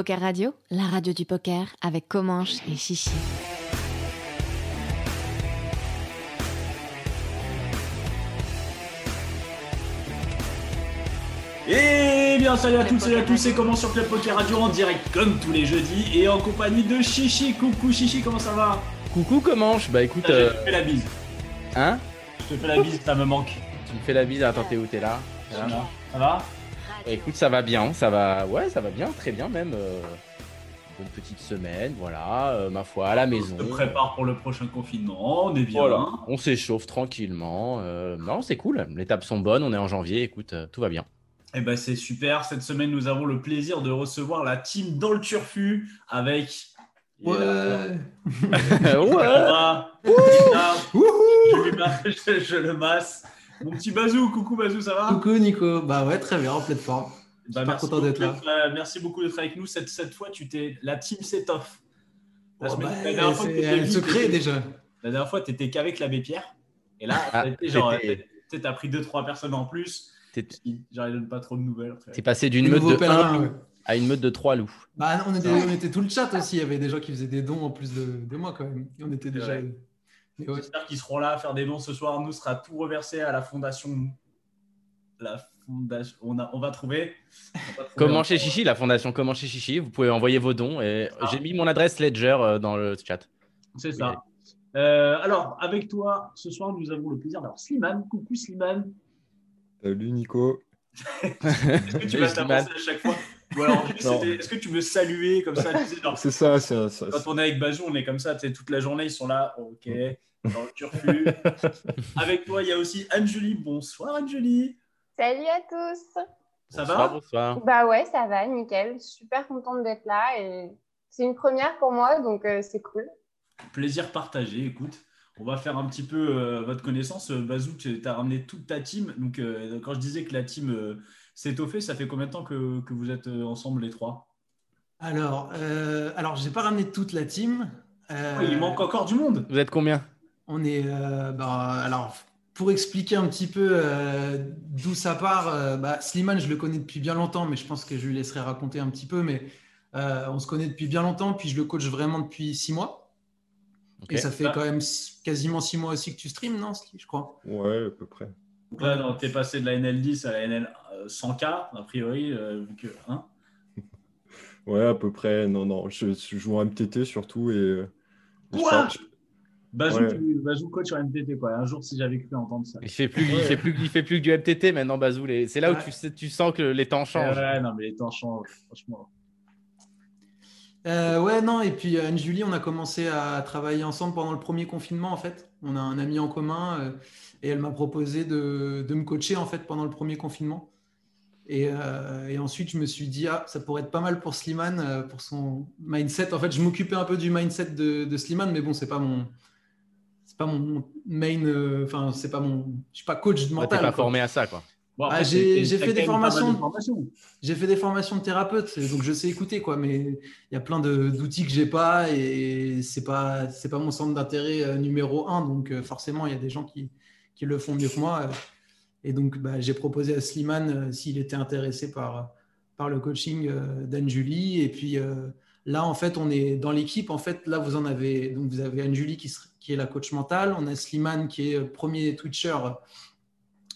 Poker Radio, la radio du poker avec Comanche et Chichi. Et bien salut à toutes et à tous, c'est comment sur Club Poker Radio en direct comme tous les jeudis et en compagnie de Chichi. Coucou Chichi, comment ça va? Coucou Comanche, bah écoute, Je euh, te fais la bise. hein? Je te fais la bise, ça me manque. Tu me fais la bise, attends t'es où? T'es là? Là Ça va? Écoute ça va bien, ça va, ouais ça va bien, très bien même. euh, Bonne petite semaine, voilà, euh, ma foi, à la maison. On se prépare pour le prochain confinement, on est bien. Voilà, on s'échauffe tranquillement. euh, non c'est cool, les tables sont bonnes, on est en janvier, écoute, euh, tout va bien. Et ben c'est super, cette semaine nous avons le plaisir de recevoir la team dans le turfu avec... Ouais. ouais je le masse. Mon petit Bazou, coucou Bazou, ça va? Coucou Nico, bah ouais très bien en pleine forme. Bah, merci content d'être beaucoup là. euh, merci beaucoup d'être avec nous. Cette, cette fois, tu t'es la team set off. La, Oh, bah, la dernière fois elle se crée déjà. La dernière fois, tu étais qu'avec l'abbé Pierre. Et là, Ah, t'as- t'as pris deux trois personnes en plus. T'es J'arrive donne pas trop de nouvelles. en fait. t'es passé d'une meute de pèlerins, un loup ouais. à une meute de trois loups. Bah on était, on était tout le chat aussi, il y avait des gens qui faisaient des dons en plus de, de moi quand même. On était déjà. ouais. J'espère qu'ils seront là à faire des dons ce soir. Nous sera tout reversé à la fondation. La fondation. On, a, on va trouver. On va trouver Comment chez Chichi, la fondation Comment chez Chichi, vous pouvez envoyer vos dons et Ah. j'ai mis mon adresse Ledger euh, dans le chat. C'est ça. Euh, alors, avec toi, ce soir, nous avons le plaisir d'avoir Slimane. Coucou Slimane. Salut Nico. Est-ce que tu vas t'avancer à chaque fois est-ce que tu veux saluer comme ça tu sais, genre, C'est ça, c'est ça. Quand on est avec Bazou, on est comme ça, tu sais, toute la journée, ils sont là, ok, dans le turfu. avec toi, il y a aussi Anne-Julie. Bonsoir Anne-Julie. Salut à tous. Ça bonsoir, va Bonsoir. Bah ouais, ça va, nickel. Super contente d'être là et c'est une première pour moi, donc euh, c'est cool. Plaisir partagé, écoute. On va faire un petit peu euh, votre connaissance. Euh, Bazou, tu as ramené toute ta team. Donc, euh, quand je disais que la team euh, s'est étoffée, ça fait combien de temps que, que vous êtes ensemble les trois? Alors, euh, alors j'ai pas ramené toute la team. Euh, Oh, Il manque encore du monde. Vous êtes combien? On est. euh, bah, alors, pour expliquer un petit peu euh, d'où ça part, euh, bah, Slimane, je le connais depuis bien longtemps, mais je pense que je lui laisserai raconter un petit peu. Mais euh, on se connaît depuis bien longtemps, puis je le coach vraiment depuis six mois. Et ça fait Ah. quand même quasiment six mois aussi que tu streams, non, Sli, je crois? Ouais, à peu près. Donc là, non, t'es passé de la NL10 à la NL 100K, a priori, euh, vu que. Hein? Ouais, à peu près. Non, non, je, je joue en MTT surtout et. euh, Quoi? je- Bazou, Ouais. tu- Bazou coach sur MTT, quoi. Un jour, si j'avais cru entendre ça. Il fait plus, il fait plus, il fait plus que du MTT maintenant, Bazou. les- C'est là où tu, sais- tu sens que les temps changent. Ouais, non, mais les temps changent, franchement. Euh, ouais, non, et puis euh, Anne-Julie, on a commencé à travailler ensemble pendant le premier confinement, en fait. On a un ami en commun euh, et elle m'a proposé de, de me coacher, en fait, pendant le premier confinement. Et, euh, et ensuite, je me suis dit, ah, ça pourrait être pas mal pour Slimane, euh, pour son mindset. En fait, je m'occupais un peu du mindset de, de Slimane, mais bon, c'est pas mon. C'est pas mon main. euh, Enfin, c'est pas mon. Je suis pas coach T'es mental. pas quoi. formé à ça, quoi. Bon, Ah, j'ai- fait des formations. de formations. J'ai fait des formations de thérapeute, donc je sais écouter quoi, mais il y a plein de- d'outils que j'ai pas et c'est pas c'est pas mon centre d'intérêt euh, numéro un, donc euh, forcément il y a des gens qui, qui le font mieux que moi. euh, et donc bah, j'ai proposé à Slimane euh, s'il était intéressé par par le coaching euh, d'Anne-Julie et puis euh, là en fait on est dans l'équipe. En fait là vous en avez donc vous avez Anne-Julie qui, est la coach mentale, on a Slimane qui est premier Twitcher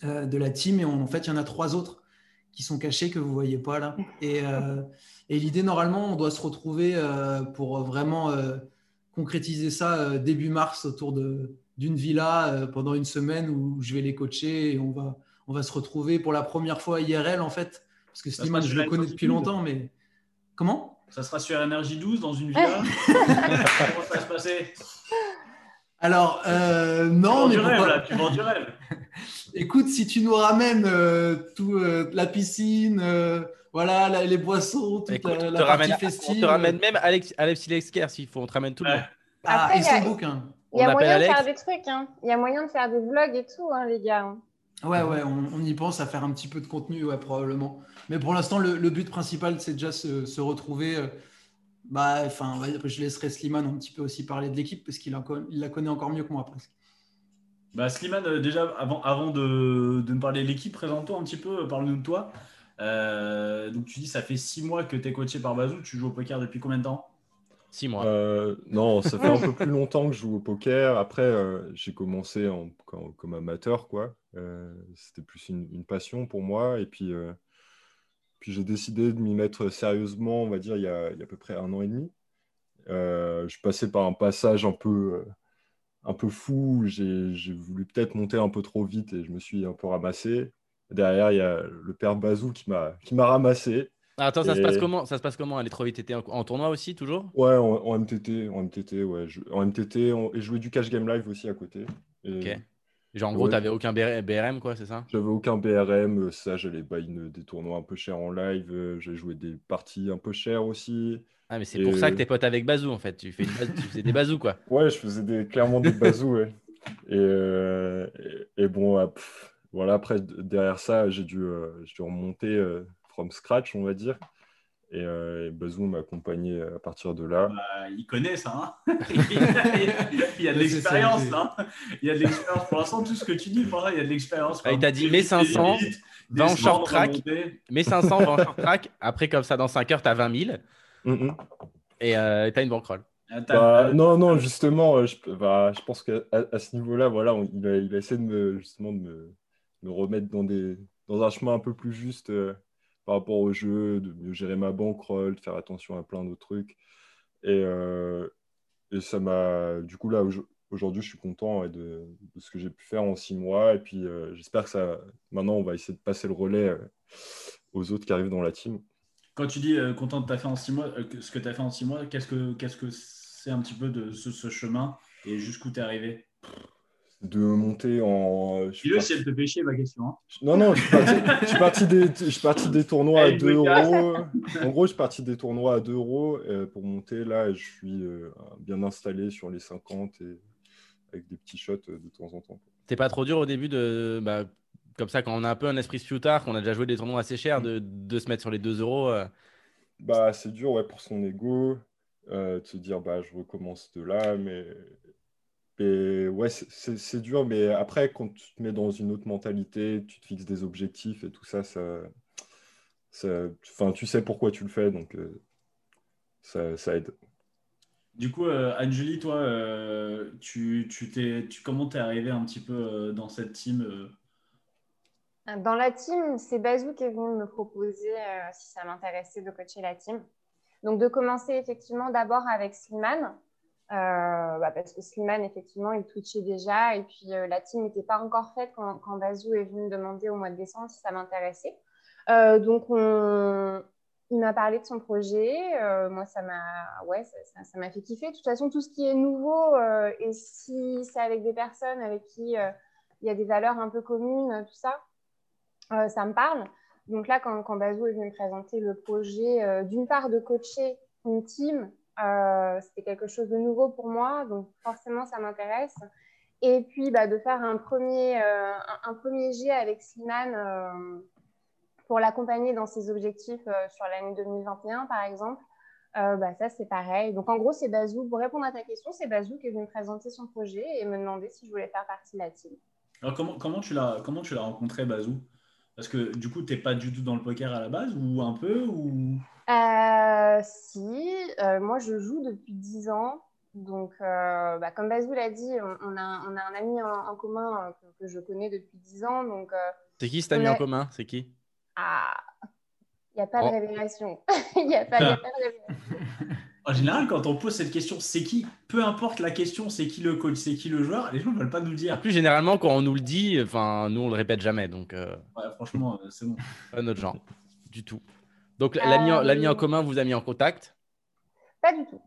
euh, de la team. Et on- en fait il y en a trois autres qui sont cachés que vous voyez pas là. Et, euh, et l'idée, normalement, on doit se retrouver euh, pour vraiment concrétiser ça début mars autour de- d'une villa pendant une semaine où je vais les coacher et on va, on va se retrouver. Pour la première fois IRL en fait. Parce que Slimane, je le connais depuis longtemps, mais comment? Ça sera sur Énergie 12 dans une villa. Comment ça va se passer? Alors, euh, Tu non, vends mais du rêve, pourquoi- là, tu vends du rêve. Écoute, si tu nous ramènes euh, tout, euh, la piscine, euh, Voilà, là, les boissons, toute Écoute, la, la te partie ramène, on festive. te ramène même Alex, Alex Lesker s'il faut, on te ramène tout le monde. Ah, Après, et il y a- son bouquin. Il y a On appelle moyen de faire des trucs. Hein. Il y a moyen de faire des vlogs et tout, hein, les gars. Ouais, ouais, on, on y pense à faire un petit peu de contenu, ouais, probablement. Mais pour l'instant, le, le but principal, c'est déjà se, se retrouver. euh, bah, enfin, je laisserai Slimane un petit peu aussi parler de l'équipe parce qu'il la connaît encore mieux que moi presque. Bah, Slimane, euh, déjà, avant, avant de, de me parler de l'équipe, présente-toi un petit peu, euh, parle-nous de toi. Euh, donc, tu dis, ça fait six mois que tu es coaché par Bazou. Tu joues au poker depuis combien de temps? Six mois. Euh, non, ça fait un peu plus longtemps que je joue au poker. Après, euh, j'ai commencé comme amateur, quoi. Euh, c'était plus une, passion pour moi. Et puis, puis j'ai décidé de m'y mettre sérieusement, on va dire, il y a, il y a à peu près un an et demi. Je passais par un passage un peu, un peu fou. J'ai voulu peut-être monter un peu trop vite et je me suis un peu ramassé. Derrière, il y a le père Bazou qui m'a ramassé. Ah, Attends, ça se passe comment? Ça se passe comment? Aller trop vite en, en tournoi aussi, toujours? Ouais, en, en MTT, en MTT, ouais. Je- en MTT, on- et je jouais du cash game live aussi à côté. Et Ok. Genre, en gros, Ouais. t'avais aucun BR- BRM, quoi, c'est ça? J'avais aucun BRM, euh, ça, j'allais buy une- des tournois un peu chers en live, euh, j'ai joué des parties un peu chères aussi. Ah, mais c'est Et- pour ça que t'es pote avec Bazou, en fait. Tu, fais une base- tu faisais des bazous, quoi. Ouais, je faisais des, clairement des bazous, ouais. Et, euh, et, bon, ah, voilà, après, derrière ça, j'ai dû, euh, dû remonter euh, from scratch, on va dire. Et, euh, et Bazou m'a accompagné à partir de là. Bah, Il connaît ça. hein. il y a de l'expérience là. Il y a de l'expérience. Pour l'instant, tout ce que tu dis, pour il y a de l'expérience. Ah, il t'a dit, Des- mets des- 500, des- des va en stands short track. remontés. Mais 500, va en short track. Après, comme ça, dans 5 heures, t'as 20 000 Mhm. et euh, t'as une bankroll. Ah, Bah, non, non, justement, euh, je, bah, je pense qu'à à ce niveau-là, voilà, on- il, a, il a essayé de me, justement, de me, me remettre dans, des, dans un chemin un peu plus juste euh, par rapport au jeu, de mieux gérer ma bankroll, de faire attention à plein d'autres trucs. Et, euh, et ça m'a. Du coup, là, au- aujourd'hui, je suis content de, ce que j'ai pu faire en six mois. Et puis, euh, j'espère que ça. Maintenant, on va essayer de passer le relais euh, aux autres qui arrivent dans la team. Quand tu dis content de t'as fait en six mois, ce que tu as fait en six mois, qu'est-ce que qu'est-ce que c'est un petit peu de ce, ce chemin et jusqu'où tu es arrivé? De monter en. je suis Dis-le parti- si elle te fait chier ma question. hein. Non, non, je suis parti, je suis parti des, je suis parti des tournois à Eh, 2 le gars. euros. En gros, je suis parti des tournois à 2 euros euh, pour monter là. et Je suis euh, bien installé sur les 50 et avec des petits shots euh, de temps en temps. C'est pas trop dur au début de. Bah, comme ça, quand on a un peu un esprit tard, qu'on a déjà joué des tournois assez chers, de, de se mettre sur les 2 euros. euh, Bah, c'est dur ouais, pour son ego euh, de se dire bah, je recommence de là. Mais, mais ouais, c'est- dur. Mais après, quand tu te mets dans une autre mentalité, tu te fixes des objectifs et tout ça, ça, ça, enfin, tu sais pourquoi tu le fais. Donc, euh, ça, ça aide. Du coup, euh, Angeli, toi, euh, tu, tu t'es, tu, comment t'es arrivé un petit peu euh, dans cette team euh? Dans la team, c'est Bazou qui est venu me proposer euh, si ça m'intéressait de coacher la team. Donc, de commencer effectivement d'abord avec Slimane, euh, bah, parce que Slimane, effectivement, il twitchait déjà. Et puis, euh, la team n'était pas encore faite quand, Bazou est venu me demander au mois de décembre si ça m'intéressait. Euh, donc, on- il m'a parlé de son projet. Moi, ça m'a ouais, ça, ça- fait kiffer. De toute façon, tout ce qui est nouveau, et si c'est avec des personnes avec qui il y a des valeurs un peu communes, tout ça, ça me parle. Donc là, quand, Bazou est venu me présenter le projet, d'une part de coacher une team, euh, c'était quelque chose de nouveau pour moi, donc forcément ça m'intéresse. Et puis bah, de faire un premier, euh, un, premier jet avec Slimane euh, pour l'accompagner dans ses objectifs sur l'année 2021 par exemple. Bah, ça c'est pareil. Donc en gros c'est Bazou, pour répondre à ta question, c'est Bazou qui est venu me présenter son projet et me demander si je voulais faire partie de la team. Alors, comment, comment tu l'as, tu rencontré, Bazou? Parce que du coup, t'es pas du tout dans le poker à la base ou un peu ou... Euh, si, euh, moi je joue depuis 10 ans. Donc, euh, bah, comme Bazou l'a dit, on, on a, on a un ami en, en commun euh, que, que je connais depuis 10 ans. Donc, euh, C'est qui cet ami a- en commun? C'est qui? Ah, il n'y a pas Oh. de révélation. Il n'y a, pas- y a pas de révélation. En général, quand on pose cette question, c'est qui? Peu importe la question, c'est qui le coach, c'est qui le joueur, les gens ne veulent pas nous En dire. plus, généralement, quand on nous le dit, enfin, nous, on le répète jamais. Donc, euh, Ouais, franchement, c'est bon. pas notre genre. Du tout. Donc, l'ami en, Euh, en commun vous a mis en contact? Pas du tout.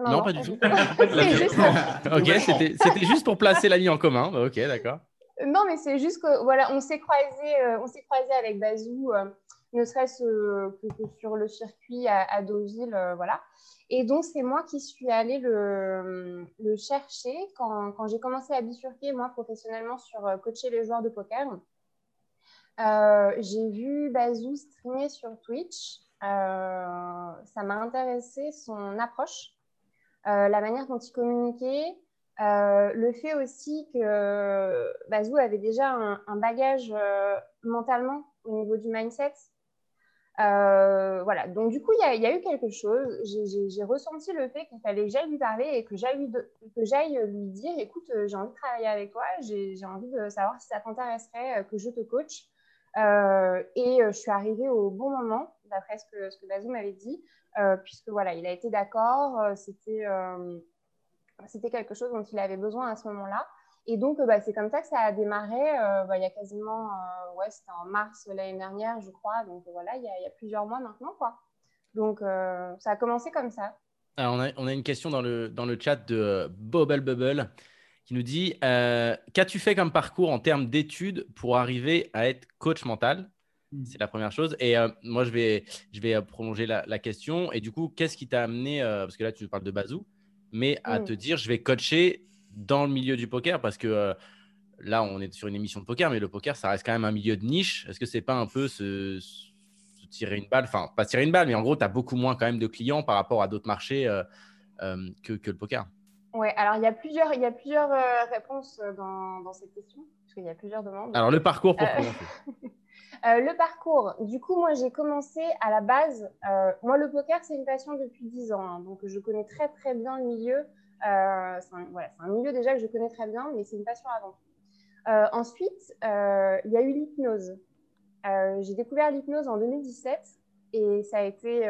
Non, pas du tout. c'est juste, Ok, c'était juste pour placer l'ami en commun. Bah, Ok, d'accord. non, mais c'est juste que voilà, on s'est croisé, euh, on s'est croisé avec Bazou, euh, ne serait-ce euh, que, que sur le circuit à, à Deauville, voilà. Et donc c'est moi qui suis allée le, le chercher quand, quand j'ai commencé à bifurquer moi professionnellement sur coacher les joueurs de poker. Euh, j'ai vu Bazou streamer sur Twitch. Euh, ça m'a intéressé son approche, euh, la manière dont il communiquait, le fait aussi que Bazou avait déjà un, bagage mentalement au niveau du mindset. Voilà, donc du coup, il y, y a eu quelque chose. J'ai- ressenti le fait qu'il fallait que j'aille lui parler et que j'aille lui, dire écoute, j'ai envie de travailler avec toi, j'ai envie de savoir si ça t'intéresserait que je te coach. Euh, et euh, je suis arrivée au bon moment, d'après ce que, ce Bazou m'avait dit, euh, puisque voilà, il a été d'accord, c'était c'était quelque chose dont il avait besoin à ce moment-là. Et donc, bah, c'est comme ça que ça a démarré. bah, il y a quasiment, ouais, c'était en mars l'année dernière, je crois. Donc voilà, il y, a, plusieurs mois maintenant, quoi. Donc, ça a commencé comme ça. Alors, on, a, on a une question dans le, dans le chat de Bubble Bubble qui nous dit euh, Qu'as-tu fait comme parcours en termes d'études pour arriver à être coach mental? C'est la première chose. Et euh, moi, je vais, je vais euh, prolonger la, la question. Et du coup, qu'est-ce qui t'a amené, euh, parce que là, tu parles de Bazou, mais à te dire Je vais coacher dans le milieu du poker Parce que là, on est sur une émission de poker, mais le poker, ça reste quand même un milieu de niche. Est-ce que c'est pas un peu se, se tirer une balle Enfin, pas se tirer une balle, mais en gros, tu as beaucoup moins quand même de clients par rapport à d'autres marchés que, que le poker? Ouais, alors il y a plusieurs, il y a plusieurs euh, réponses euh, dans, dans cette question, parce qu'il y a plusieurs demandes. Alors, le parcours pour Euh, commencer. Euh, le parcours, du coup, moi j'ai commencé à la base. euh, moi, le poker, c'est une passion depuis 10 ans, hein, donc je connais très très bien le milieu. Euh, c'est un, voilà, c'est un milieu déjà que je connais très bien, mais c'est une passion avant tout. Ensuite, il y a eu l'hypnose. J'ai découvert l'hypnose en 2017 et ça a été,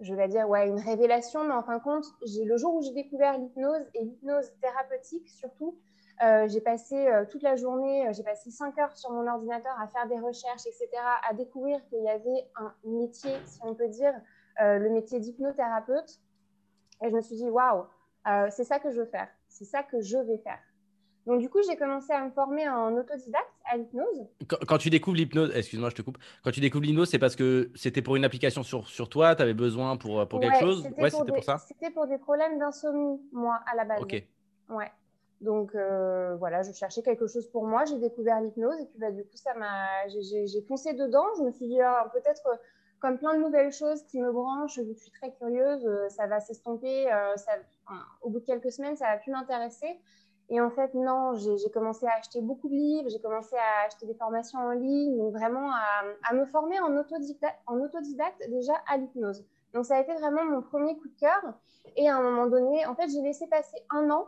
je vais dire, ouais, une révélation, mais en fin de compte, le jour où j'ai découvert l'hypnose et l'hypnose thérapeutique surtout, euh, j'ai passé euh, toute la journée, euh, j'ai passé 5 heures sur mon ordinateur à faire des recherches, etc., à découvrir qu'il y avait un métier, si on peut dire, le métier d'hypnothérapeute. Et je me suis dit, waouh, c'est ça que je veux faire, c'est ça que je vais faire. Donc, du coup, j'ai commencé à me former en autodidacte à l'hypnose. Quand, quand tu découvres l'hypnose, excuse-moi, je te coupe. Quand tu découvres l'hypnose, c'est parce que c'était pour une application sur, sur toi, tu avais besoin pour, pour quelque Ouais, chose? c'était Ouais, pour c'était des- pour ça? C'était pour des problèmes d'insomnie, moi, à la base. Ok. Ouais. Donc euh, voilà, je cherchais quelque chose pour moi, j'ai découvert l'hypnose et puis bah, du coup, ça m'a, j'ai- foncé dedans. Je me suis dit, ah, peut-être euh, comme plein de nouvelles choses qui me branchent, je suis très curieuse, euh, ça va s'estomper. euh, ça, enfin, au bout de quelques semaines, ça va plus m'intéresser. Et en fait, non, j'ai commencé à acheter beaucoup de livres, j'ai commencé à acheter des formations en ligne, donc vraiment à, me former en autodidacte, déjà à l'hypnose. Donc ça a été vraiment mon premier coup de cœur. Et à un moment donné, en fait, j'ai laissé passer un an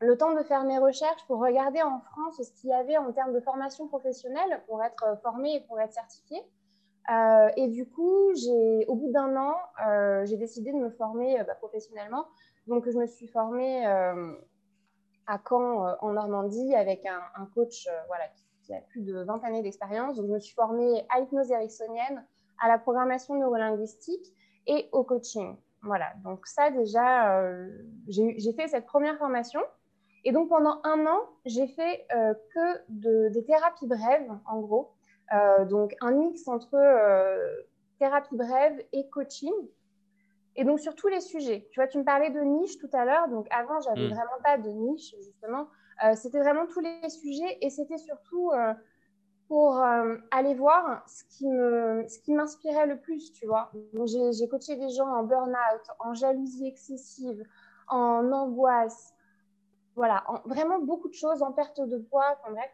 le temps de faire mes recherches pour regarder en France ce qu'il y avait en termes de formation professionnelle pour être formée et pour être certifiée. Euh, et du coup, au bout d'un an, euh, j'ai décidé de me former euh, bah, professionnellement. Donc, je me suis formée à Caen, euh, en Normandie, avec un, coach euh, voilà, qui, a plus de 20 années d'expérience. Donc, je me suis formée à l'hypnose ericksonienne, à la programmation neurolinguistique et au coaching. Voilà, donc ça déjà, euh, j'ai fait cette première formation. Et donc pendant un an, j'ai fait que de, des thérapies brèves, en gros. Donc un mix entre thérapie brève et coaching. Et donc sur tous les sujets. Tu vois, tu me parlais de niche tout à l'heure. Donc avant, j'avais Mm. vraiment pas de niche, justement. Euh, c'était vraiment tous les sujets et c'était surtout euh, pour euh, aller voir ce qui me, ce qui m'inspirait le plus, tu vois. Donc, j'ai, j'ai coaché des gens en burn-out, en jalousie excessive, en angoisse, voilà, en, vraiment beaucoup de choses, en perte de poids, enfin bref.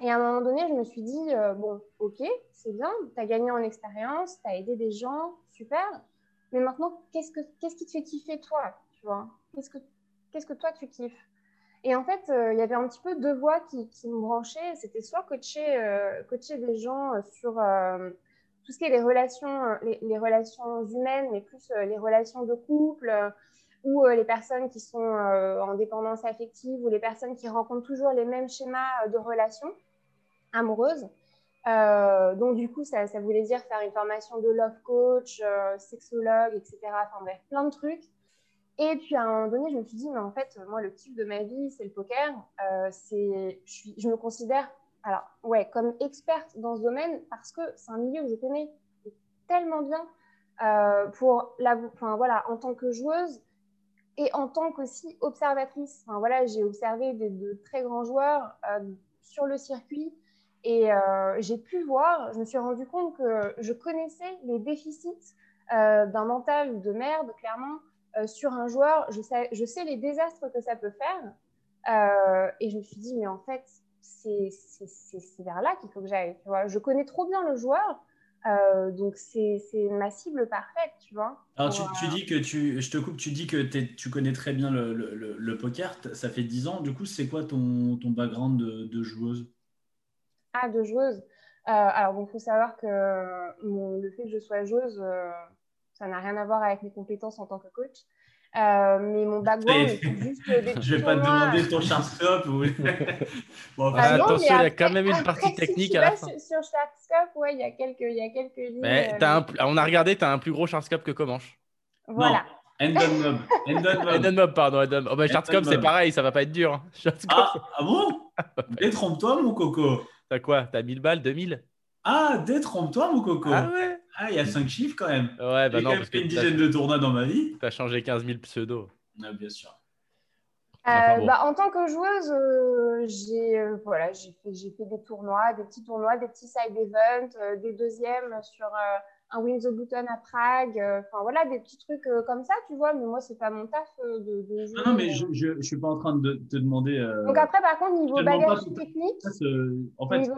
Et à un moment donné, je me suis dit, bon, ok, c'est bien, tu as gagné en expérience, tu as aidé des gens, super, mais maintenant, qu'est-ce, que, qui te fait kiffer toi, tu vois? Qu'est-ce que, toi, tu kiffes? Et en fait, euh, il y avait un petit peu deux voies qui, qui me branchaient. C'était soit coacher, euh, des gens euh, sur tout ce qui est les relations, les, relations humaines, mais plus les relations de couple, ou les personnes qui sont en dépendance affective, ou les personnes qui rencontrent toujours les mêmes schémas de relations amoureuses. Euh, donc, du coup, ça, voulait dire faire une formation de love coach, euh, sexologue, etc. Enfin bref, plein de trucs. Et puis à un moment donné, je me suis dit, mais en fait, moi, le kiff de ma vie, c'est le poker. Euh, c'est, je, me considère alors, ouais, comme experte dans ce domaine parce que c'est un milieu que je connais tellement bien pour la, enfin, voilà, en tant que joueuse et en tant qu'aussi observatrice. Enfin, voilà, j'ai observé des, de très grands joueurs sur le circuit et euh, j'ai pu voir, je me suis rendu compte que je connaissais les déficits d'un mental de merde, clairement, sur un joueur. Je sais, je sais les désastres que ça peut faire. et je me suis dit, mais en fait, c'est vers là qu'il faut que j'aille. Je connais trop bien le joueur, euh, donc c'est ma cible parfaite, tu vois. Alors tu, tu, euh, dis que tu, je te coupe, tu dis que tu connais très bien le, le, le, poker, ça fait 10 ans, du coup c'est quoi ton, ton background de, de, joueuse? De joueuse. Euh, alors il faut savoir que le fait que je sois joueuse, ça n'a rien à voir avec mes compétences en tant que coach. Euh, mais mon background, c'est juste des Je vais pas te demander ton Sharkscope. Ou... bon, ah attention, il y a quand même une partie technique à la fin. Sur, sur Sharkscope, ouais, il y a quelques, il y a quelques lignes. Mais euh, as un, on a regardé, tu as un plus gros Sharkscope que Comanche. Voilà. Endon Mob. Endon Mob, pardon. Endon... Oh, bah, c'est pareil, ça va pas être dur. Hein. Ah, ah, bon? Détrompe-toi, mon coco. T'as quoi? T'as 1000 balles? 2000 Ah, détrompe-toi, mon coco. Ah ouais ah, il y a 5 chiffres quand même. Ouais, bah non. J'ai fait une dizaine de tournois dans ma vie. Tu as changé 15 000 pseudos. Ah, bien sûr. Euh, bah, en tant que joueuse, euh, j'ai euh, voilà, fait, fait, des tournois, des petits tournois, des petits side events, des deuxièmes sur un Win the Button à Prague. Enfin voilà, des petits trucs comme ça, tu vois. Mais moi, c'est pas mon taf de, de jouer. Non, non, mais je ne suis pas en train de te demander. Donc après, par contre, niveau bagage technique. en fait,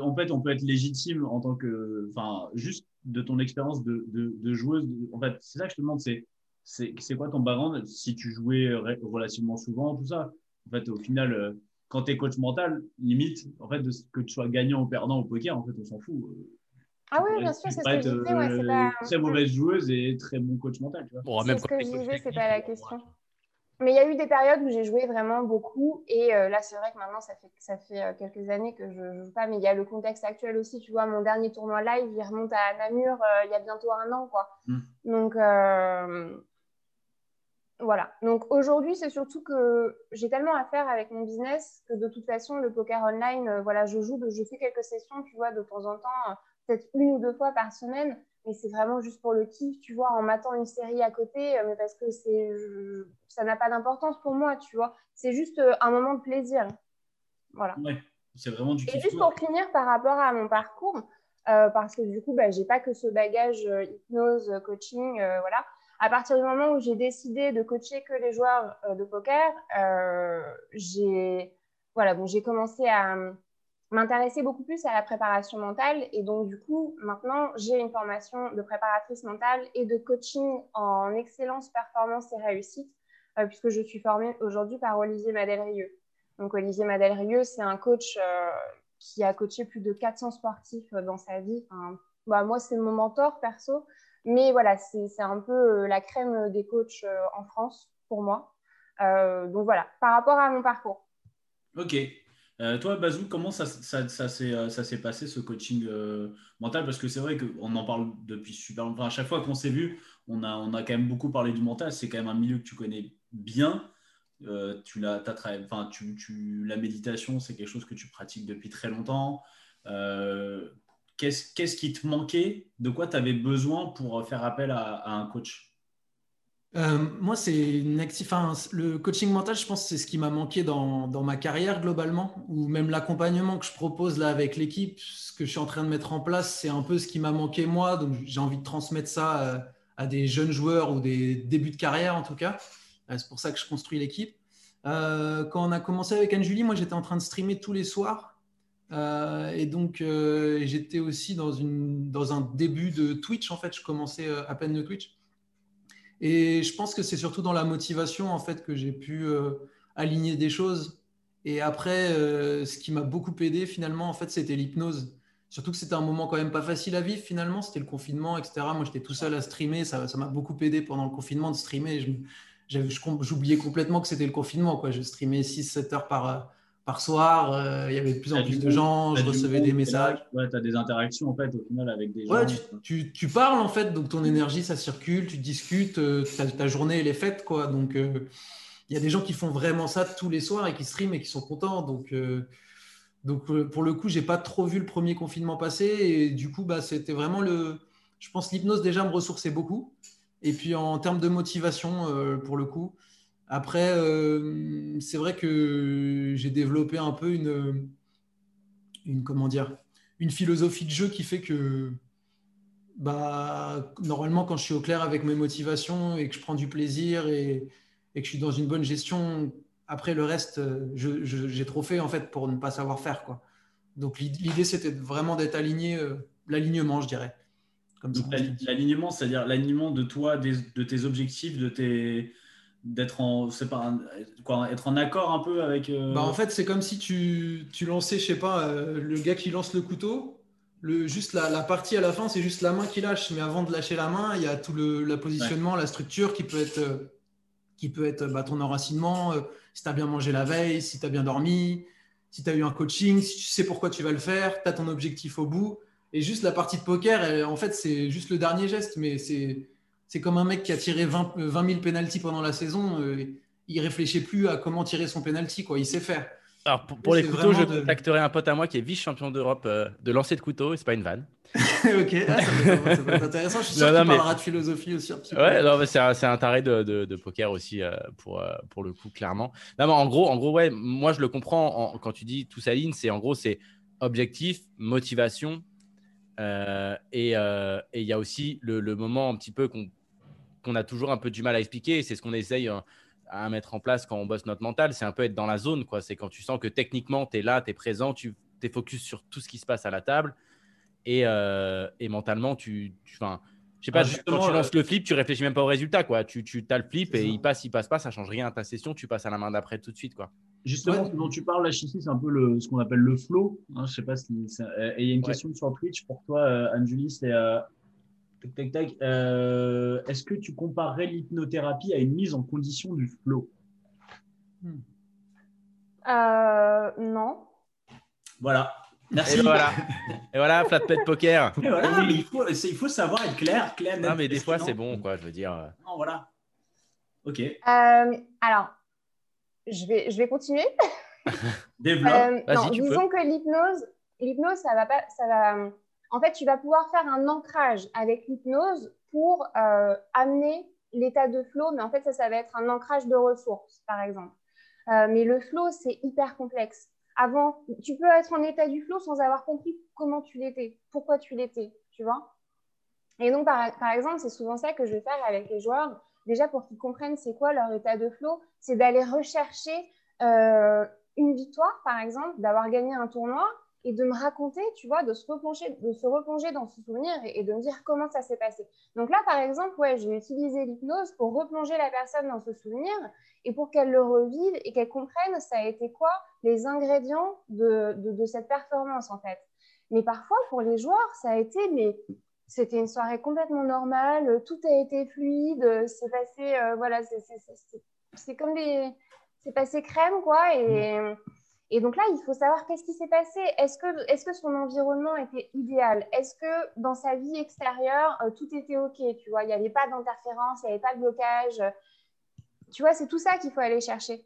en fait, on peut être légitime en tant que, enfin, juste de ton expérience de, de, joueuse. En fait, c'est ça que je te demande, c'est, c'est, quoi ton background si tu jouais relativement souvent, tout ça. En fait, au final, euh, quand tu es coach mental, limite, en fait, de que tu sois gagnant ou perdant au poker, en fait, on s'en fout. Ah oui, bien sûr, c'est ce que je disais. Ouais, pas... Très mauvaise joueuse et très bon coach mental. Tu vois. c'est ce que je disais, c'est pas la question. Mais il y a eu des périodes où j'ai joué vraiment beaucoup. Et euh, là, c'est vrai que maintenant, ça fait, ça fait euh, quelques années que je ne joue pas. Mais il y a le contexte actuel aussi. Tu vois, mon dernier tournoi live, il remonte à Namur euh, il y a bientôt un an. Quoi. Mm. Donc, voilà. Donc aujourd'hui, c'est surtout que j'ai tellement à faire avec mon business que de toute façon, le poker online, voilà, je joue, je fais quelques sessions, tu vois, de temps en temps, peut-être une ou deux fois par semaine mais c'est vraiment juste pour le kiff, tu vois, en m'attendant une série à côté, euh, mais parce que c'est, ça n'a pas d'importance pour moi, tu vois. C'est juste euh, un moment de plaisir. Voilà. Ouais, c'est vraiment du kiff. Et juste pour finir par rapport à mon parcours, euh, parce que du coup, bah, j'ai pas que ce bagage hypnose, coaching, voilà. À partir du moment où j'ai décidé de coacher que les joueurs de poker, j'ai voilà, bon, j'ai commencé à m'intéresser beaucoup plus à la préparation mentale. Et donc, du coup, maintenant, j'ai une formation de préparatrice mentale et de coaching en excellence, performance et réussite, euh, puisque je suis formée aujourd'hui par Olivier Madelrieux. Donc, Olivier Madelrieux, c'est un coach euh, qui a coaché plus de 400 sportifs euh, dans sa vie. bah, moi, c'est mon mentor perso. Mais voilà, c'est un peu la crème des coachs en France pour moi. donc voilà, par rapport à mon parcours. Ok, euh, toi, Bazou, comment euh, ça s'est passé ce coaching euh, mental? Parce que c'est vrai qu'on en parle depuis super longtemps. à chaque fois qu'on s'est vu, on a, quand même beaucoup parlé du mental. C'est quand même un milieu que tu connais bien. tu l'as, tu, la méditation, c'est quelque chose que tu pratiques depuis très longtemps. qu'est-ce, qu'est-ce qui te manquait? De quoi tu avais besoin pour faire appel à un coach? Euh, moi, c'est une enfin, le coaching mental, je pense, c'est ce qui m'a manqué dans, ma carrière globalement, ou même l'accompagnement que je propose là avec l'équipe, ce que je suis en train de mettre en place, c'est un peu ce qui m'a manqué moi. Donc, j'ai envie de transmettre ça euh, à, des jeunes joueurs ou des débuts de carrière en tout cas. Euh, c'est pour ça que je construis l'équipe. quand on a commencé avec Anne-Julie, moi, j'étais en train de streamer tous les soirs. et donc, j'étais aussi dans, dans un début de Twitch. En fait, je commençais à peine de Twitch. Et je pense que c'est surtout dans la motivation en fait que j'ai pu euh, aligner des choses. Et après, euh, ce qui m'a beaucoup aidé finalement, en fait, c'était l'hypnose. Surtout que c'était un moment quand même pas facile à vivre finalement. C'était le confinement, etc. Moi, j'étais tout seul à streamer. Ça, m'a beaucoup aidé pendant le confinement de streamer. J'oubliais complètement que c'était le confinement. Je streamais 6-7 heures par, par soir. euh, Il y avait de plus en plus de gens, je recevais des messages. Ouais, tu as des interactions en fait au final avec des gens. Ouais, tu, tu- tu parles en fait, donc ton énergie ça circule, tu discutes, euh, ta, ta journée elle est faite quoi. Donc euh, il y a des gens qui font vraiment ça tous les soirs et qui streament et qui sont contents. Donc, donc pour le coup, j'ai pas trop vu le premier confinement passer et du coup, bah, c'était vraiment le. Je pense l'hypnose déjà me ressourçait beaucoup. Et puis en termes de motivation, pour le coup. Après, euh, c'est vrai que j'ai développé un peu une, une comment dire, une philosophie de jeu qui fait que bah, normalement, quand je suis au clair avec mes motivations et que je prends du plaisir et, et que je suis dans une bonne gestion, après le reste, j'ai trop fait en fait pour ne pas savoir faire. Quoi. Donc l'id- l'idée, c'était vraiment d'être aligné, euh, l'alignement, je dirais. L'alignement, c'est-à-dire l'alignement de toi, des- de tes objectifs, de tes d'être en pas quoi être en accord un peu avec euh, Bah, en fait, c'est comme si tu, tu lançais, je sais pas, euh, le gars qui lance le couteau. Le, juste la, la partie à la fin, c'est juste la main qui lâche. Mais avant de lâcher la main, il y a tout le positionnement, la structure qui peut être, euh, qui peut être bah, ton enracinement, si tu as bien mangé la veille, si tu as bien dormi, si tu as eu un coaching, si tu sais pourquoi tu vas le faire, tu as ton objectif au bout. Et juste la partie de poker, en fait, c'est juste le dernier geste. Mais c'est c'est comme un mec qui a tiré 20, euh, 20 000 pénalties pendant la saison. euh, il réfléchit plus à comment tirer son penalty, quoi. Il sait faire. Alors, pour, pour les couteaux, je de- contacterai un pote à moi qui est vice-champion d'Europe euh, de lancer de couteau, et c'est pas une vanne. ok, ah, ça, peut être, ça peut être intéressant. Je suis sûr Non, qu'il non, mais- parlera de philosophie aussi. Ouais, non, mais c'est un, c'est un taré de, de- de poker aussi, euh, pour, euh, pour le coup, clairement. Non, mais en gros, en gros, ouais, moi, je le comprends en- quand tu dis tout s'aligne, c'est en gros, c'est objectif, motivation, euh, et euh, et il y a aussi le, le moment un petit peu qu'on qu'on a toujours un peu du mal à expliquer, et c'est ce qu'on essaye euh, à mettre en place quand on bosse notre mental, c'est un peu être dans la zone, quoi. C'est quand tu sens que techniquement, tu es là, tu es présent, tu es focus sur tout ce qui se passe à la table, et, euh, et mentalement, tu... tu enfin, je sais pas, Ah, quand tu euh, lances le flip, tu réfléchis même pas au résultat, quoi. Tu, tu as le flip et ça. il passe, il passe pas, ça change rien à ta session, tu passes à la main d'après tout de suite, quoi. Justement, Ouais. ce dont tu parles là, Chichi, c'est un peu le, ce qu'on appelle le flow. hein, je sais pas si euh, Et il y a une Ouais. question sur Twitch pour toi, euh, Anne-Julie, c'est euh, tac, tac, tac. Euh, Est-ce que tu comparerais l'hypnothérapie à une mise en condition du flow? Euh, non. Voilà. Merci. Et voilà, et voilà, flat pet poker. Et voilà, mais il faut, c'est- il faut savoir être clair, clair. Non, mais des fois, c'est bon, quoi. Je veux dire. Non, voilà. Ok. Euh, alors, je vais, je vais continuer. Développe. Euh, non, tu peux. disons que l'hypnose, l'hypnose, ça va pas, ça va. En fait, tu vas pouvoir faire un ancrage avec l'hypnose pour euh, amener l'état de flow, mais en fait, ça, ça va être un ancrage de ressources, par exemple. Euh, mais le flow, c'est hyper complexe. Avant, tu peux être en état du flow sans avoir compris comment tu l'étais, pourquoi tu l'étais, tu vois. Et donc, par, exemple, c'est souvent ça que je vais faire avec les joueurs. Déjà, pour qu'ils comprennent c'est quoi leur état de flow, c'est d'aller rechercher euh, une victoire, par exemple, d'avoir gagné un tournoi et de me raconter, tu vois, de se replonger, de se replonger dans ce souvenir et, de me dire comment ça s'est passé. Donc là, par exemple, ouais, je vais utiliser l'hypnose pour replonger la personne dans ce souvenir et pour qu'elle le revive et qu'elle comprenne ça a été quoi les ingrédients de, cette performance, en fait. Mais parfois, pour les joueurs, ça a été, mais c'était une soirée complètement normale, tout a été fluide, c'est passé, euh, voilà, c'est- comme des. C'est passé crème, quoi. Et, et donc là, il faut savoir qu'est-ce qui s'est passé. Est-ce que, est que son environnement était idéal? Est-ce que dans sa vie extérieure, euh, tout était OK Tu vois, il n'y avait pas d'interférence, il n'y avait pas de blocage. Tu vois, c'est tout ça qu'il faut aller chercher.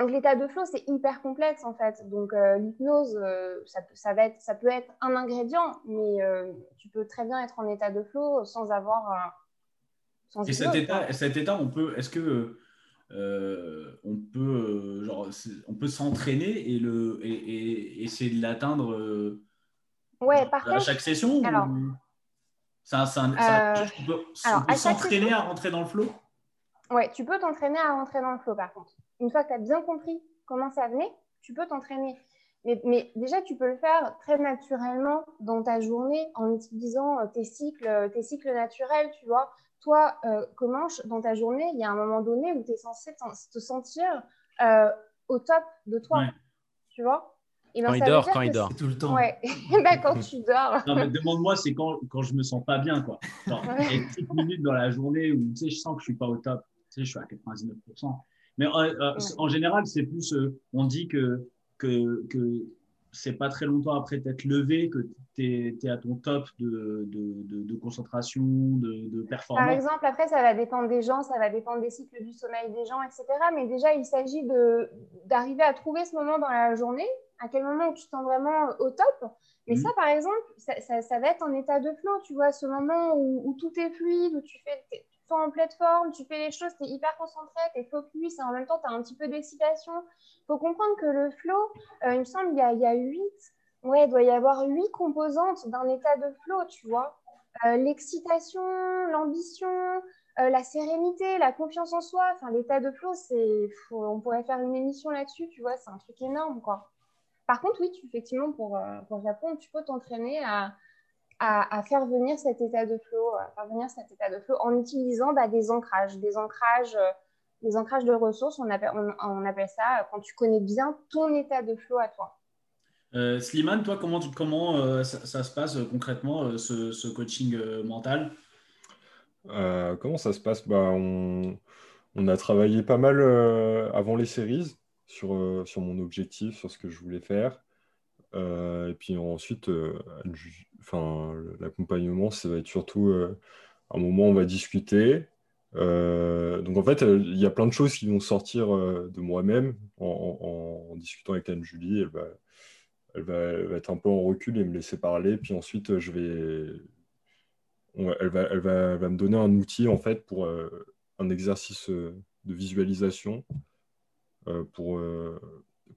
Donc l'état de flow, c'est hyper complexe en fait. Donc euh, l'hypnose, euh, ça, peut- ça, va être, ça peut être un ingrédient, mais euh, tu peux très bien être en état de flow sans avoir. Sans Et cet état, cet état, on peut, est-ce que euh, on peut, euh, genre, on peut s'entraîner et le et, et essayer de l'atteindre euh, Ouais, par à contre, chaque session alors- Euh, on peut, s'entraîner à rentrer dans le flow? Ouais, tu peux t'entraîner à rentrer dans le flow par contre. Une fois que tu as bien compris comment ça venait, tu peux t'entraîner. Mais, mais déjà, tu peux le faire très naturellement dans ta journée en utilisant euh, tes cycles, tes cycles naturels, tu vois. Toi, euh, Comanche, dans ta journée, il y a un moment donné où tu es censé te sentir euh, au top de toi, Ouais. tu vois? Et ben, Quand il dort, quand il dort. Tout le temps. Ouais, bah, quand tu dors. Non, mais demande-moi, c'est quand, quand je me sens pas bien, quoi. Genre, Ouais. il y a une petite minute dans la journée où, tu sais, je sens que je suis pas au top. Tu sais, je suis à 99%. Mais euh, en général, c'est plus, on dit que, que, que c'est pas très longtemps après t'être levé que tu es, à ton top de, de, de, concentration, de, performance. Par exemple, après, ça va dépendre des gens, ça va dépendre des cycles du sommeil des gens, etc. Mais déjà, il s'agit d'arriver à trouver ce moment dans la journée, à quel moment tu te sens vraiment au top. Mais ça, par exemple, ça, ça, va être en état de flow, tu vois, ce moment où, où tout est fluide, où tu fais, es en plateforme, tu fais les choses, tu es hyper concentré, tu es focus, et en même temps, tu as un petit peu d'excitation. Il faut comprendre que le flow, euh, il me semble, il y a, il y a huit ouais, il doit y avoir huit composantes d'un état de flow, tu vois. Euh, l'excitation, l'ambition, euh, la sérénité, la confiance en soi. Enfin, l'état de flow, c'est, on pourrait faire une émission là-dessus, tu vois, c'est un truc énorme, quoi. Par contre, oui, tu, effectivement, pour, pour répondre, tu peux t'entraîner à, à, faire venir cet état de flow, à faire venir cet état de flow en utilisant bah, des ancrages, des ancrages, des ancrages de ressources. On appelle, on appelle ça quand tu connais bien ton état de flow à toi. Euh, Slimane, toi, comment, comment euh, ça, se passe euh, concrètement, euh, ce, coaching mental? Comment ça se passe? Bah, on, a travaillé pas mal avant les séries sur, sur mon objectif, sur ce que je voulais faire. Et puis ensuite, enfin, l'accompagnement, ça va être surtout un moment où on va discuter. donc en fait, il y a plein de choses qui vont sortir de moi-même en, discutant avec Anne-Julie. Elle va, elle va, être un peu en recul et me laisser parler. Puis ensuite, je vais, elle, va, elle, va, elle va me donner un outil en fait pour euh, un exercice euh, de visualisation euh, pour,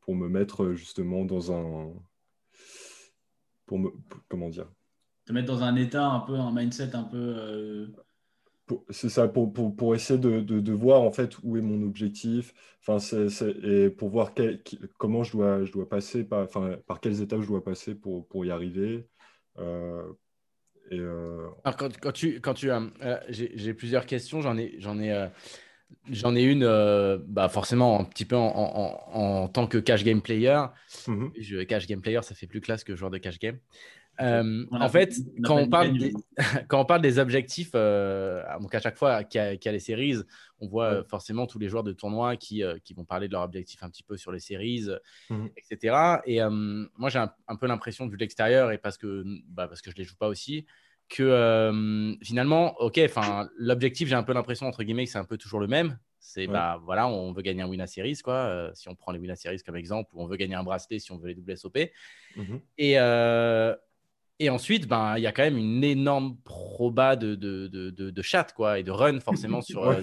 pour me mettre justement dans un. Pour me, comment dire? Te mettre dans un état un peu, un mindset un peu c'est ça, pour, pour, pour essayer de, de, voir en fait où est mon objectif, enfin, c'est, et pour voir comment je dois, je dois passer, par, enfin, par quelles étapes je dois passer pour, pour y arriver. Euh, et, euh, Alors quand, quand, tu, quand tu euh, j'ai, plusieurs questions, j'en ai, j'en ai, j'en ai une, bah forcément un petit peu en, en, en, tant que cash game player. Mmh je, cash game player, ça fait plus classe que joueur de cash game. Euh, en fait, quand on, parle des, quand on parle des objectifs, euh, donc à chaque fois qu'il y, a les séries, on voit euh, forcément tous les joueurs de tournoi qui, qui, vont parler de leurs objectifs un petit peu sur les séries, etc. Et moi, j'ai un, peu l'impression, vu de l'extérieur, et parce que, bah, parce que je ne les joue pas aussi, que finalement, ok, l'objectif, j'ai un peu l'impression, entre guillemets, que c'est un peu toujours le même. C'est bah voilà, on veut gagner un win series quoi. si on prend les win series comme exemple, ou on veut gagner un bracelet si on veut les doubles SOP. Mmh et, et ensuite, ben, il y a quand même une énorme proba de, de, de, de, chat quoi, et de run forcément sur. Euh,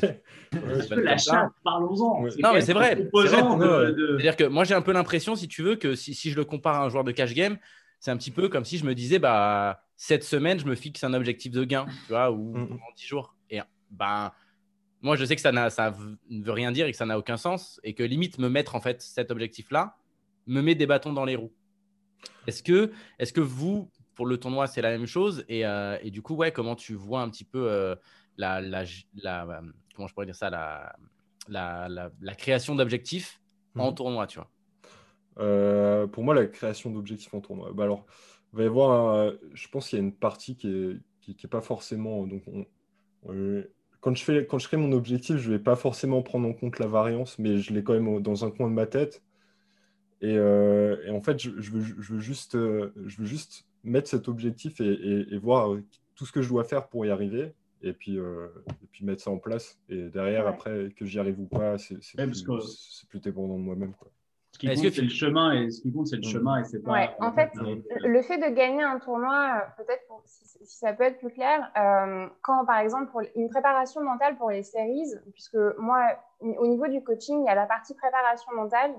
la chat, parlons-en. Non, mais c'est vrai. C'est-à-dire que moi, j'ai un peu l'impression, si tu veux, que si, si, je le compare à un joueur de cash game, c'est un petit peu comme si je me disais, bah, cette semaine, je me fixe un objectif de gain, tu vois, ou mm, mm. en 10 jours. Et ben, moi, je sais que ça, ça ne veut rien dire et que ça n'a aucun sens, et que limite, me mettre en fait cet objectif-là me met des bâtons dans les roues. Est-ce que, est -ce que vous, pour le tournoi, c'est la même chose. Et, euh, et, du coup, ouais, comment tu vois un petit peu euh, la, la, la, euh, comment je pourrais dire ça, la, la, la création d'objectifs en mhm. tournoi, tu vois? Pour moi, la création d'objectifs en tournoi, bah alors, il va y avoir, je pense qu'il y a une partie qui est, qui, est pas forcément. Donc, quand je, fais, quand je crée mon objectif, je ne vais pas forcément prendre en compte la variance, mais je l'ai quand même dans un coin de ma tête. Et, et en fait, je, je, veux, je, veux, juste, je veux juste mettre cet objectif et, voir euh, tout ce que je dois faire pour y arriver. Et puis, euh, et puis mettre ça en place. Et derrière, après, que j'y arrive ou pas, c'est plus, plus, dépendant de moi-même. Qui compte, c'est le chemin et ce qui compte, c'est le chemin et c'est pas. Ouais, en fait, le fait de gagner un tournoi, euh, peut-être si, ça peut être plus clair, quand par exemple pour une préparation mentale pour les séries, puisque moi, au niveau du coaching, il y a la partie préparation mentale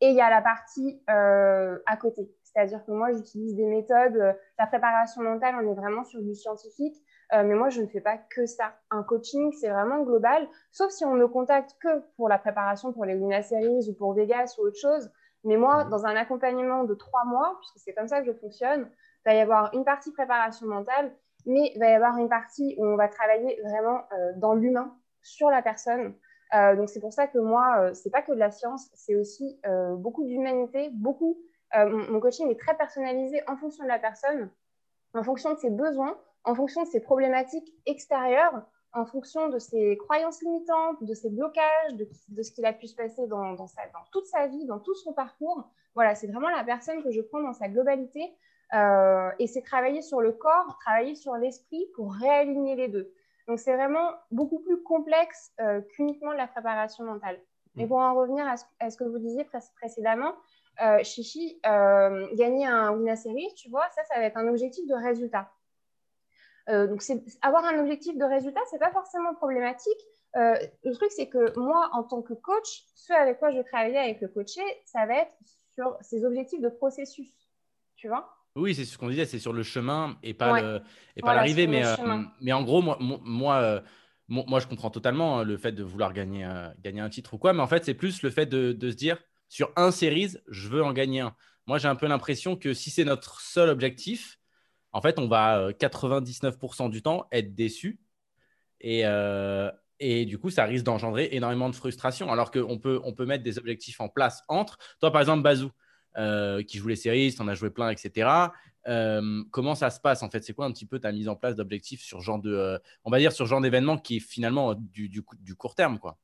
et il y a la partie à côté. C'est-à-dire que moi, j'utilise des méthodes, euh, la préparation mentale, on est vraiment sur du scientifique, euh, mais moi, je ne fais pas que ça. Un coaching, c'est vraiment global, sauf si on ne contacte que pour la préparation pour les Luna Series ou pour Vegas ou autre chose. Mais moi, mhm. dans un accompagnement de trois mois, puisque c'est comme ça que je fonctionne, il va y avoir une partie préparation mentale, mais il va y avoir une partie où on va travailler vraiment euh, dans l'humain, sur la personne. donc c'est pour ça que moi, c'est pas que de la science, c'est aussi beaucoup d'humanité, beaucoup euh, mon, coaching est très personnalisé en fonction de la personne, en fonction de ses besoins, en fonction de ses problématiques extérieures, en fonction de ses croyances limitantes, de ses blocages, de, de ce qu'il a pu se passer dans, dans, sa, dans, toute sa vie, dans tout son parcours. Voilà, c'est vraiment la personne que je prends dans sa globalité. Euh, et c'est travailler sur le corps, travailler sur l'esprit pour réaligner les deux. Donc c'est vraiment beaucoup plus complexe euh, qu'uniquement la préparation mentale. Mais pour en revenir à ce, à ce que vous disiez pré précédemment, euh, Chichi, euh, gagner un Wina Series, tu vois, ça, ça va être un objectif de résultat. Euh, donc, avoir un objectif de résultat, c'est pas forcément problématique. Euh, le truc, c'est que moi, en tant que coach, ce avec quoi je vais travailler avec le coaché, ça va être sur ces objectifs de processus. Tu vois? Oui, c'est ce qu'on disait, c'est sur le chemin et pas le, et pas l'arrivée. Mais, euh, mais en gros, moi, moi, euh, moi, je comprends totalement hein, le fait de vouloir gagner, euh, gagner un titre ou quoi. Mais en fait, c'est plus le fait de, de se dire sur un series, je veux en gagner un. Moi, j'ai un peu l'impression que si c'est notre seul objectif, en fait, on va 99% du temps être déçu. Et, euh, et du coup, ça risque d'engendrer énormément de frustration. Alors qu'on peut, on peut mettre des objectifs en place entre. Toi, par exemple, Bazou, euh, qui joue les séries, tu en as joué plein, etc. Euh, comment ça se passe en fait? C'est quoi un petit peu ta mise en place d'objectifs sur genre de, euh, on va dire sur genre d'événement qui est finalement du, du, court terme, quoi?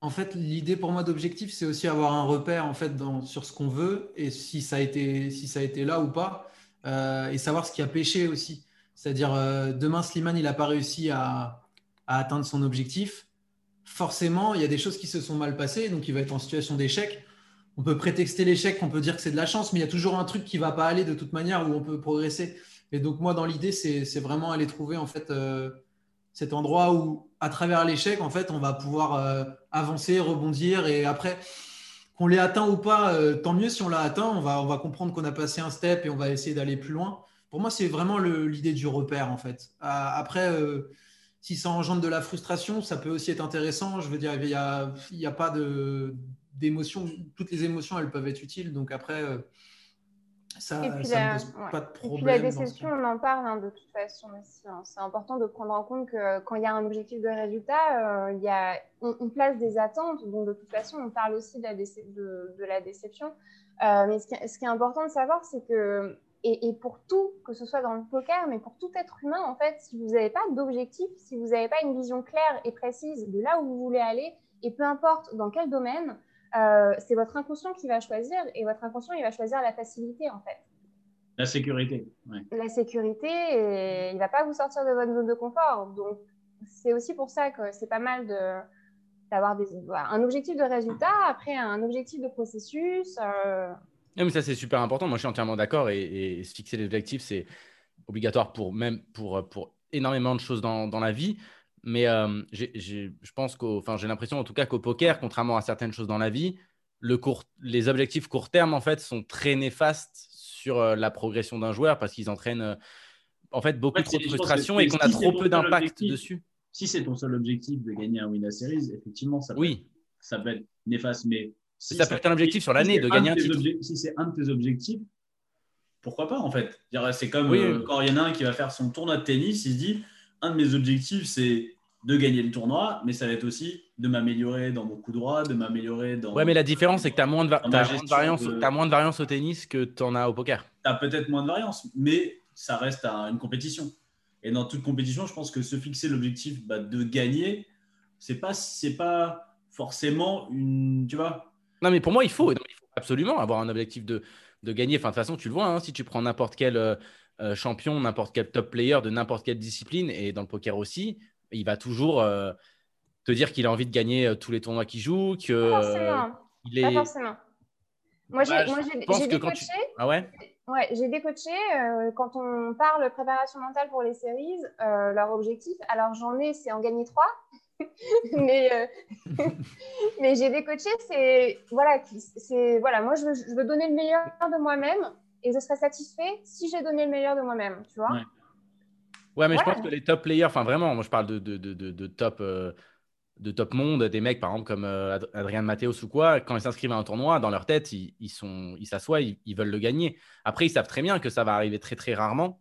En fait, l'idée pour moi d'objectif, c'est aussi avoir un repère en fait sur ce qu'on veut et si ça a été, si ça a été là ou pas, euh, et savoir ce qui a pêché aussi. C'est-à-dire, euh, demain, Slimane, il n'a pas réussi à, atteindre son objectif. Forcément, il y a des choses qui se sont mal passées, donc il va être en situation d'échec. On peut prétexter l'échec, on peut dire que c'est de la chance, mais il y a toujours un truc qui ne va pas aller de toute manière où on peut progresser. Et donc, moi, dans l'idée, c'est vraiment aller trouver en fait euh, cet endroit où, à travers l'échec, en fait, on va pouvoir avancer, rebondir. Et après, qu'on l'ait atteint ou pas, euh, tant mieux si on l'a atteint. On va, on va comprendre qu'on a passé un step et on va essayer d'aller plus loin. Pour moi, c'est vraiment l'idée du repère, en fait. Euh, après, euh, si ça engendre de la frustration, ça peut aussi être intéressant. Je veux dire, il n'y a, a pas d'émotions. Toutes les émotions, elles peuvent être utiles. Donc après, ça, et puis, ça la, ne pose ouais. pas de et puis problème. la dans ce déception, on en parle hein, de toute façon hein. C'est important de prendre en compte que quand il y a un objectif de résultat, euh, y a, on, on place des attentes. Donc de toute façon, on parle aussi de la, déce- de, de la déception. Euh, mais ce qui, est- ce qui est important de savoir, c'est que, et, et pour tout, que ce soit dans le poker, mais pour tout être humain, en fait, si vous n'avez pas d'objectif, si vous n'avez pas une vision claire et précise de là où vous voulez aller, et peu importe dans quel domaine, euh, c'est votre inconscient qui va choisir, et votre inconscient, il va choisir la facilité, en fait La sécurité. Ouais. la sécurité et il ne va pas vous sortir de votre zone de confort. Donc, c'est aussi pour ça que c'est pas mal de d'avoir des, voilà, un objectif de résultat, après un objectif de processus. euh, Non, mais ça, c'est super important. Moi, je suis entièrement d'accord. Et, et se fixer des objectifs, c'est obligatoire pour même pour, pour énormément de choses dans, dans la vie. Mais euh, j'ai- j'ai- je pense qu'au, enfin, j'ai l'impression en tout cas qu'au poker, contrairement à certaines choses dans la vie, le court, les objectifs court terme en fait sont très néfastes sur euh, la progression d'un joueur parce qu'ils entraînent euh, en fait beaucoup En fait, trop de frustration et qu'on a si trop peu d'impact objectif, dessus. Si c'est ton seul objectif de gagner un Winner Series, effectivement, ça peut, Oui, ça peut être néfaste. Mais si ça peut être un objectif sur l'année si de gagner un titre. obje- Si c'est un de tes objectifs, pourquoi pas en fait C'est comme Oui, oui. quand il y en a un qui va faire son tournoi de tennis, il se dit un de mes objectifs c'est de gagner le tournoi, mais ça va être aussi de m'améliorer dans mon coup droit, de m'améliorer dans. Ouais, mais la différence, c'est que tu as moins de, va- moins variance, de- moins de variance au tennis que tu en as au poker. tu as peut-être moins de variance, mais ça reste à une compétition. Et dans toute compétition, je pense que se fixer l'objectif bah, de gagner, c'est pas pas forcément une tu vois. Non, mais pour moi, il faut, non, mais il faut absolument avoir un objectif de, de gagner. Enfin, de toute façon, tu le vois, hein, si tu prends n'importe quel euh, euh, champion, n'importe quel top player de n'importe quelle discipline, et dans le poker aussi, il va toujours euh, te dire qu'il a envie de gagner euh, tous les tournois qu'il joue, que Pas forcément. il Pas est. forcément. Moi, j'ai Bah, j'ai- quand tu- coachés. Ah ouais? Ouais, j'ai des coachés, euh, quand on parle préparation mentale pour les séries, euh, leur objectif, alors j'en ai, c'est en gagner trois, mais, euh, mais j'ai des coachés, c'est, voilà, c'est, voilà, moi je veux, je veux donner le meilleur de moi-même et je serai satisfait si j'ai donné le meilleur de moi-même, tu vois. Ouais. Ouais, mais je pense que les top players, enfin vraiment, moi je parle de, de, de, de, de top, euh, de top monde, des mecs par exemple comme euh, Ad- Adrien Mathéos ou quoi, quand ils s'inscrivent à un tournoi, dans leur tête, ils, ils sont, ils s'assoient, ils, ils veulent le gagner. Après, ils savent très bien que ça va arriver très très rarement,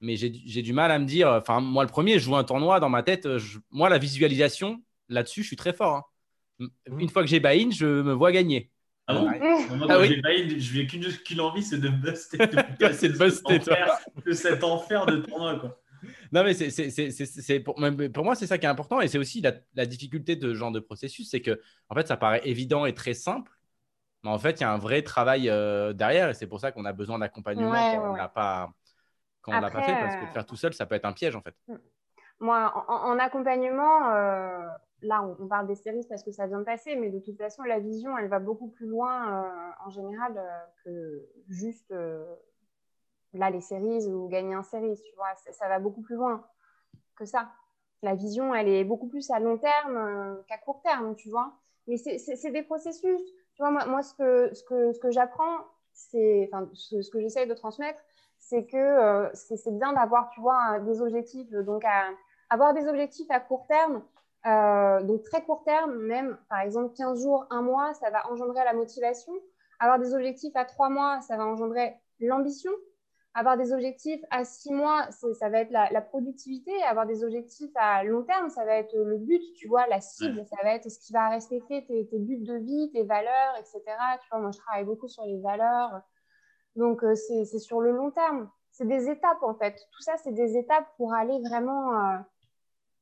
mais j'ai j'ai du mal à me dire, enfin moi le premier, je joue un tournoi dans ma tête, euh, je- moi la visualisation, là-dessus, je suis très fort. hein. Mmh. Une fois que j'ai buy-in, je me vois gagner. Ah bon Ouais. Moi, Ah quand oui. j'ai je n'ai qu'une qu'une envie, c'est de buster. de C'est de buster, toi. enfer- de cet enfer de tournoi quoi. non, mais c'est, c'est, c'est, c'est pour, pour, moi, c'est ça qui est important. Et c'est aussi la, la, difficulté de ce genre de processus. C'est que, en fait, ça paraît évident et très simple. Mais en fait, il y a un vrai travail euh, derrière. Et c'est pour ça qu'on a besoin d'accompagnement quand on l'a pas, quand on l'a pas fait. Parce que faire tout seul, ça peut être un piège, en fait. Mm. Moi, en, accompagnement, euh, là, on, parle des séries parce que ça vient de passer. Mais de toute façon, la vision, elle va beaucoup plus loin euh, en général que juste là, les séries ou gagner un série, tu vois, ça, va beaucoup plus loin que ça. La vision, elle est beaucoup plus à long terme euh, qu'à court terme, tu vois. Mais c'est des processus. Tu vois, moi, moi ce que, ce que, ce que j'apprends, c'est, enfin, ce, que j'essaye de transmettre, c'est que euh, c'est bien d'avoir, tu vois, des objectifs. Donc, à, avoir des objectifs à court terme, euh, donc très court terme, même par exemple 15 jours, un mois, ça va engendrer la motivation. Avoir des objectifs à trois mois, ça va engendrer l'ambition avoir des objectifs à six mois, ça va être la, productivité. Avoir des objectifs à long terme, ça va être le but, tu vois, la cible. Ça va être ce qui va respecter tes, buts de vie, tes valeurs, etc. Tu vois, moi, je travaille beaucoup sur les valeurs. Donc, euh, c'est sur le long terme. C'est des étapes, en fait. Tout ça, c'est des étapes pour aller vraiment euh,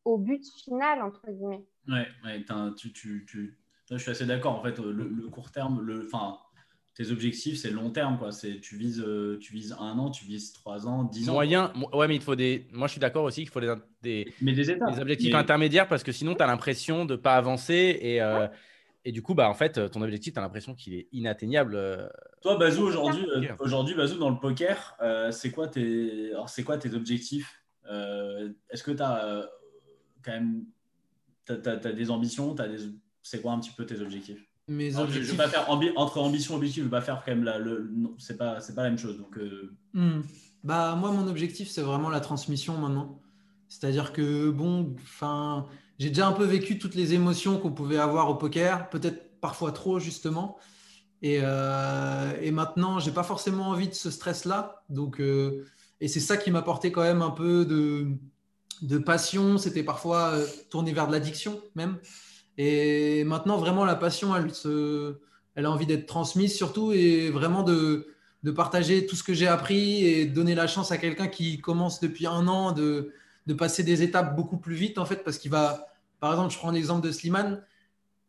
au but final, entre guillemets. Ouais, ouais tu, tu, tu... je suis assez d'accord. En fait, le, le court terme, le... enfin, tes objectifs, c'est long terme. Quoi. Tu, vises, euh, tu vises un an, tu vises trois ans, dix ans. Moyen, ouais, mais il faut des. Moi, je suis d'accord aussi qu'il faut des, des, mais des, étapes. des objectifs intermédiaires parce que sinon, tu as l'impression de ne pas avancer. Et, euh, et du coup, bah, en fait, ton objectif, tu as l'impression qu'il est inatteignable. Euh. Toi, Bazou, aujourd'hui, aujourd'hui Bazou, dans le poker, c'est quoi, tes... quoi tes objectifs Est-ce que tu as quand même as, des ambitions des... C'est quoi un petit peu tes objectifs? Mes objectifs. Je, vais pas faire entre ambition et objectif, je vais pas faire quand même la, le. Non, c'est pas, pas la même chose. Donc. Euh. Hmm. Bah moi, mon objectif, c'est vraiment la transmission maintenant. C'est-à-dire que bon, enfin, j'ai déjà un peu vécu toutes les émotions qu'on pouvait avoir au poker, peut-être parfois trop justement. Et, euh, et maintenant, j'ai pas forcément envie de ce stress-là. Donc, euh, et c'est ça qui m'a porté quand même un peu de, de passion. C'était parfois euh, tourné vers de l'addiction même. Et maintenant, vraiment, la passion, elle, se, elle a envie d'être transmise surtout et vraiment de, de partager tout ce que j'ai appris et donner la chance à quelqu'un qui commence depuis un an de, de passer des étapes beaucoup plus vite, en fait, parce qu'il va, par exemple, je prends l'exemple de Slimane,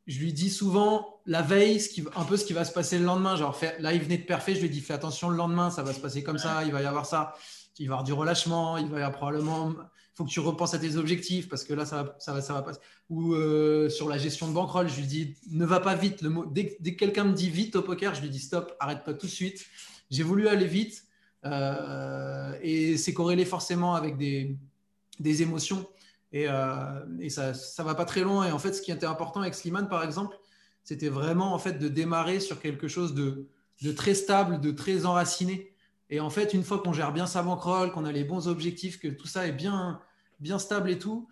je lui dis souvent la veille, ce qui, un peu ce qui va se passer le lendemain. Genre, là, il venait de parfait, je lui dis fais attention le lendemain, ça va se passer comme ça, il va y avoir ça, il va y avoir du relâchement, il va y avoir probablement faut que tu repenses à tes objectifs parce que là, ça va, ça va, passer. Ou euh, sur la gestion de bankroll, je lui dis ne va pas vite. Le dès, que quelqu'un me dit vite au poker, je lui dis stop, arrête pas tout de suite. J'ai voulu aller vite euh, et c'est corrélé forcément avec des, émotions et, euh, ça, ça va pas très loin. Et en fait, ce qui était important avec Slimane, par exemple, c'était vraiment en fait de démarrer sur quelque chose de très stable, de très enraciné. Et en fait, une fois qu'on gère bien sa bankroll, qu'on a les bons objectifs, que tout ça est bien, bien stable et tout,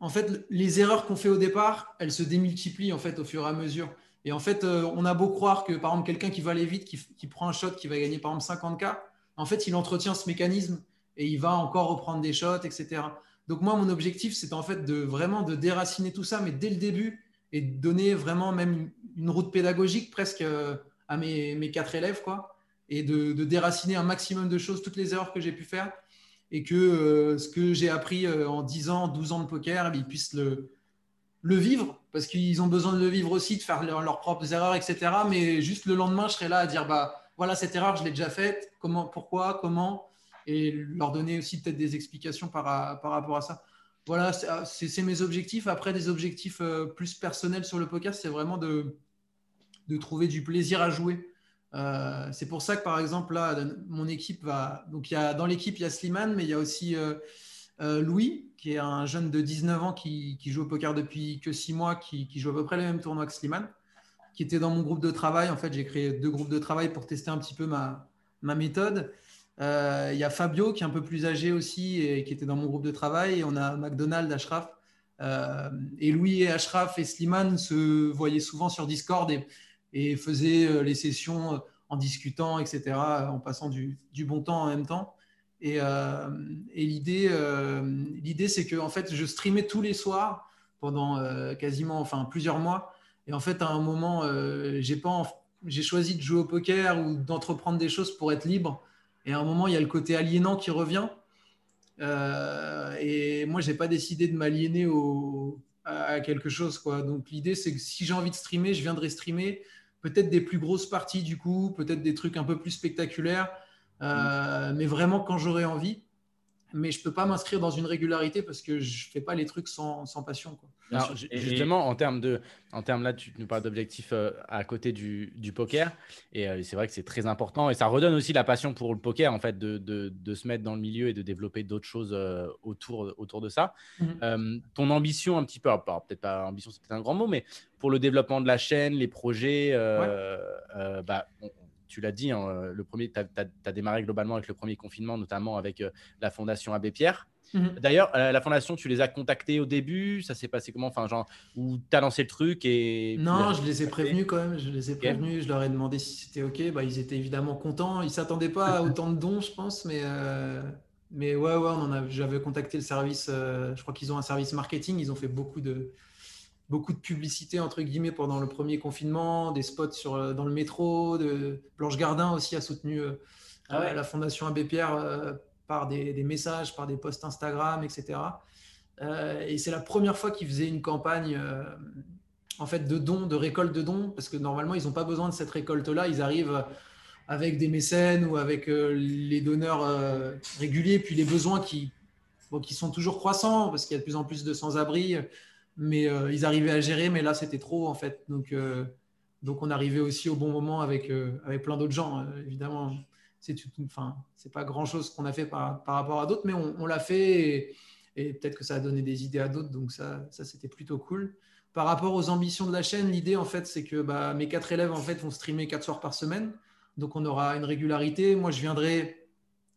en fait, les erreurs qu'on fait au départ, elles se démultiplient en fait au fur et à mesure. Et en fait, euh, on a beau croire que par exemple quelqu'un qui va aller vite, qui, prend un shot, qui va gagner par exemple 50K, en fait, il entretient ce mécanisme et il va encore reprendre des shots, etc. Donc moi, mon objectif, c'est en fait de vraiment de déraciner tout ça, mais dès le début et de donner vraiment même une, route pédagogique presque euh, à mes, mes quatre élèves, quoi et de, déraciner un maximum de choses, toutes les erreurs que j'ai pu faire, et que euh, ce que j'ai appris euh, en 10 ans, 12 ans de poker, ils puissent le, vivre, parce qu'ils ont besoin de le vivre aussi, de faire leurs propres erreurs, etc. Mais juste le lendemain, je serai là à dire, bah voilà, cette erreur, je l'ai déjà faite, comment, pourquoi, comment, et leur donner aussi peut-être des explications par, rapport à ça. Voilà, c'est mes objectifs. Après, des objectifs euh, plus personnels sur le poker, c'est vraiment de trouver du plaisir à jouer. Euh, c'est pour ça que, par exemple, là, mon équipe va. Donc, il y a, dans l'équipe, il y a Slimane, mais il y a aussi euh, euh, Louis, qui est un jeune de 19 ans qui, joue au poker depuis que 6 mois, qui, joue à peu près le même tournoi que Slimane, qui était dans mon groupe de travail. En fait, j'ai créé deux groupes de travail pour tester un petit peu ma, méthode. il y a Fabio, qui est un peu plus âgé aussi, et qui était dans mon groupe de travail. Et on a McDonald, Ashraf. et Louis et Ashraf et Slimane se voyaient souvent sur Discord. Et faisait euh, les sessions euh, en discutant, etc., en passant du, bon temps en même temps. Et, euh, l'idée, l'idée, c'est que en fait, je streamais tous les soirs pendant quasiment, enfin, plusieurs mois. Et en fait, à un moment, j'ai pas, j'ai choisi de jouer au poker ou d'entreprendre des choses pour être libre. Et à un moment, il y a le côté aliénant qui revient. Et moi, j'ai pas décidé de m'aliéner au, à, quelque chose. Quoi. Donc l'idée, c'est que si j'ai envie de streamer, je viendrai streamer peut-être des plus grosses parties du coup, peut-être des trucs un peu plus spectaculaires, euh, mais vraiment quand j'aurai envie. Mais je peux pas m'inscrire dans une régularité parce que je fais pas les trucs sans, sans passion. Quoi. Alors, justement, en termes de, en termes là, tu nous parles d'objectifs euh, à côté du, du poker, et euh, c'est vrai que c'est très important, et ça redonne aussi la passion pour le poker, en fait, de, de, de se mettre dans le milieu et de développer d'autres choses euh, autour, autour de ça. Mhm. ton ambition, un petit peu, peut-être pas ambition, c'est peut-être un grand mot, mais pour le développement de la chaîne, les projets, bah, tu l'as dit, hein, le premier, tu as, as, démarré globalement avec le premier confinement, notamment avec la Fondation Abbé Pierre. Mhm. D'ailleurs, euh, la fondation, tu les as contactés au début? Ça s'est passé comment? Enfin, genre, où tu as lancé le truc et. Non, je les ai prévenus quand même. Je les ai prévenus. Je leur ai demandé si c'était OK. Bah, ils étaient évidemment contents. Ils ne s'attendaient pas à autant de dons, je pense. Mais, euh, mais ouais, ouais, j'avais contacté le service. Euh, je crois qu'ils ont un service marketing. Ils ont fait beaucoup de beaucoup de publicité entre guillemets pendant le premier confinement, des spots sur, dans le métro. De... Blanche Gardin aussi a soutenu ah la Fondation Abbé Pierre par des, messages, par des posts Instagram, etc. Euh, et c'est la première fois qu'ils faisaient une campagne euh, en fait de dons, de récolte de dons, parce que normalement ils n'ont pas besoin de cette récolte-là. Ils arrivent avec des mécènes ou avec euh, les donneurs réguliers, puis les besoins qui, qui sont toujours croissants, parce qu'il y a de plus en plus de sans-abri, mais ils arrivaient à gérer, mais là c'était trop en fait. Donc, donc on arrivait aussi au bon moment avec, avec plein d'autres gens, évidemment c'est enfin, pas grand chose qu'on a fait par, par, rapport à d'autres, mais on, l'a fait et, peut-être que ça a donné des idées à d'autres, donc ça, ça c'était plutôt cool. Par rapport aux ambitions de la chaîne, l'idée en fait, c'est que bah, mes quatre élèves en fait vont streamer quatre soirs par semaine, donc on aura une régularité. Moi, je viendrai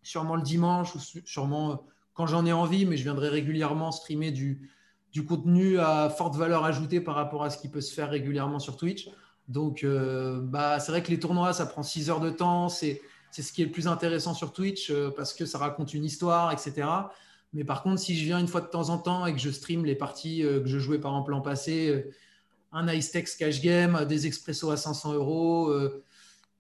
sûrement le dimanche ou sûrement quand j'en ai envie, mais je viendrai régulièrement streamer du, du contenu à forte valeur ajoutée par rapport à ce qui peut se faire régulièrement sur Twitch. Donc, euh, bah, c'est vrai que les tournois, ça prend 6 heures de temps. C'est ce qui est le plus intéressant sur Twitch euh, parce que ça raconte une histoire, etc. Mais par contre, si je viens une fois de temps en temps et que je stream les parties euh, que je jouais par exemple l'an passé, un Ice Tex Cash Game, des expressos à 500 euros.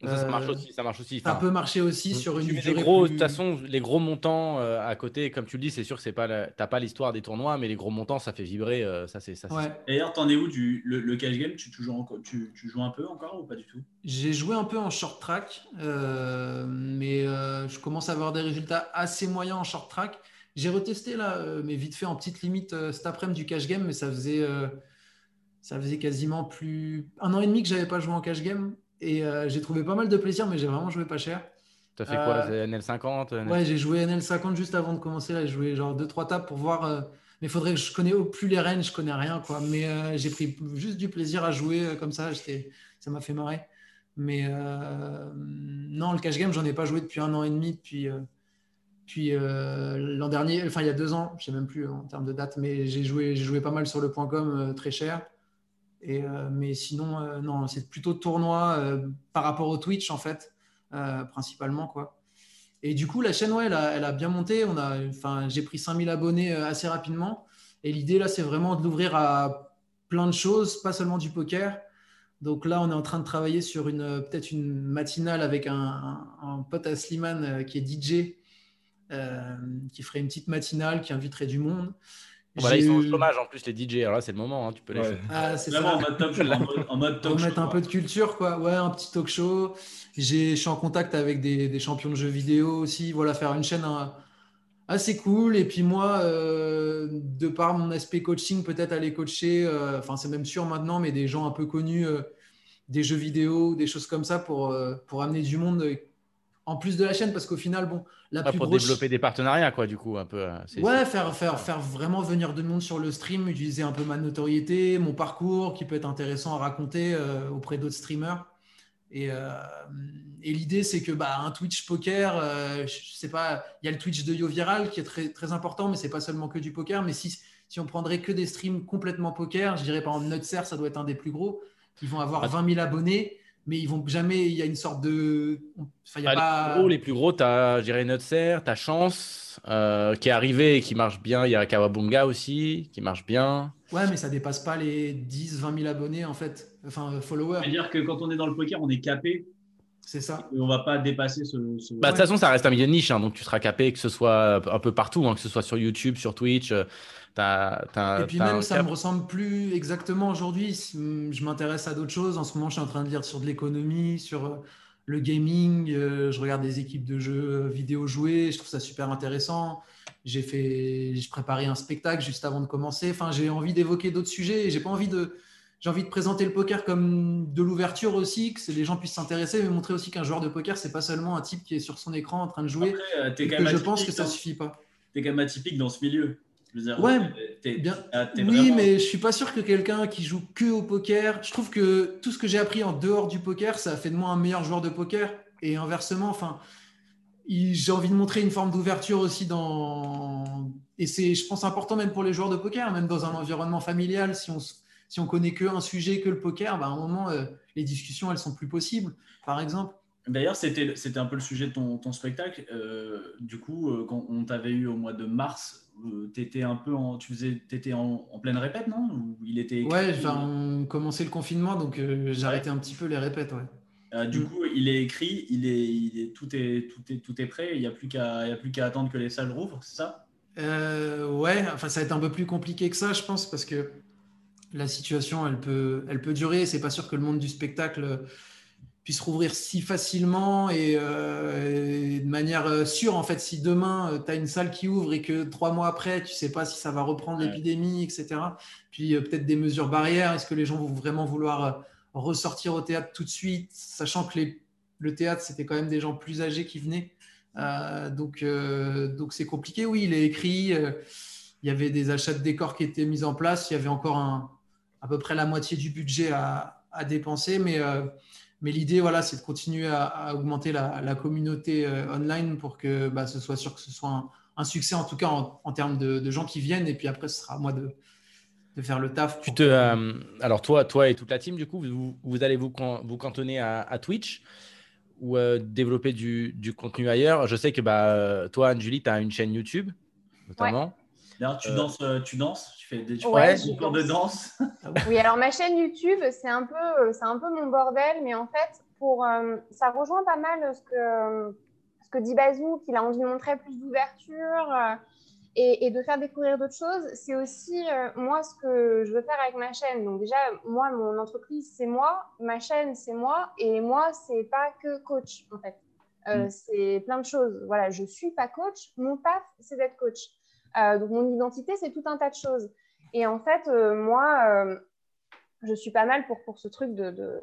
Ça, marche aussi. Ça marche aussi. Ça peut marcher aussi sur une durée gros, De toute façon, les gros montants à côté, comme tu le dis, c'est sûr que c'est pas, t'as pas l'histoire des tournois, mais les gros montants, ça fait vibrer. ça c'est ça. Ouais. D'ailleurs, t'en es où du le, cash game? Tu, joues tu, tu joues un peu encore ou pas du tout? J'ai joué un peu en short track, euh, mais euh, je commence à avoir des résultats assez moyens en short track. J'ai retesté là, euh, mais vite fait en petite limite cet après-midi du cash game, mais ça faisait, ça faisait quasiment plus un an et demi que j'avais pas joué en cash game et j'ai trouvé pas mal de plaisir, mais j'ai vraiment joué pas cher. Tu as fait quoi NL50 Ouais, j'ai joué NL50 juste avant de commencer. Là, j'ai joué genre 2-3 tables pour voir. mais il faudrait que je connais plus les rênes, je connais rien quoi. Mais j'ai pris juste du plaisir à jouer comme ça. Ça m'a fait marrer. Mais euh, non, le cash game, j'en ai pas joué depuis un an et demi, depuis, euh, puis euh, l'an dernier, enfin il y a deux ans, je sais même plus en termes de date, mais j'ai joué, joué pas mal sur le point .com, très cher. Et, mais sinon, non, c'est plutôt tournoi par rapport au Twitch en fait, principalement quoi. Et du coup, la chaîne, ouais, elle a, bien monté. On a, enfin, j'ai pris 5000 abonnés assez rapidement. Et l'idée là, c'est vraiment de l'ouvrir à plein de choses, pas seulement du poker. Donc là, on est en train de travailler sur une peut-être une matinale avec un, pote à Slimane euh, qui est DJ, euh, qui ferait une petite matinale, qui inviterait du monde. Voilà, ils sont au chômage en plus les DJ. Alors là, c'est le moment, hein, tu peux les faire. Ah, c'est ça. En mode, top, en mode, talk show. mettre un peu de culture, quoi. Ouais, un petit talk show. Je suis en contact avec des, champions de jeux vidéo aussi. Voilà, faire une chaîne hein, assez cool. Et puis moi, euh, de par mon aspect coaching, peut-être aller coacher, enfin, c'est même sûr maintenant, mais des gens un peu connus des jeux vidéo, des choses comme ça pour, euh, pour amener du monde en plus de la chaîne parce qu'au final, bon, la plus pour développer des partenariats, quoi, du coup, un peu. Euh, ouais, faire, faire, faire vraiment venir de monde sur le stream, utiliser un peu ma notoriété, mon parcours qui peut être intéressant à raconter euh, auprès d'autres streamers. Et, et l'idée, c'est que bah, un Twitch poker, je sais pas, il y a le Twitch de Yo Viral qui est très, très important, mais c'est pas seulement que du poker. Mais si, si on prendrait que des streams complètement poker, je dirais par exemple Nutser, ça doit être un des plus gros. Ils vont avoir 20 000 abonnés, mais ils vont jamais. Il y a une sorte de. Enfin, y a pas... les, plus gros, les plus gros, tu as, je dirais, Nutser, tu as Chance, euh, qui est arrivé et qui marche bien. Il y a Kawabunga aussi, qui marche bien. Ouais, mais ça dépasse pas les 10, 20 000 abonnés, en fait. Enfin, followers. C'est-à-dire que quand on est dans le poker, on est capé C'est ça. Et on va pas dépasser ce. ce- Bah, De toute façon, ça reste un milieu de niche, hein, donc tu seras capé que ce soit un peu partout, hein, que ce soit sur YouTube, sur Twitch. euh, Et puis même, ça cap. me ressemble plus exactement aujourd'hui. Je m'intéresse à d'autres choses. En ce moment, je suis en train de lire sur de l'économie, sur euh, le gaming. euh, Je regarde des équipes de jeux euh, vidéo jouer. Je trouve ça super intéressant. J'ai fait, je préparais un spectacle juste avant de commencer. Enfin, j'ai envie d'évoquer d'autres sujets. et J'ai pas envie de, j'ai envie de présenter le poker comme de l'ouverture aussi, que les gens puissent s'intéresser, mais montrer aussi qu'un joueur de poker, c'est pas seulement un type qui est sur son écran en train de jouer. Après, et que je pense que ça suffit pas. T'es quand même atypique dans ce milieu. Je veux dire, Ouais, bien. ah, Oui, mais je suis pas sûr que quelqu'un qui joue que au poker. Je trouve que tout ce que j'ai appris en dehors du poker, ça a fait de moi un meilleur joueur de poker. Et inversement, enfin, j'ai envie de montrer une forme d'ouverture aussi dans. Et c'est, je pense, important même pour les joueurs de poker, même dans un environnement familial. Si on, si on connaît que un sujet, que le poker, bah, à un moment, euh, les discussions, elles sont plus possibles. Par exemple. D'ailleurs, c'était un peu le sujet de ton, ton spectacle. Euh, du coup, euh, quand on t'avait eu au mois de mars, euh, t'étais un peu en, tu faisais, t'étais en, en pleine répète, non? Ou il était écrit, Ouais, enfin, on commençait le confinement, donc euh, arrêté un petit peu les répètes. Ouais. Euh, du Mm. coup, il est écrit, il est, il est, tout est, tout est, tout est prêt. Il n'y a plus qu'à, il y a plus qu'à attendre que les salles rouvrent, c'est ça? Euh, ouais, enfin, ça va être un peu plus compliqué que ça, je pense, parce que la situation, elle peut, elle peut durer. C'est pas sûr que le monde du spectacle puisse rouvrir si facilement et, euh, et de manière euh, sûre. En fait, si demain, tu as une salle qui ouvre et que trois mois après, tu sais pas si ça va reprendre Ouais. l'épidémie, etc. Puis euh, peut-être des mesures barrières. Est-ce que les gens vont vraiment vouloir euh, ressortir au théâtre tout de suite, sachant que les, le théâtre, c'était quand même des gens plus âgés qui venaient. Euh, donc, euh, donc c'est compliqué. Oui, il est écrit. euh, il y avait des achats de décors qui étaient mis en place. Il y avait encore un, à peu près la moitié du budget à, à dépenser, mais euh, mais l'idée, voilà, c'est de continuer à, à augmenter la, la communauté euh, online pour que bah, ce soit sûr que ce soit un, un succès, en tout cas en, en termes de, de gens qui viennent. Et puis après, ce sera à moi de, de faire le taf. Tu te, euh, alors toi, toi et toute la team, du coup, vous, vous allez vous, can- vous cantonner à, à Twitch ou euh, développer du, du contenu ailleurs? Je sais que bah, toi, Anne-Julie, tu as une chaîne YouTube, notamment. D'ailleurs, tu Euh, danses, tu danses, tu fais des, tu Ouais, fais des cours de danse. Oui, alors ma chaîne YouTube, c'est un peu, c'est un peu mon bordel, mais en fait, pour, euh, ça rejoint pas mal ce que, ce que dit Bazou, qu'il a envie de montrer plus d'ouverture euh, et, et de faire découvrir d'autres choses. C'est aussi euh, moi ce que je veux faire avec ma chaîne. Donc déjà, moi, mon entreprise, c'est moi, ma chaîne, c'est moi, et moi, c'est pas que coach en fait. Euh, Mm. C'est plein de choses. Voilà, je suis pas coach. Mon taf, c'est d'être coach. Euh, donc mon identité, c'est tout un tas de choses. Et en fait, euh, moi, euh, je suis pas mal pour, pour ce truc de,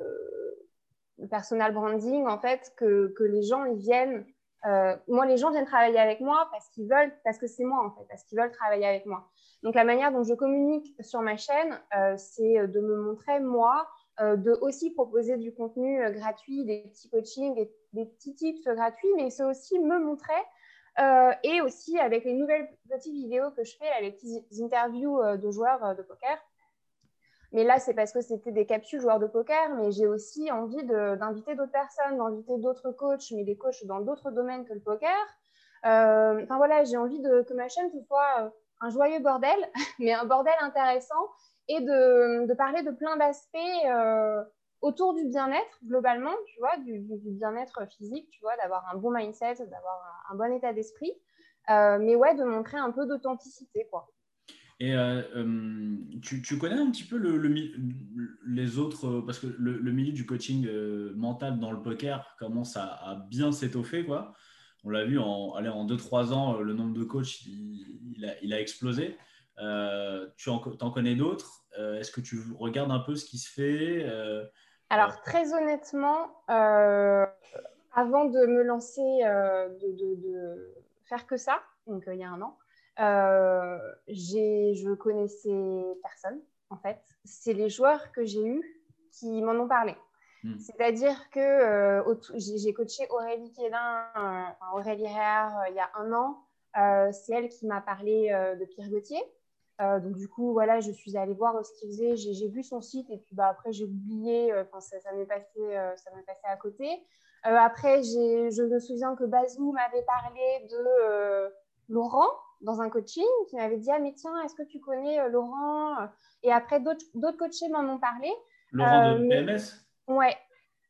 personal branding, en fait, que, que les gens viennent. euh, moi, les gens viennent travailler avec moi parce qu'ils veulent, parce que c'est moi, en fait, parce qu'ils veulent travailler avec moi. Donc, la manière dont je communique sur ma chaîne, c'est de me montrer moi, de aussi proposer du contenu gratuit, des petits coachings, des, des petits tips gratuits, mais c'est aussi me montrer euh, et aussi avec les nouvelles petites vidéos que je fais, les petites interviews euh, de joueurs euh, de poker. Mais là, c'est parce que c'était des capsules joueurs de poker, mais j'ai aussi envie d'inviter d'autres personnes, d'inviter d'autres coachs, mais des coachs dans d'autres domaines que le poker. Enfin voilà, j'ai envie que ma chaîne soit un joyeux bordel, mais un bordel intéressant, et de, parler de plein d'aspects autour du bien-être globalement, tu vois, du, bien-être physique, tu vois, d'avoir un bon mindset, d'avoir un, bon état d'esprit. Euh, mais ouais, de montrer un peu d'authenticité, quoi. Et euh, euh, tu, connais un petit peu le, les autres, parce que le, milieu du coaching mental dans le poker commence à, bien s'étoffer. quoi. On l'a vu en 2-3 ans, euh, le nombre de coachs, il, a, explosé. Tu en, connais d'autres? Est-ce que tu regardes un peu ce qui se fait Alors, très honnêtement, euh, avant de me lancer, euh, de, de- de faire que ça, donc euh, il y a un an, je connaissais personne, en fait. C'est les joueurs que j'ai eus qui m'en ont parlé. Hmm. C'est-à-dire que j'ai coaché Aurélie Quédin, enfin, Aurélie Réard, il y a un an. C'est elle qui m'a parlé de Pierre Gauthier. Euh, donc du coup, voilà, je suis allée voir ce qu'il faisait. J'ai vu son site et puis bah, après j'ai oublié. euh, ça, ça m'est passé, euh, ça m'est passé à côté. Euh, après, j'ai- je me souviens que Bazou m'avait parlé de euh, Laurent dans un coaching, qui m'avait dit ah mais tiens, est-ce que tu connais euh, Laurent? Et après, d'autres d'autres coachés m'en ont parlé. Laurent Euh, de PMS Ouais.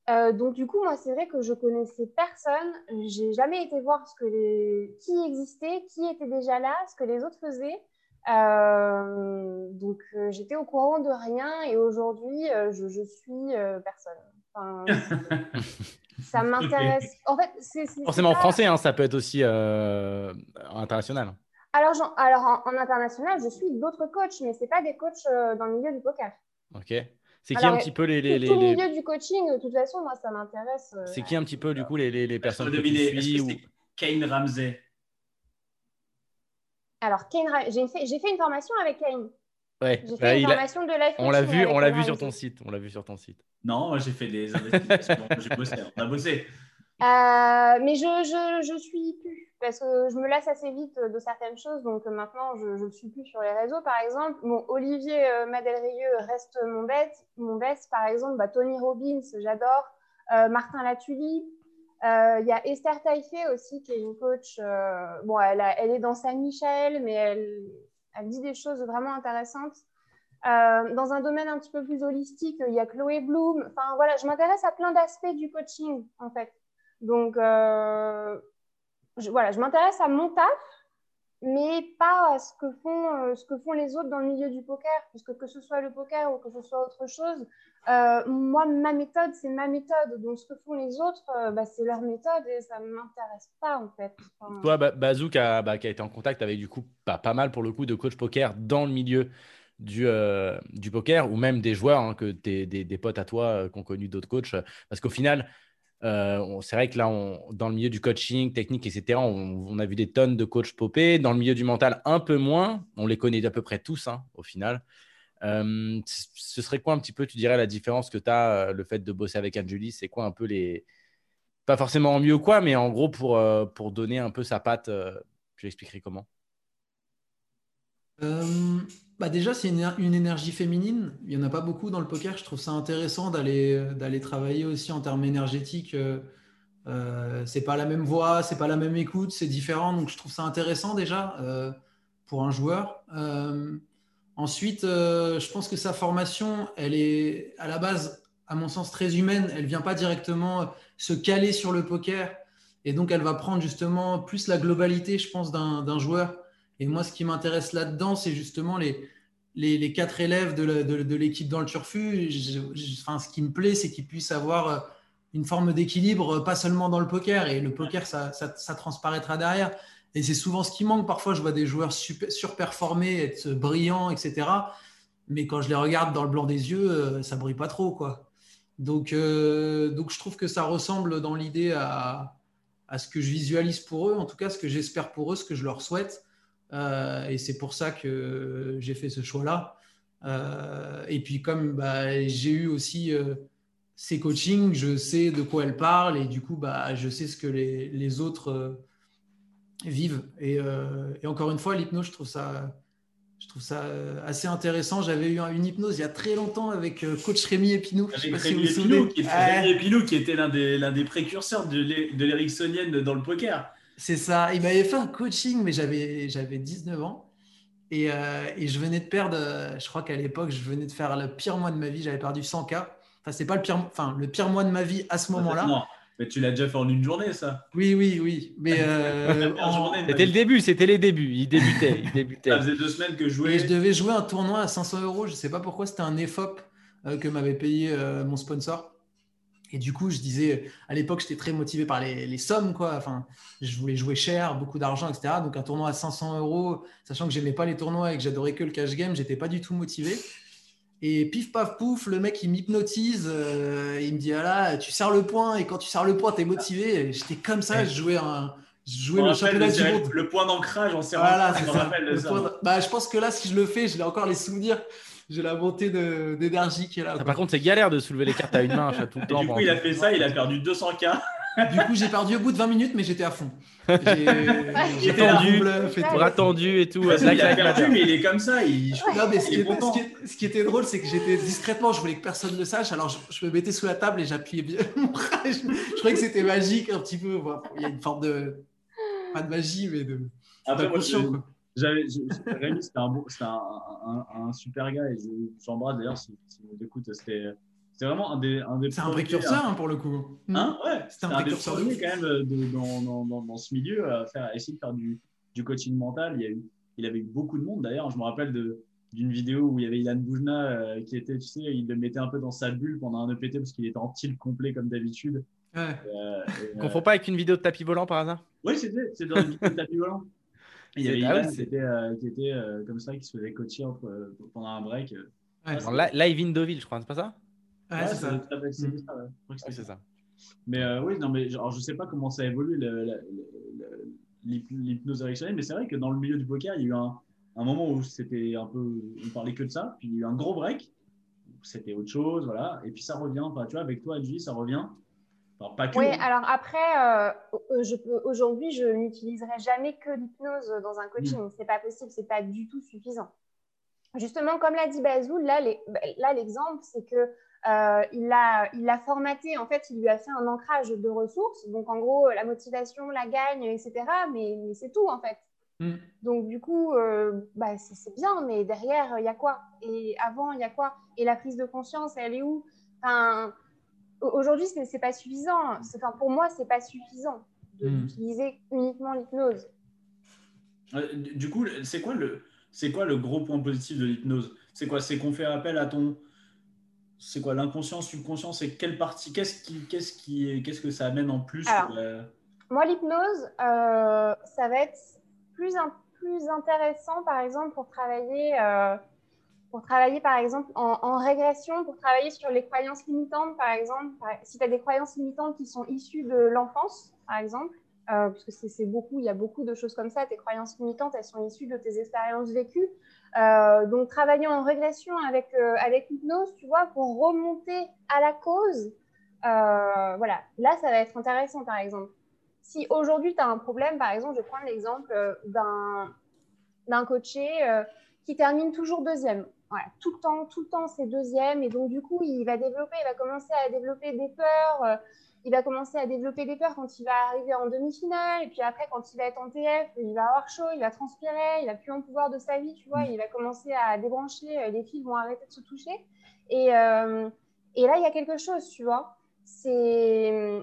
Euh, donc du coup, moi, c'est vrai que je connaissais personne. J'ai jamais été voir ce que les... qui existait, qui était déjà là, ce que les autres faisaient. Euh, donc euh, j'étais au courant de rien et aujourd'hui, je, je, suis personne. Enfin, ça m'intéresse. En fait, c'est forcément en français, hein, ça peut être aussi international. Alors, alors en, international, je suis d'autres coachs, mais c'est pas des coachs dans le milieu du poker. Ok. C'est qui un petit peu les. les, tout, le milieu du coaching, de toute façon, moi, ça m'intéresse. Euh, c'est qui un petit peu, du coup, les, les, les personnes que tu suis ou... Kane Ramsey? Alors, Kane, j'ai fait, fait, une formation avec Kane. Ouais, j'ai fait bah, une formation de life On l'a vu, on l'a vu sur ton site. On l'a vu sur ton site. Non, j'ai fait des investigations. j'ai bossé. On a bossé. Euh, mais je, je, je suis plus parce que je me lasse assez vite de certaines choses, donc maintenant je ne suis plus sur les réseaux. Par exemple, mon Olivier euh, Madelrieux reste mon bête, mon best. Par exemple, bah, Tony Robbins, j'adore. Euh, Martin Latulipe. Il y a Esther Taïfé aussi, qui est une coach. bon, elle, est dans Saint-Michel, mais elle, dit des choses vraiment intéressantes. dans un domaine un petit peu plus holistique, il y a Chloé Bloom. Enfin, voilà, je m'intéresse à plein d'aspects du coaching, en fait. Donc, euh, je, voilà, je m'intéresse à mon taf, mais pas à ce que, font, euh, ce que font les autres dans le milieu du poker, puisque que ce soit le poker ou que ce soit autre chose, euh, moi, ma méthode, c'est ma méthode. Donc, ce que font les autres, bah, c'est leur méthode et ça ne m'intéresse pas, en fait. Toi, Bazou, qui a, bah, qui a, été en contact avec, du coup, pas, pas mal pour le coup de coach poker dans le milieu du, du poker ou même des joueurs, hein, que des, des, potes à toi qui ont connu d'autres coachs. Parce qu'au final, euh, c'est vrai que là, dans le milieu du coaching, technique, etc., on, a vu des tonnes de coachs popés. Dans le milieu du mental, un peu moins. On les connaît à peu près tous, hein, au final. Euh, ce serait quoi un petit peu, tu dirais, la différence que tu as, euh, le fait de bosser avec Anjuli C'est quoi un peu les. Pas forcément en mieux ou quoi, mais en gros, pour, pour donner un peu sa patte, je l'expliquerai comment bah déjà, c'est une, énergie féminine. Il n'y en a pas beaucoup dans le poker. Je trouve ça intéressant d'aller, travailler aussi en termes énergétiques. Euh, euh c'est pas la même voix, c'est pas la même écoute, c'est différent. Donc, je trouve ça intéressant déjà euh, pour un joueur. Euh, ensuite, je pense que sa formation, elle est à la base, à mon sens, très humaine. Elle vient pas directement se caler sur le poker. Et donc, elle va prendre justement plus la globalité, je pense, d'un joueur et moi, ce qui m'intéresse là-dedans, c'est justement les, les, quatre élèves de l'équipe dans le turfu. enfin, ce qui me plaît, c'est qu'ils puissent avoir euh, une forme d'équilibre, euh, pas seulement dans le poker. Et le poker, ça, ça, transparaîtra derrière. Et c'est souvent ce qui manque. Parfois, je vois des joueurs surperformés, être brillants, etc. Mais quand je les regarde dans le blanc des yeux, euh, ça brille pas trop, quoi. Donc, donc je trouve que ça ressemble dans l'idée à, à, ce que je visualise pour eux, en tout cas ce que j'espère pour eux, ce que je leur souhaite. Euh, et c'est pour ça que j'ai fait ce choix-là. Euh, et puis comme bah, j'ai eu aussi euh, ces coachings, je sais de quoi elles parlent et du coup, bah, je sais ce que les, les autres vivent. Et, et, encore une fois, l'hypnose, je trouve ça, je trouve ça assez intéressant. J'avais eu une hypnose il y a très longtemps avec coach Rémi Epinou. Avec Rémi, Epinou, qui était, qui était l'un des, l'un des précurseurs de l'Ericksonienne dans le poker. C'est ça. Il m'avait fait un coaching, mais j'avais, j'avais 19 ans. Et, euh, et, je venais de perdre, euh, je crois qu'à l'époque, je venais de faire le pire mois de ma vie. J'avais perdu 100K. Enfin, c'est pas le pire, enfin, le pire mois de ma vie à ce moment-là. Mais tu l'as déjà fait en une journée, ça Oui, oui, oui. Mais euh, C'était le début, c'était les débuts. Il débutait. Il débutait. ça faisait deux semaines que je jouais. Et je devais jouer un tournoi à 500 euros. Je sais pas pourquoi, c'était un EFOP que m'avait payé mon sponsor. Et du coup, je disais, à l'époque, j'étais très motivé par les, sommes, quoi. Enfin, je voulais jouer cher, beaucoup d'argent, etc. Donc, un tournoi à 500 euros, sachant que j'aimais pas les tournois et que j'adorais que le cash game, j'étais pas du tout motivé. Et pif, paf, pouf, le mec, il m'hypnotise. Euh, il me dit, ah là, tu sers le point. Et quand tu sers le point, tu es motivé. J'étais comme ça, je jouais, un, je jouais le championnat du monde. Le point d'ancrage serrant. Voilà, c'est ça. Bah, je pense que là, si je le fais, je l'ai encore les souvenirs j'ai la montée d'énergie qui est là. Ah, par contre, c'est galère de soulever les cartes à une main tout le temps. du coup, il a fait ça, il a perdu 200K. du coup, j'ai perdu au bout de 20 minutes, mais j'étais à fond. J'ai tendu, bras tendu et tout. il a perdu, mais il est comme ça. Il... Non, mais ce, qui était, ce, qui était, drôle, c'est que j'étais discrètement, je voulais que personne ne le sache. Alors, je, me mettais sous la table et j'appuyais bien mon bras. Je, je, croyais que c'était magique un petit peu. il y a une forme de. Pas de magie, mais de. Après, moi, Rémi, c'était un, un, un, super gars et j'embrasse d'ailleurs si, si vous écoute, c'était c'est vraiment un des, un des C'est un précurseur hein, pour le coup. Hein? Ouais, C'est un des précurseur de premiers ouf. quand même euh, de- dans, dans, dans, dans ce milieu à, faire, à essayer de faire du, du coaching mental. Il, y a eu, il avait eu beaucoup de monde d'ailleurs. Je me rappelle de- d'une vidéo où il y avait Ilan Boujna euh, qui était, tu sais, il le mettait un peu dans sa bulle pendant un EPT parce qu'il était en tilt complet comme d'habitude. Ouais. Euh, et, euh, Confonds pas avec une vidéo de tapis volant par hasard? Oui, c'était c'est dans une vidéo de tapis volant. Il y avait Ilan oui, qui était, euh, qui était euh, comme ça, qui se faisait coacher entre, euh, pendant un break. euh. Ouais, in Deauville, je crois, c'est pas ça? Ouais, Ouais, c'est ça. c'est- ça, ouais. C'est ça. ça. Mais euh, oui, non, mais genre, je sais pas comment ça évolue l'hypnose érectionnelle, mais c'est vrai que dans le milieu du poker, il y a eu un, un moment où c'était un peu, on parlait que de ça, puis il y a eu un gros break, où c'était autre chose, voilà, et puis ça revient, enfin, tu vois, avec toi, Julie, ça revient. Enfin, pas que. Oui, alors après, euh, euh, aujourd'hui, je n'utiliserai jamais que l'hypnose dans un coaching. C'est pas possible, c'est pas du tout suffisant. Justement, comme l'a dit Bazou, là, là, l'exemple, c'est que euh, il l'a il formaté. En fait, il lui a fait un ancrage de ressources. Donc, en gros, la motivation, la gagne, etc. Mais, mais c'est tout, en fait. Mm. Donc, du coup, euh, bah, c'est bien, mais derrière, il y a quoi? Et avant, il y a quoi? Et la prise de conscience, elle est où? Enfin, Aujourd'hui, c'est c'est pas suffisant. C'est- Enfin, pour moi, c'est pas suffisant de- Mm. d'utiliser uniquement l'hypnose. Euh, du coup, c'est quoi le, c'est quoi le gros point positif de l'hypnose? C'est quoi? C'est qu'on fait appel à ton, c'est quoi l'inconscient, subconscient? C'est quelle partie Qu'est-ce qui, qu'est-ce qui, qu'est-ce que ça amène en plus Alors, que la- Moi, l'hypnose, euh, ça va être plus, plus intéressant, par exemple, pour travailler, euh, pour travailler par exemple, en, régression, pour travailler sur les croyances limitantes, par exemple. Si tu as des croyances limitantes qui sont issues de l'enfance, par exemple, euh, parce que c'est beaucoup, il y a beaucoup de choses comme ça, tes croyances limitantes, elles sont issues de tes expériences vécues. Euh, donc, travailler en régression avec, euh, avec l'hypnose, tu vois, pour remonter à la cause, euh, voilà, là, ça va être intéressant, par exemple si aujourd'hui tu as un problème, par exemple, je prends l'exemple d'un coaché qui termine toujours deuxième. Voilà, tout le temps, tout le temps, c'est deuxième. Et donc, du coup, il va développer, il va commencer à développer des peurs. euh, il va commencer à développer des peurs quand il va arriver en demi-finale. Et puis après, quand il va être en TF, il va avoir chaud, il va transpirer, il n'a plus en pouvoir de sa vie, tu vois. Il va commencer à débrancher, euh, les fils vont arrêter de se toucher. Et, euh, et là, il y a quelque chose, tu vois. C'est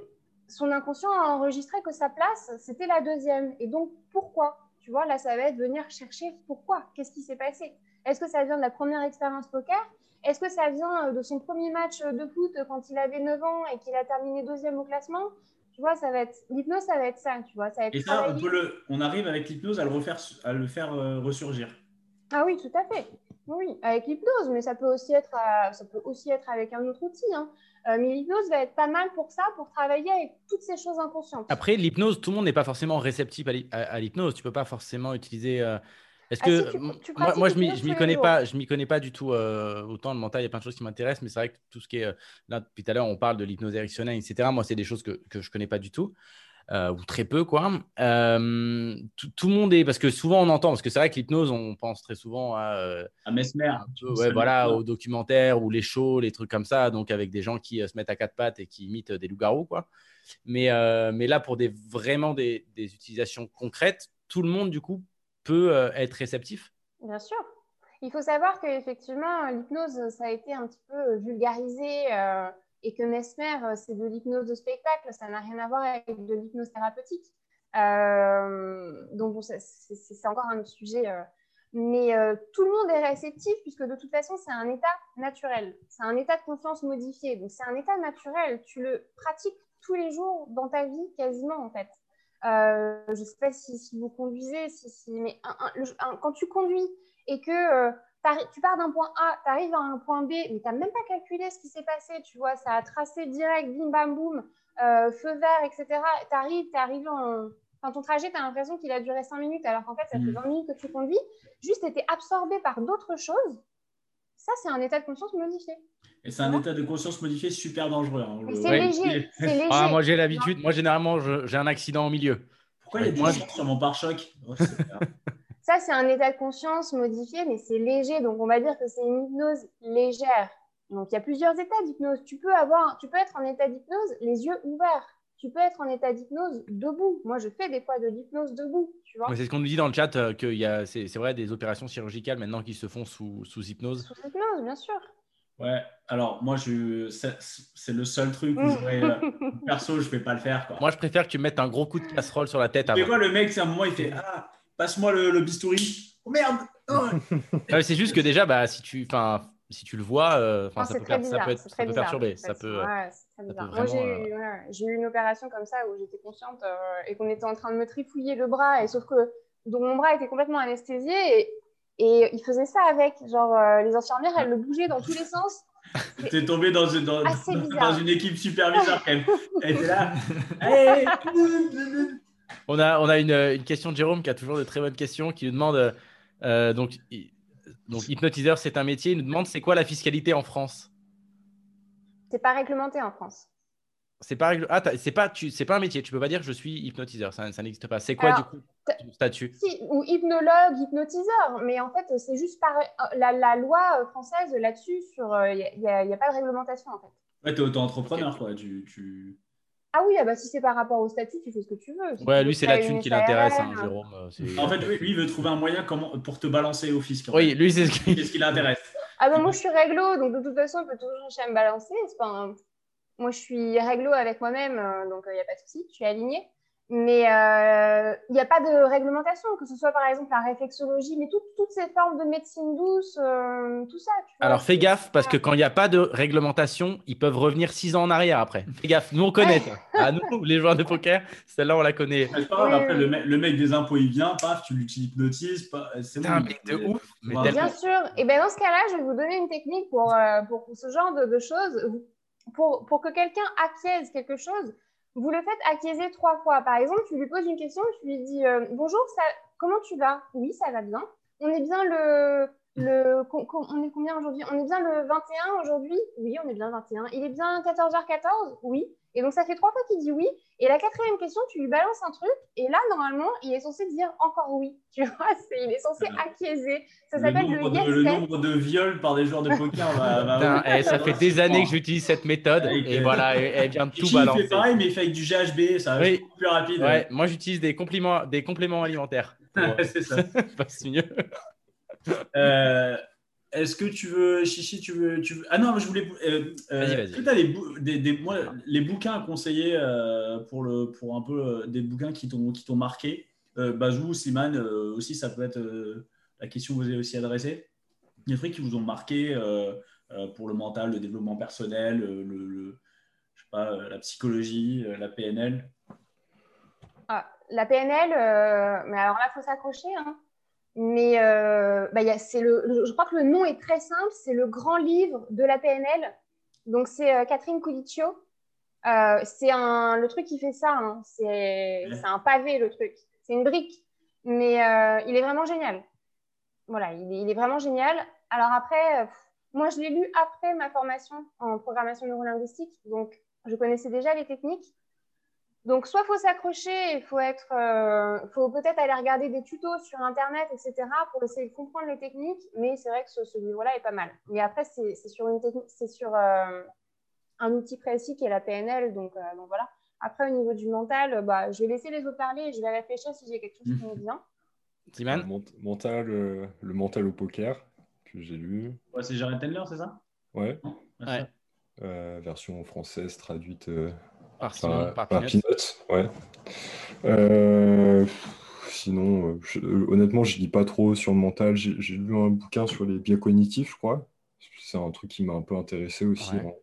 son inconscient a enregistré que sa place, c'était la deuxième. Et donc, pourquoi? Tu vois, là, ça va être venir chercher pourquoi? Qu'est-ce qui s'est passé? Est-ce que ça vient de la première expérience poker? Est-ce que ça vient euh, de son premier match de foot quand il avait 9 ans et qu'il a terminé deuxième au classement? Tu vois, ça va être l'hypnose, ça va être ça. Tu vois, ça va être Et ça, on, peut le, on arrive avec l'hypnose à le refaire, à le faire euh, ressurgir. Ah oui, tout à fait. Oui, avec l'hypnose, mais ça peut aussi être, euh, ça peut aussi être avec un autre outil. hein. Euh, mais l'hypnose va être pas mal pour ça, pour travailler avec toutes ces choses inconscientes. Après, l'hypnose, tout le monde n'est pas forcément réceptif à l'hy- à à l'hypnose. Tu peux pas forcément utiliser. euh, Est-ce Ah que si, tu- moi, tu moi, pratiques je m'y connais jours. pas, je m'y connais pas du tout. euh, autant le mental, il y a plein de choses qui m'intéressent, mais c'est vrai que tout ce qui est euh, là depuis tout à l'heure, on parle de l'hypnose érectionnelle, etc. Moi, c'est des choses que que je connais pas du tout. euh, ou très peu, quoi. Euh, tout, tout le monde est. Parce que souvent, on entend, parce que c'est vrai que l'hypnose, on pense très souvent à. euh, À Mesmer. un peu, ouais, voilà, aux documentaires ou les shows, les trucs comme ça, donc avec des gens qui euh, se mettent à quatre pattes et qui imitent euh, des loups-garous, quoi. Mais, euh, mais là, pour des, vraiment des, des utilisations concrètes, tout le monde, du coup, peut euh, être réceptif. Bien sûr. Il faut savoir qu'effectivement, l'hypnose, ça a été un petit peu vulgarisé euh, et que Mesmer, euh, c'est de l'hypnose de spectacle, ça n'a rien à voir avec de l'hypnose thérapeutique. Euh, donc, bon, c'est encore un autre sujet. euh. Mais euh, tout le monde est réceptif puisque de toute façon, c'est un état naturel. C'est un état de conscience modifié. Donc, c'est un état naturel. Tu le pratiques tous les jours dans ta vie, quasiment, en fait. Euh, je ne sais pas si, si vous conduisez, si, si, mais un- un- le- un- quand tu conduis et que euh, tu pars d'un point A, tu arrives à un point B, mais tu n'as même pas calculé ce qui s'est passé, tu vois, ça a tracé direct, bim bam boum, euh, feu vert, etc. Tu arrives, tu arrivé en. Enfin, ton trajet, tu as l'impression qu'il a duré 5 minutes, alors qu'en fait, ça fait Mhm. 20 minutes que tu conduis. Juste, tu absorbé par d'autres choses. Ça, c'est un état de conscience modifié. Et c'est un état de conscience modifié super dangereux. hein. Le- c'est Ouais. léger. Ah, moi, j'ai l'habitude. Moi, généralement, je- j'ai un accident au milieu. Pourquoi il y a du Moi, sur mon pare-choc? Oh, Ça, c'est un état de conscience modifié, mais c'est léger. Donc, on va dire que c'est une hypnose légère. Donc, il y a plusieurs états d'hypnose. Tu peux avoir, tu peux être en état d'hypnose les yeux ouverts. Tu peux être en état d'hypnose debout. Moi, je fais des fois de l'hypnose debout, tu vois. Ouais, c'est ce qu'on nous dit dans le chat, euh, qu'il y a, c'est c'est vrai, des opérations chirurgicales maintenant qui se font sous, sous hypnose. Sous hypnose, bien sûr. Ouais, alors moi, je, c'est le seul truc où j'aurais. euh, perso, je vais pas le faire. Quoi. Moi, je préfère que tu mettes un gros coup de casserole sur la tête Tu quoi, le mec, c'est un moment, il fait Ah, passe-moi le, le bistouri. Oh merde Oh. Ah, c'est juste que déjà, bah, si tu, enfin, si tu le vois, euh, Non, ça, peut faire- ça bizarre. peut être, ça très peut bizarre, perturber. Ça peut. Ouais, c'est très peut bizarre. vraiment, Moi, j'ai euh, eu, j'ai eu une opération comme ça où j'étais consciente euh, et qu'on était en train de me trifouiller le bras. Et sauf que donc, mon bras était complètement anesthésié et, et ils faisaient ça avec. Genre, euh, les infirmières, elles le bougeaient dans tous les sens. T'es tombé dans, une- dans, une équipe super bizarre quand même. Elle était là. Hey On a, on a une, une question de Jérôme qui a toujours de très bonnes questions, qui nous demande euh, donc, donc hypnotiseur, c'est un métier. Il nous demande c'est quoi la fiscalité en France? C'est pas réglementé en France. C'est pas règle- ah, c'est pas tu c'est pas un métier. Tu peux pas dire je suis hypnotiseur. Ça, ça n'existe pas. C'est quoi Alors, du coup ton statut? Si, ou hypnologue, hypnotiseur, mais en fait, c'est juste par la, la loi euh, française là-dessus, sur il n'y a, y a pas de réglementation en fait. Ouais, t'es auto-entrepreneur, quoi. Tu, tu... Ah oui, ah bah, si c'est par rapport au statut, tu fais ce que tu veux. Si Ouais, lui c'est la thune une qui l'intéresse, hein, Jérôme. euh, En fait, lui, lui, il veut trouver un moyen comment, pour te balancer au fisc. Oui, fait. lui c'est ce qui. Qu'est-ce qui l'intéresse Ah bah moi je suis réglo, donc de toute façon il peut toujours chercher à me balancer. C'est pas un- Moi je suis réglo avec moi-même, euh, donc il n'y a pas de souci, je suis alignée. Mais il n'y a pas de réglementation, que ce soit par exemple la réflexologie, mais tout- toutes ces formes de médecine douce, euh, tout ça. tu vois, Alors fais gaffe parce que quand il n'y a pas de réglementation, ils peuvent revenir six ans en arrière après. Fais gaffe, nous on connaît ça. Ah, nous, les joueurs de poker, celle-là on la connaît. C'est pas grave, Oui, après, oui. le, mec, le mec des impôts, il vient, paf, tu l'hypnotises. C'est T'es un mec de ouf. Mais Bien sûr. Et bien dans ce cas-là, je vais vous donner une technique pour, euh, pour ce genre de, de choses. Pour, pour que quelqu'un acquiesce quelque chose, vous le faites acquiescer trois fois. Par exemple, tu lui poses une question, tu lui dis euh, Bonjour, ça, comment tu vas? Oui, ça va bien. On est bien le. le on est combien aujourd'hui? On est bien le 21 aujourd'hui? Oui, on est bien le 21. Il est bien 14h14 Oui. Et donc, ça fait trois fois qu'il dit oui. Et la quatrième question, tu lui balances un truc. Et là, normalement, il est censé dire encore oui. Tu vois, il est censé acquiescer. Ça Le s'appelle le, nombre, yes de, le nombre de viols par des joueurs de poker va. va- Putain, eh, ça fait des années que j'utilise cette méthode Avec, et euh, voilà, elle, elle vient de tout il balancer. fait pareil, mais il fait avec du GHB, ça va Oui. être plus rapide. Ouais, moi j'utilise des compléments, des compléments alimentaires. pour, c'est ça. c'est mieux. Euh, Est-ce que tu veux, Chichi, tu veux, tu veux... Ah non, je voulais. Euh, euh, Vas-y, vas-y. Est-ce que tu as les, bou- des, des- moi, les bouquins à conseiller euh, pour, le, pour un peu euh, des bouquins qui t'ont qui t'ont marqué? Euh, Bazou, Slimane, euh, aussi, ça peut être euh, la question que vous avez aussi adressée. Des trucs qui vous ont marqué euh, euh, pour le mental, le développement personnel, euh, le, le- je sais pas, euh, la psychologie, euh, la PNL. Ah, la PNL, euh, mais alors là, il faut s'accrocher. Hein. Mais euh, bah, y a- c'est le, le- je crois que le nom est très simple, c'est le grand livre de la PNL. Donc, c'est euh, Catherine Colicchio. Euh, c'est un, le truc qui fait ça, hein. c'est c'est un pavé le truc, c'est une brique. Mais euh, il est vraiment génial. Voilà, il est, il est vraiment génial. Alors après, euh, pff, moi je l'ai lu après ma formation en programmation neurolinguistique, donc je connaissais déjà les techniques. Donc, soit faut s'accrocher, il faut être, euh, faut peut-être aller regarder des tutos sur Internet, etc., pour essayer de comprendre les techniques. Mais c'est vrai que ce, ce livre-là est pas mal. Mais après, c'est sur une technique, c'est sur euh, un outil précis qui est la PNL. Donc, euh, donc voilà. Après, au niveau du mental, bah, je vais laisser les autres parler et je vais réfléchir si j'ai quelque chose qui me vient. Slimane Le mental, euh, le mental au poker que j'ai lu. Ouais, c'est Jared Tendler, c'est ça? Ouais. Ouais. Euh, version française traduite euh, Par par, Simon, par par Peanuts. Ouais. Euh, sinon, euh, je- honnêtement, je lis pas trop sur le mental. J'ai lu un bouquin sur les biais cognitifs, je crois. C'est un truc qui m'a un peu intéressé aussi Ouais. en-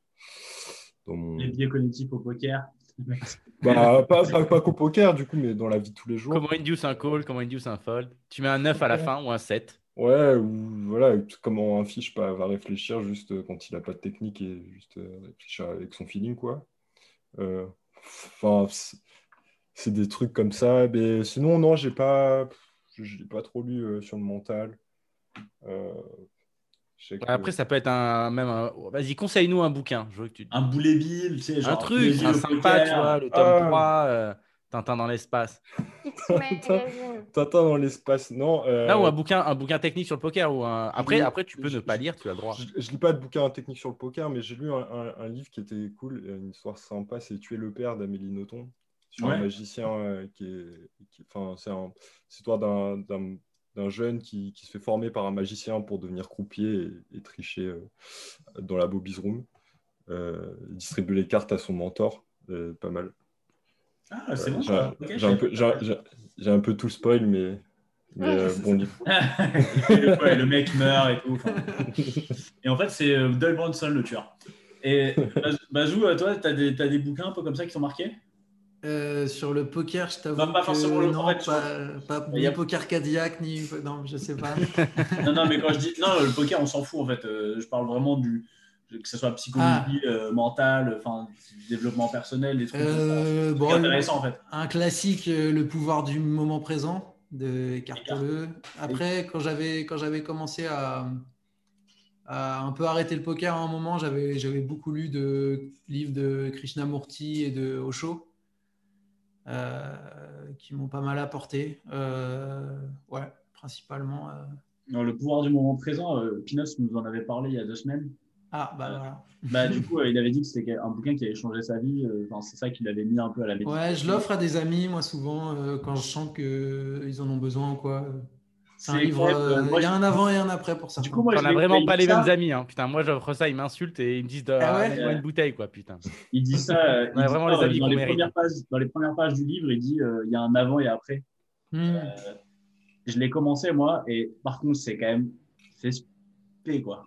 dans mon... Les biais cognitifs au poker. Bah, pas, pas, pas qu'au poker, du coup, mais dans la vie de tous les jours. Comment induce un call, comment induce un fold. Tu mets un 9 à la fin ou un 7. Ouais, ou voilà, comment un fiche va réfléchir juste euh, quand il a pas de technique et juste réfléchir avec son feeling, quoi. Euh, Enfin, c'est- c'est des trucs comme ça. Mais sinon, non, j'ai pas, je l'ai pas trop lu euh, sur le mental. Euh, que- Après, ça peut être un même. un- Vas-y, conseille-nous un bouquin. Je veux que tu... Un boulet bill, tu sais, genre. un truc, un sympa, tu vois, le tome Ah. 3, euh, Tintin dans l'espace. Tintin dans l'espace, non. euh, Là, ou un bouquin, un bouquin technique sur le poker. Ou un... après, après, tu peux Je- ne pas lire, tu as le droit. Je, je lis pas de bouquin technique sur le poker, mais j'ai lu un, un- un livre qui était cool, une histoire sympa, c'est Tuer le père d'Amélie Nothomb, sur Ouais. un magicien euh, qui est. Enfin, c'est un- c'est l'histoire d'un- d'un d'un jeune qui, qui se fait former par un magicien pour devenir croupier et, et tricher euh, dans la Bobby's Room. Euh, distribuer les cartes à son mentor, euh, pas mal. Ah, c'est bon. j'ai ça. un- Ok, j'ai un peu- j'ai- j'ai- un peu tout spoil, mais, mais euh, bon livre. et, le, le mec meurt et tout. Et en fait, c'est euh, Doyle Bronson le tueur. Et Baz- Bazou, euh, toi, tu as, des t'as des bouquins un peu comme ça qui t'ont marqué Euh, sur le poker, je t'avoue Bah, pas que forcément le- non, fait, pas, pas Il y a- ni poker cardiaque, ni... Non, je sais pas. Non, non, mais quand je dis. Non, le poker, on s'en fout en fait. Je parle vraiment du. Que ce soit psychologie, euh, mentale, enfin, développement personnel, des trucs. Euh, C'est bon, intéressant en fait. un classique, euh, Le pouvoir du moment présent de Eckhart Tolle. Après, quand j'avais quand j'avais commencé à, à un peu arrêter le poker à un moment, j'avais j'avais beaucoup lu de livres de Krishnamurti et de Osho euh, qui m'ont pas mal apporté. Ouais, principalement. Non, le pouvoir du moment présent, Pinos nous en avait parlé il y a deux semaines. Ah, bah voilà. Bah, du coup, euh, il avait dit que c'était un bouquin qui avait changé sa vie. euh, Enfin, c'est ça qu'il avait mis un peu à la méditation. Ouais, je l'offre à des amis, moi, souvent, euh, quand je sens qu'ils en ont besoin ou quoi. C'est un livre, euh, moi, il y a je- un avant et un après pour ça. Du coup, moi, as l'ai- vraiment pas les ça, mêmes amis. Hein. Putain, moi j'offre ça, ils m'insultent et ils me disent de Ah ouais? une bouteille, quoi, putain. Il dit ça, il Ouais, dit vraiment ça, les amis dans, les premières pages, dans les premières pages du livre, il dit euh, il y a un avant et après. Hmm. Euh, je l'ai commencé moi, et par contre, c'est quand même. C'est spé, quoi.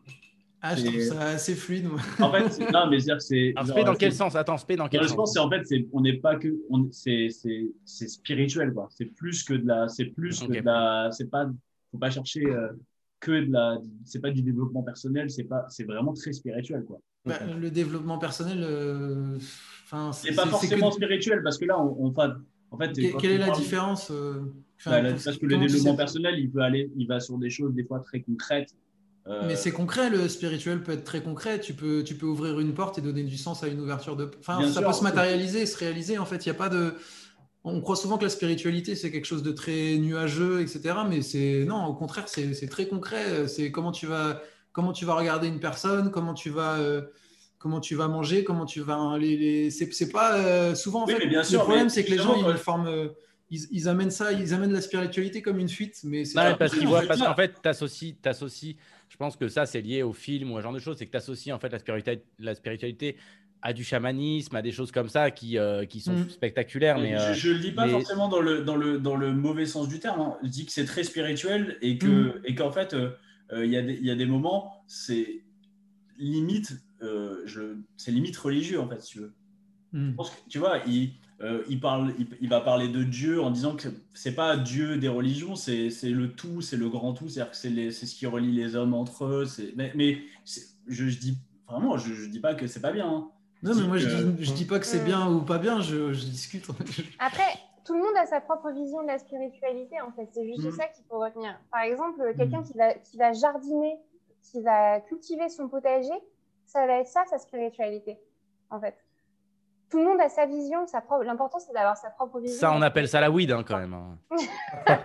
Ah, je c'est- trouve ça assez fluide. moi. En fait, c'est- non, mais que c'est. Alors, genre, spé dans c'est- quel sens? Attends, spé dans quel Non, je sens? pense c'est en fait c'est on n'est pas que on c'est c'est c'est spirituel quoi c'est plus que de la c'est plus Ok. que de la c'est pas faut pas chercher euh, que de la c'est pas du développement personnel c'est pas c'est vraiment très spirituel quoi Bah, le développement personnel, euh, enfin, c'est pas forcément spirituel parce que là on, on en fait Que- quelle est la différence euh, bah, pour- parce que le développement personnel il peut aller il va sur des choses des fois très concrètes Mais c'est concret, le spirituel peut être très concret. Tu peux, tu peux ouvrir une porte et donner du sens à une ouverture de. Enfin, Bien ça sûr, peut se matérialiser, se réaliser. En fait, il n'y a pas de. On croit souvent que la spiritualité, c'est quelque chose de très nuageux, etc. Mais c'est non, au contraire, c'est très concret. C'est comment tu vas, comment tu vas regarder une personne, comment tu vas, euh, comment tu vas manger, comment tu vas. Les, les... C'est pas euh, souvent. En Oui, fait, mais bien sûr, le problème, c'est que les gens, ils forment. euh, Ils, ils amènent ça, ils amènent la spiritualité comme une fuite, mais c'est mais parce qu'ils en voient, fait, parce qu'en fait, t'associes, t'associes. Je pense que ça, c'est lié au film ou à ce genre de choses, c'est que t'associes en fait la spiritualité, la spiritualité à du chamanisme, à des choses comme ça qui, euh, qui sont Mm. spectaculaires. Mais euh, je ne le dis pas mais- forcément dans le, dans, le, dans le mauvais sens du terme. hein. Je dis que c'est très spirituel et que Mhm. et qu'en fait, euh, euh, il y, a des- il y a des moments, c'est limite, euh, je- c'est limite religieux en fait, si tu veux. Hmm. Je pense que, tu vois, il, euh, il, parle, il, il va parler de Dieu en disant que c'est pas Dieu des religions, c'est c'est le tout, c'est le grand tout, c'est-à-dire que c'est ce qui relie les hommes entre eux. Mais, je, je dis vraiment, je, je dis pas que c'est pas bien. hein. Non, mais moi, je dis, je dis pas que c'est bien ou pas bien, je, je discute. Après, tout le monde a sa propre vision de la spiritualité, en fait. C'est juste Mhm. ça qu'il faut retenir. Par exemple, quelqu'un qui, va, qui va jardiner, qui va cultiver son potager, ça va être ça, sa spiritualité, en fait. Tout le monde a sa vision, sa propre... l'important, c'est d'avoir sa propre vision. ça, on appelle ça la weed hein, quand même. hein.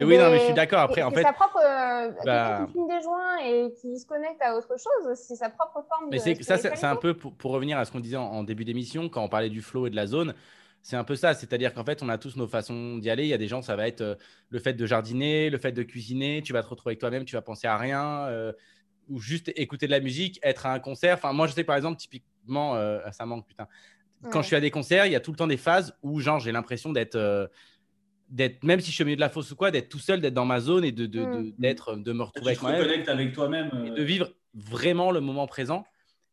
Et Mais- oui, non, mais je suis d'accord. Et Après, en c'est fait, sa propre. euh, bah- qui fume des joints et qui se connecte à autre chose, c'est sa propre forme Mais de. ça, c'est un peu pour, pour revenir à ce qu'on disait en, en début d'émission, quand on parlait du flow et de la zone. C'est un peu ça, c'est-à-dire qu'en fait, on a tous nos façons d'y aller. Il y a des gens, ça va être euh, le fait de jardiner, le fait de cuisiner. Tu vas te retrouver avec toi-même, tu vas penser à rien, euh, ou juste écouter de la musique, être à un concert. Enfin, moi, je sais par exemple, typiquement, euh, ça manque, putain. Quand je suis à des concerts, il y a tout le temps des phases où, genre, j'ai l'impression d'être, euh, d'être, même si je suis au milieu de la fosse ou quoi, d'être tout seul, d'être dans ma zone et de, de, de- Mm. d'être, de me retrouver Tu avec avec toi-même. et euh, de vivre vraiment le moment présent.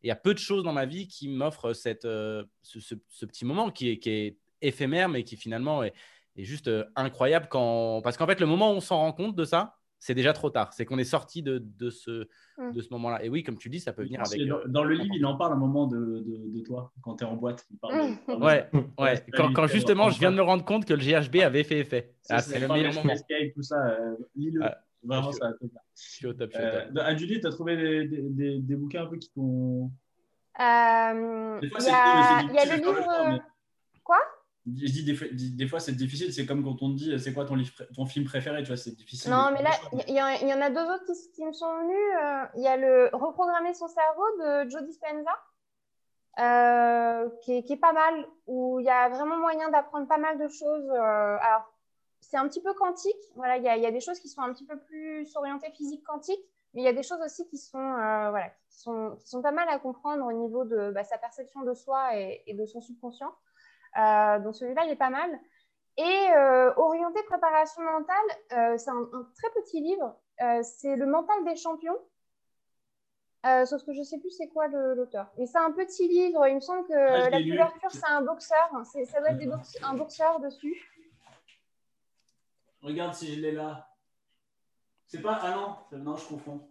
Et il y a peu de choses dans ma vie qui m'offrent cette, euh, ce, ce- ce petit moment qui est, qui est éphémère, mais qui finalement est, est juste euh, incroyable. Quand... Parce qu'en fait, le moment où on s'en rend compte de ça, c'est déjà trop tard. C'est qu'on est sorti de, de ce, Mm. de ce moment-là. Et oui, comme tu dis, ça peut venir avec. dans, euh, dans le livre, il en parle un moment de, de, de toi, quand tu es en boîte. Il parle de- Ouais, ouais. Quand, justement, je viens de me rendre compte que le GHB avait fait effet. Ah, c'est c'est le meilleur moment. Escape, tout ça. euh, lis-le. Ah, Vraiment, je- ça va. Je suis au top, je Euh, tu as trouvé des, des, des, des bouquins un peu qui t'ont. Euh, Il c'est y y a c'est le livre. mais- Quoi? Je dis des fois, dis- des fois c'est difficile, c'est comme quand on te dit c'est quoi ton, livre, ton film préféré, tu vois, c'est difficile. Non, mais là, il y, en- il y en a deux autres qui, qui me sont venus. Euh, Il y a le Reprogrammer son cerveau de Joe Dispenza, euh, qui, est, qui est pas mal, où il y a vraiment moyen d'apprendre pas mal de choses. euh, alors, c'est un petit peu quantique. Voilà, il y, a, y, a des choses qui sont un petit peu plus orientées physique quantique, mais il y a des choses aussi qui sont, euh, voilà, qui sont, qui sont, pas mal à comprendre au niveau de bah, sa perception de soi et, et de son subconscient. Euh, donc celui-là, il est pas mal. Et euh, orienté préparation mentale, euh, c'est un, un, très petit livre. C'est le mental des champions. sauf que je ne sais plus c'est quoi l'auteur. Mais c'est un petit livre. Il me semble que ah, la couverture, c'est un boxeur. Ça doit être des un boxeur dessus. Regarde si je l'ai là. C'est pas. Ah non, non, je confonds.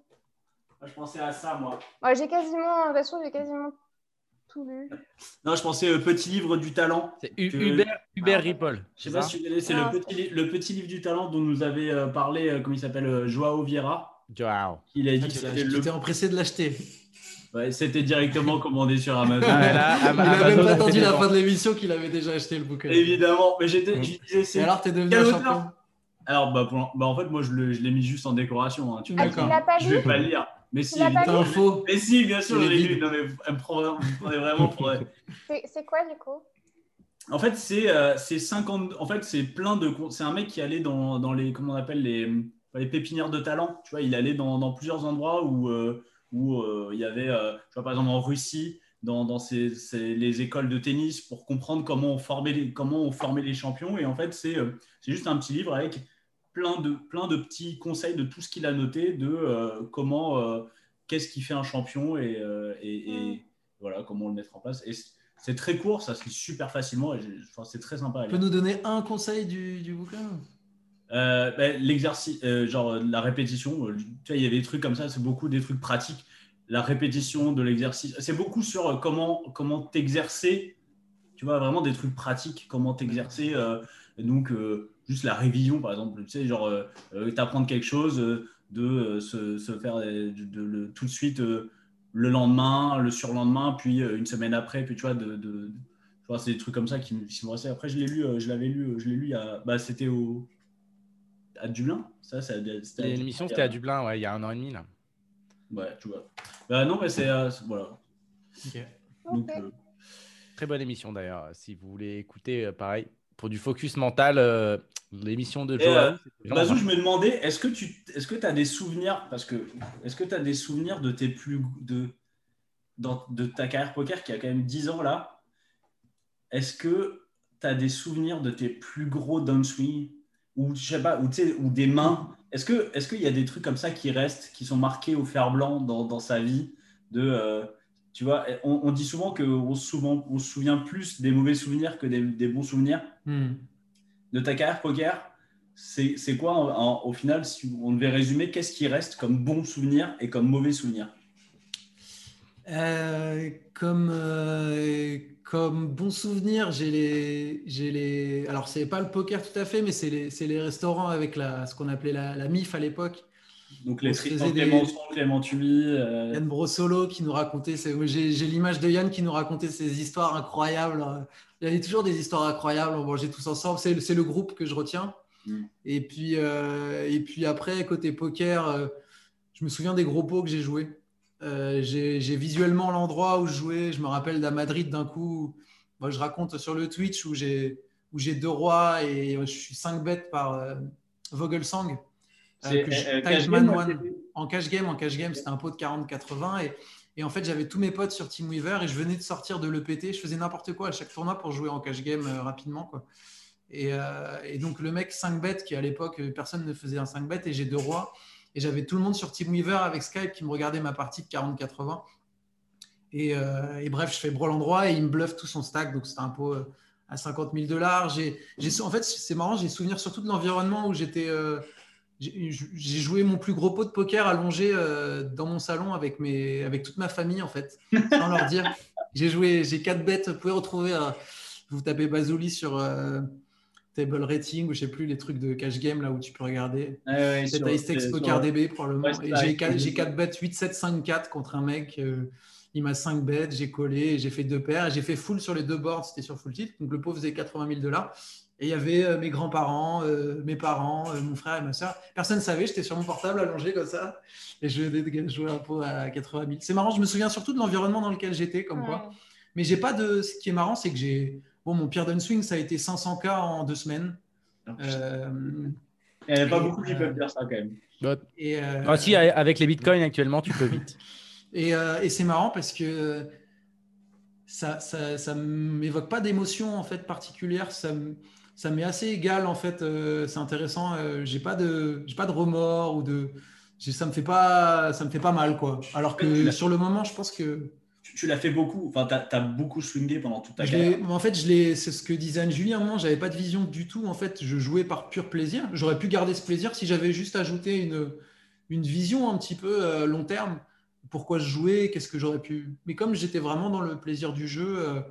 je pensais à ça, moi. Ouais, j'ai quasiment. De toute façon, j'ai quasiment tout lu. Non, je pensais au petit livre du talent. C'est Hubert, Hubert Ripoll. Je sais pas si tu c'est le, ah. petit, le petit livre du talent dont nous avait euh, parlé, euh, comment il s'appelle, euh, Joao Vieira. Joao. Il a dit que c'était le... empressé de l'acheter. Ouais, c'était directement commandé sur Amazon. Ah, là, il n'avait même pas attendu la fin de l'émission qu'il avait déjà acheté le bouquin. Évidemment, mais j'étais, c'est. Et alors, t'es devenu un champion? Alors, bah, bah, en fait, moi, je l'ai mis juste en décoration. Hein. Tu ah, pas je vais pas le lire. Mais si, info. Mais si, bien sûr, je l'ai lu. Non, mais elle prenait vraiment pour. c'est quoi, du coup? En fait, c'est euh, 50. En fait, c'est plein de. C'est un mec qui allait dans, dans les. Comment on appelle les, les pépinières de talent. Tu vois, il allait dans, dans plusieurs endroits où, euh, où euh, il y avait. Euh, tu vois, par exemple, en Russie. Dans, dans ces, les écoles de tennis pour comprendre comment on formait les, comment on formait les champions. Et en fait, c'est juste un petit livre avec plein de, plein de petits conseils de tout ce qu'il a noté, de euh, comment, euh, qu'est-ce qui fait un champion et, euh, et, voilà, comment le mettre en place. Et c'est très court, ça se lit super facilement et c'est très sympa. Tu peux nous donner un conseil du, du bouquin? Ben, L'exercice, genre la répétition, tu vois, il y a des trucs comme ça, c'est beaucoup des trucs pratiques. La répétition de l'exercice, c'est beaucoup sur comment comment t'exercer, tu vois, vraiment des trucs pratiques, comment t'exercer. donc, juste la révision, par exemple, tu sais, genre, euh, euh t'apprendre quelque chose, euh, de euh, se, se, faire de, le, tout de suite le lendemain, le surlendemain, puis une semaine après, puis tu vois, de, de c'est des trucs comme ça qui, qui m'ont resté. Après, je l'ai lu, je l'avais lu, je l'ai lu il y a, bah, c'était au, à Dublin, ça, c'était. L'émission, c'était à Dublin, ouais, il y a un an et demi, là. Ouais, tu vois. Bah, non, mais c'est, voilà. Ok. Donc, Très bonne émission d'ailleurs. Si vous voulez écouter, pareil, pour du focus mental, euh, l'émission de Joao. Euh, je me demandais, est-ce que tu est-ce que as des souvenirs, parce que est-ce que tu as des souvenirs de tes plus de, dans, de ta carrière poker qui a quand même 10 ans là? Est-ce que tu as des souvenirs de tes plus gros downswing ou je sais pas ou, ou des mains? Est-ce que est-ce qu'il y a des trucs comme ça qui restent, qui sont marqués au fer blanc dans, dans sa vie de euh, tu vois, on, dit souvent qu'on souvent, on se souvient plus des mauvais souvenirs que des, bons souvenirs. Hmm. De ta carrière poker, c'est quoi au final, si on devait résumer, qu'est-ce qui reste comme bon souvenir et comme mauvais souvenir? Euh, comme, euh, comme bon souvenir, j'ai les, les. Alors, c'est pas le poker tout à fait, mais c'est les, les, restaurants avec la, ce qu'on appelait la, la MIF à l'époque. Donc les Tristan Clémenceau, Clément Tumi. Euh... Yann Brossolo qui nous racontait, j'ai l'image de Yann qui nous racontait ces histoires incroyables. Il y avait toujours des histoires incroyables, on mangeait tous ensemble. C'est le groupe que je retiens. Mm. Et, puis, euh, et puis après, côté poker, euh, je me souviens des gros pots que j'ai joués. Euh, j'ai visuellement l'endroit où je jouais. Je me rappelle d'à Madrid d'un coup. Moi, je raconte sur le Twitch où j'ai deux rois et je suis 5 bêtes par Vogelsang. Euh, euh, en cash game, en cash game, c'était un pot de 40-80 et, et, en fait j'avais tous mes potes sur Team Weaver et je venais de sortir de l'EPT, je faisais n'importe quoi à chaque tournoi pour jouer en cash game euh, rapidement quoi. Et, et, donc le mec 5 bêtes qui à l'époque personne ne faisait un 5 bêtes et j'ai deux rois. Et j'avais tout le monde sur Team Weaver avec Skype qui me regardait ma partie de 40-80 et, et, bref je fais brawl endroit et il me bluffe tout son stack. Donc c'était un pot à 50 000 dollars. En fait c'est marrant j'ai souvenir surtout de l'environnement où j'étais j'ai joué mon plus gros pot de poker allongé euh, dans mon salon avec, mes, avec toute ma famille, en fait, sans leur dire. J'ai joué, j'ai quatre bêtes. Vous pouvez retrouver, euh, vous tapez Bazouli sur euh, Table Rating ou je sais plus, les trucs de cash game là où tu peux regarder. C'est Ice Poker DB probablement. j'ai quatre bêtes 8, 7, 5, 4 contre un mec. il m'a 5 bêtes, j'ai collé, j'ai fait deux paires, j'ai fait full sur les deux boards, c'était sur full tilt. Donc le pot faisait 80 000 dollars. Et il y avait euh, mes grands-parents, euh, mes parents, euh, mon frère et ma soeur. Personne ne savait, j'étais sur mon portable allongé comme ça. Et je jouais un peu à 80 000. C'est marrant, je me souviens surtout de l'environnement dans lequel j'étais, comme quoi. Mais j'ai pas de. Ce qui est marrant, c'est que j'ai. Bon, mon pire swing, ça a été 500K en deux semaines. Euh, Il n'y en a pas Et, beaucoup qui euh, peuvent dire ça quand même. et, euh, Ah, si, avec les bitcoins actuellement, tu peux vite. Et, euh, et c'est marrant parce que ça ça, ça m'évoque pas d'émotion en fait particulière. Ça, me- ça m'est assez égal en fait. euh, c'est intéressant. euh, j'ai pas de j'ai pas de remords ou de ça me fait pas ça me fait pas mal quoi. Alors que sur le moment, je pense que Tu, tu l'as fait beaucoup. Enfin, tu as, beaucoup swingé pendant toute ta carrière. en fait, je c'est ce que disait Anne-Julie. À un moment, j'avais pas de vision du tout. En fait, je jouais par pur plaisir. J'aurais pu garder ce plaisir si j'avais juste ajouté une, une vision un petit peu euh, long terme. Pourquoi je jouais Qu'est-ce que j'aurais pu Mais comme j'étais vraiment dans le plaisir du jeu, euh,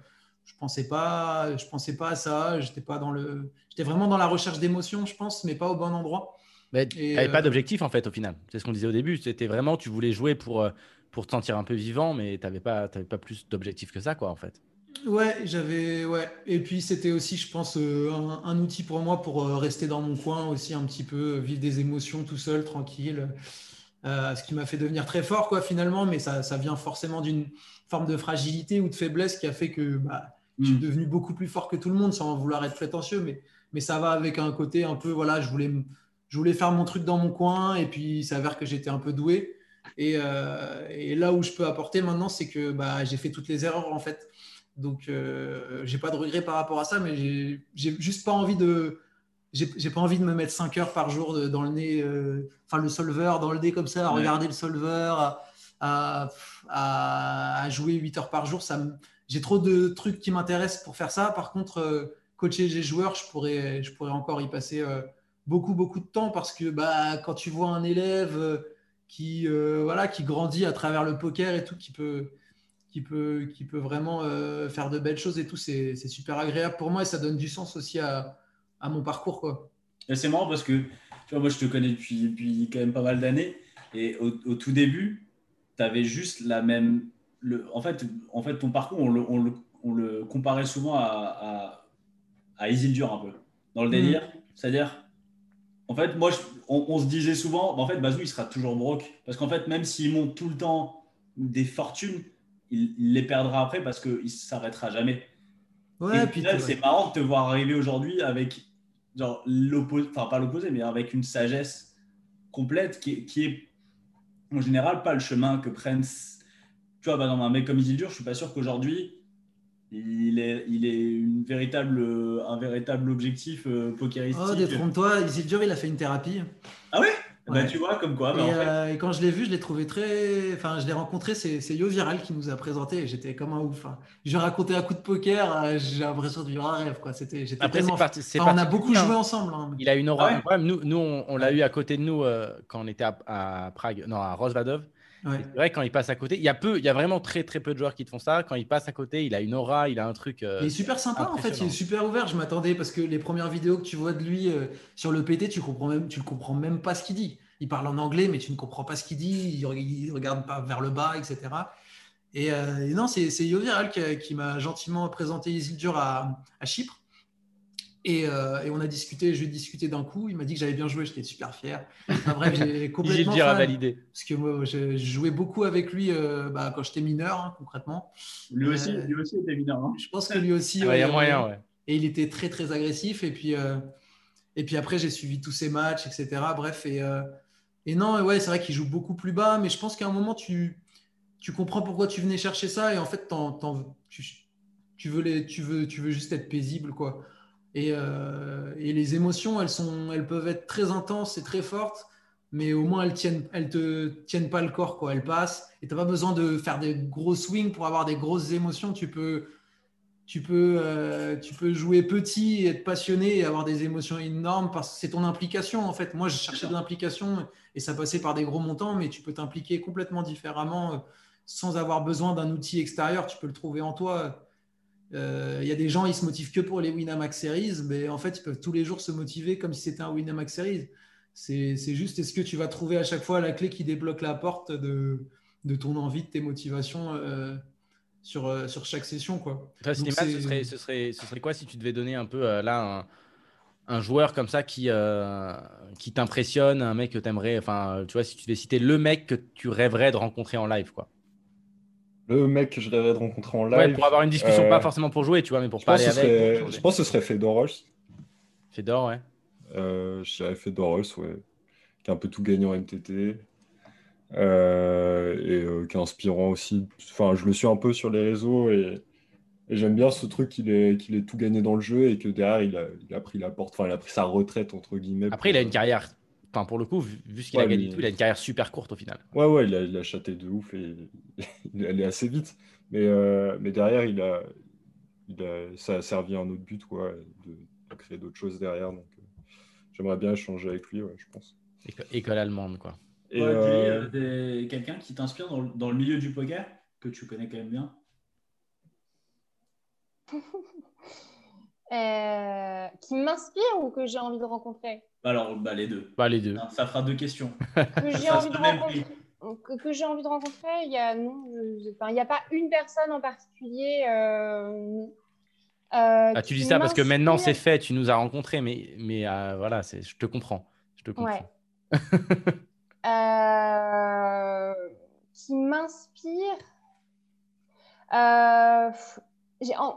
je pensais pas, je pensais pas à ça. J'étais pas dans le, j'étais vraiment dans la recherche d'émotions, je pense, mais pas au bon endroit. Mais tu Et, n'avais pas euh, d'objectif en fait au final. C'est ce qu'on disait au début. C'était vraiment, tu voulais jouer pour, euh, pour te sentir un peu vivant, mais tu n'avais pas, t'avais pas plus d'objectif que ça, quoi, en fait. Ouais, j'avais ouais. Et puis c'était aussi, je pense, euh, un, un outil pour moi pour euh, rester dans mon coin aussi un petit peu, euh, vivre des émotions tout seul, tranquille. Euh, ce qui m'a fait devenir très fort, quoi, finalement. Mais ça, ça vient forcément d'une forme de fragilité ou de faiblesse qui a fait que bah, je suis Mm. devenu beaucoup plus fort que tout le monde, sans vouloir être prétentieux. Mais, mais ça va avec un côté un peu, voilà, je voulais, je voulais faire mon truc dans mon coin, et puis il s'avère que j'étais un peu doué. Et, euh, et là où je peux apporter maintenant, c'est que bah, j'ai fait toutes les erreurs en fait. Donc, euh, j'ai pas de regret par rapport à ça, mais j'ai- juste pas envie de. J'ai pas envie de me mettre 5 heures par jour de- dans le nez, euh, enfin le solver dans le nez comme ça, à Ouais. regarder le solver, à, à, à- à jouer 8 heures par jour. Ça me- J'ai trop de trucs qui m'intéressent pour faire ça. Par contre, euh, coacher les joueurs, je pourrais, je pourrais encore y passer euh, beaucoup, beaucoup de temps parce que bah, quand tu vois un élève euh, qui, voilà, qui grandit à travers le poker et tout, qui peut, qui peut, qui peut vraiment faire de belles choses et tout, c'est super agréable pour moi et ça donne du sens aussi à, mon parcours. Quoi. C'est marrant parce que tu vois, moi, je te connais depuis, depuis quand même pas mal d'années. Et au, au tout début, tu avais juste la même. Le, en, fait, en fait, ton parcours, on le, on le, on le comparait souvent à, à, à Isildur un peu, dans le délire. C'est-à-dire, en fait, moi, je- on, on se disait souvent, bah, en fait, Bazou, il sera toujours broke. Parce qu'en fait, même s'il monte tout le temps des fortunes, il, il les perdra après parce qu'il ne s'arrêtera jamais. Ouais, Et puis t'es- c'est marrant de te voir arriver aujourd'hui avec, genre, l'opposé, enfin, pas l'opposé, mais avec une sagesse complète qui qui est, en général, pas le chemin que prennent. Tu vois, par exemple, un mec comme Isildur, je suis pas sûr qu'aujourd'hui, il est, il est une véritable, un véritable objectif euh, pokeristique. Oh, détrompe-toi, Isildur, il a fait une thérapie. Ah ouais, Bah, Ouais. Tu vois, comme quoi. Et, bah, en fait, euh, et quand je l'ai vu, je l'ai trouvé très. Enfin, je l'ai rencontré, c'est c'est Yo Viral qui nous a présenté et j'étais comme un ouf. hein. Je raconté un coup de poker, euh, j'ai l'impression de vivre un rêve. quoi. C'était, j'étais Après, c'est tellement. parti. c'est Enfin, on a beaucoup joué ensemble. hein. Il a une aura Ah ouais. Nous, nous on, on l'a eu à côté de nous euh, quand on était à, à Prague, non, à Rosvadov. Ouais. C'est vrai, quand il passe à côté, il y, a peu, il y a vraiment très très peu de joueurs qui te font ça. Quand il passe à côté, il a une aura, il a un truc. euh, Il est super sympa en fait, il est super ouvert. Je m'attendais parce que les premières vidéos que tu vois de lui euh, sur le PT, tu comprends même, tu ne comprends même pas ce qu'il dit. Il parle en anglais, mais tu ne comprends pas ce qu'il dit. Il, il regarde pas vers le bas, etc. Et, euh, et non, c'est c'est Yo Viral qui, qui m'a gentiment présenté Isildur à, à Chypre. Et, euh, et on a discuté, je lui ai discuté d'un coup. Il m'a dit que j'avais bien joué, j'étais super fier. Enfin, bref, j'ai complètement. A fan, validé. Parce que moi, je, jouais beaucoup avec lui euh, bah, quand j'étais mineur, hein, concrètement. lui, aussi, euh, lui aussi était mineur. hein. Je pense que lui aussi. Ouais, Il y a euh, moyen, ouais. et il était très très agressif et puis euh, et puis après j'ai suivi tous ses matchs etc bref et euh, et non ouais c'est vrai qu'il joue beaucoup plus bas mais je pense qu'à un moment tu tu comprends pourquoi tu venais chercher ça et en fait tu, tu veux les tu veux tu veux juste être paisible quoi et, euh, et les émotions elles sont elles peuvent être très intenses et très fortes mais au moins elles tiennent elles te tiennent pas le corps quoi elles passent et t'as pas besoin de faire des gros swings pour avoir des grosses émotions tu peux tu peux, euh, tu peux jouer petit et être passionné et avoir des émotions énormes parce que c'est ton implication en fait. Moi, je cherchais de l'implication et ça passait par des gros montants, mais tu peux t'impliquer complètement différemment euh, sans avoir besoin d'un outil extérieur. Tu peux le trouver en toi. Euh, Il y a des gens, ils se motivent que pour les Winamax Series, mais en fait, ils peuvent tous les jours se motiver comme si c'était un Winamax Series. C'est c'est juste, est-ce que tu vas trouver à chaque fois la clé qui débloque la porte de, de ton envie, de tes motivations euh, sur, euh, sur chaque session quoi? Toi, Donc, Slimane, c'est- ce serait, ce, serait, ce serait quoi si tu devais donner un peu euh, là un, un joueur comme ça qui, qui t'impressionne, un mec que tu aimerais, enfin, tu vois, si tu devais citer le mec que tu rêverais de rencontrer en live, quoi? Le mec que je rêverais de rencontrer en live. Ouais, pour avoir une discussion, euh, pas forcément pour jouer, tu vois, mais pour je parler avec. serait, pour je pense que ce serait Fedor. Fedor, ouais. Euh, J'avais fait Doros, ouais, qui a un peu tout gagné en MTT. euh, et euh, qui est inspirant aussi. Enfin, je le suis un peu sur les réseaux et, et j'aime bien ce truc qu'il ait tout gagné dans le jeu et que derrière il a, il a pris la porte, enfin il a pris sa retraite entre guillemets. Après, il a une carrière. Enfin, pour le coup, vu, vu ce qu'il a gagné, mais- et tout, il a une carrière super courte au final. Ouais, ouais, il a, il a chaté de ouf et il est allé assez vite. Mais, euh, mais derrière, il a, il a, ça a servi à un autre but, quoi, de, de créer d'autres choses derrière. Donc, euh, j'aimerais bien échanger avec lui, ouais, je pense. Éco- École allemande, quoi. Et, Ouais, euh, euh, quelqu'un qui t'inspire dans, dans le milieu du poker, que tu connais quand même bien Euh, qui m'inspire ou que j'ai envie de rencontrer? Alors, bah, les deux. Bah, les deux. Ça fera deux questions. Que j'ai envie de rencontrer que, que j'ai envie de rencontrer, il y a non, je- enfin, il n'y a pas une personne en particulier. euh. Euh, Ah, tu dis ça parce que maintenant c'est fait, tu nous as rencontrés, mais, mais euh, voilà, c'est- je te comprends. Je te comprends. Ouais. Euh, qui m'inspire.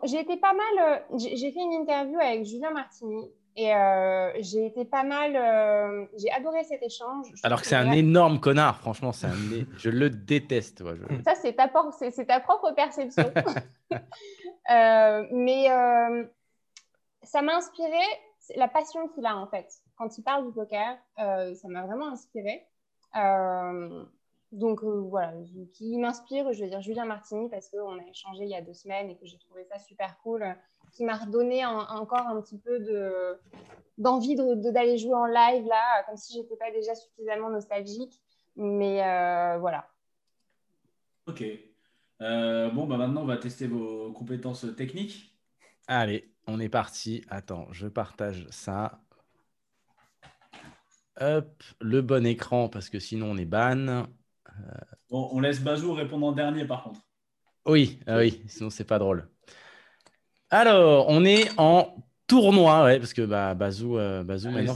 J'ai été pas mal. euh, J'ai fait une interview avec Julien Martini et euh, j'ai été pas mal. euh, j'ai adoré cet échange. Je Alors que c'est un énorme connard, franchement, c'est un je le déteste. je- Ça, c'est ta, por- propre perception. Euh, mais ça m'a inspiré la passion qu'il a en fait. Quand il parle du poker, ça m'a vraiment inspiré. Donc euh, voilà, je- qui m'inspire, je veux dire Julien Martini parce qu'on a échangé il y a deux semaines et que j'ai trouvé ça super cool, qui m'a redonné en- encore un petit peu de d'envie de- de- d'aller jouer en live là, comme si j'étais pas déjà suffisamment nostalgique. Mais euh, voilà. Ok. Euh, bon, bah maintenant, on va tester vos compétences techniques. Allez, on est parti. Attends, je partage ça. Hop, le bon écran parce que sinon on est ban. Bon, on laisse Bazou répondre en dernier, par contre. Oui, ah oui, sinon c'est pas drôle. Alors, on est en tournoi, ouais, parce que bah, Bazou, euh, Bazou Allez, maintenant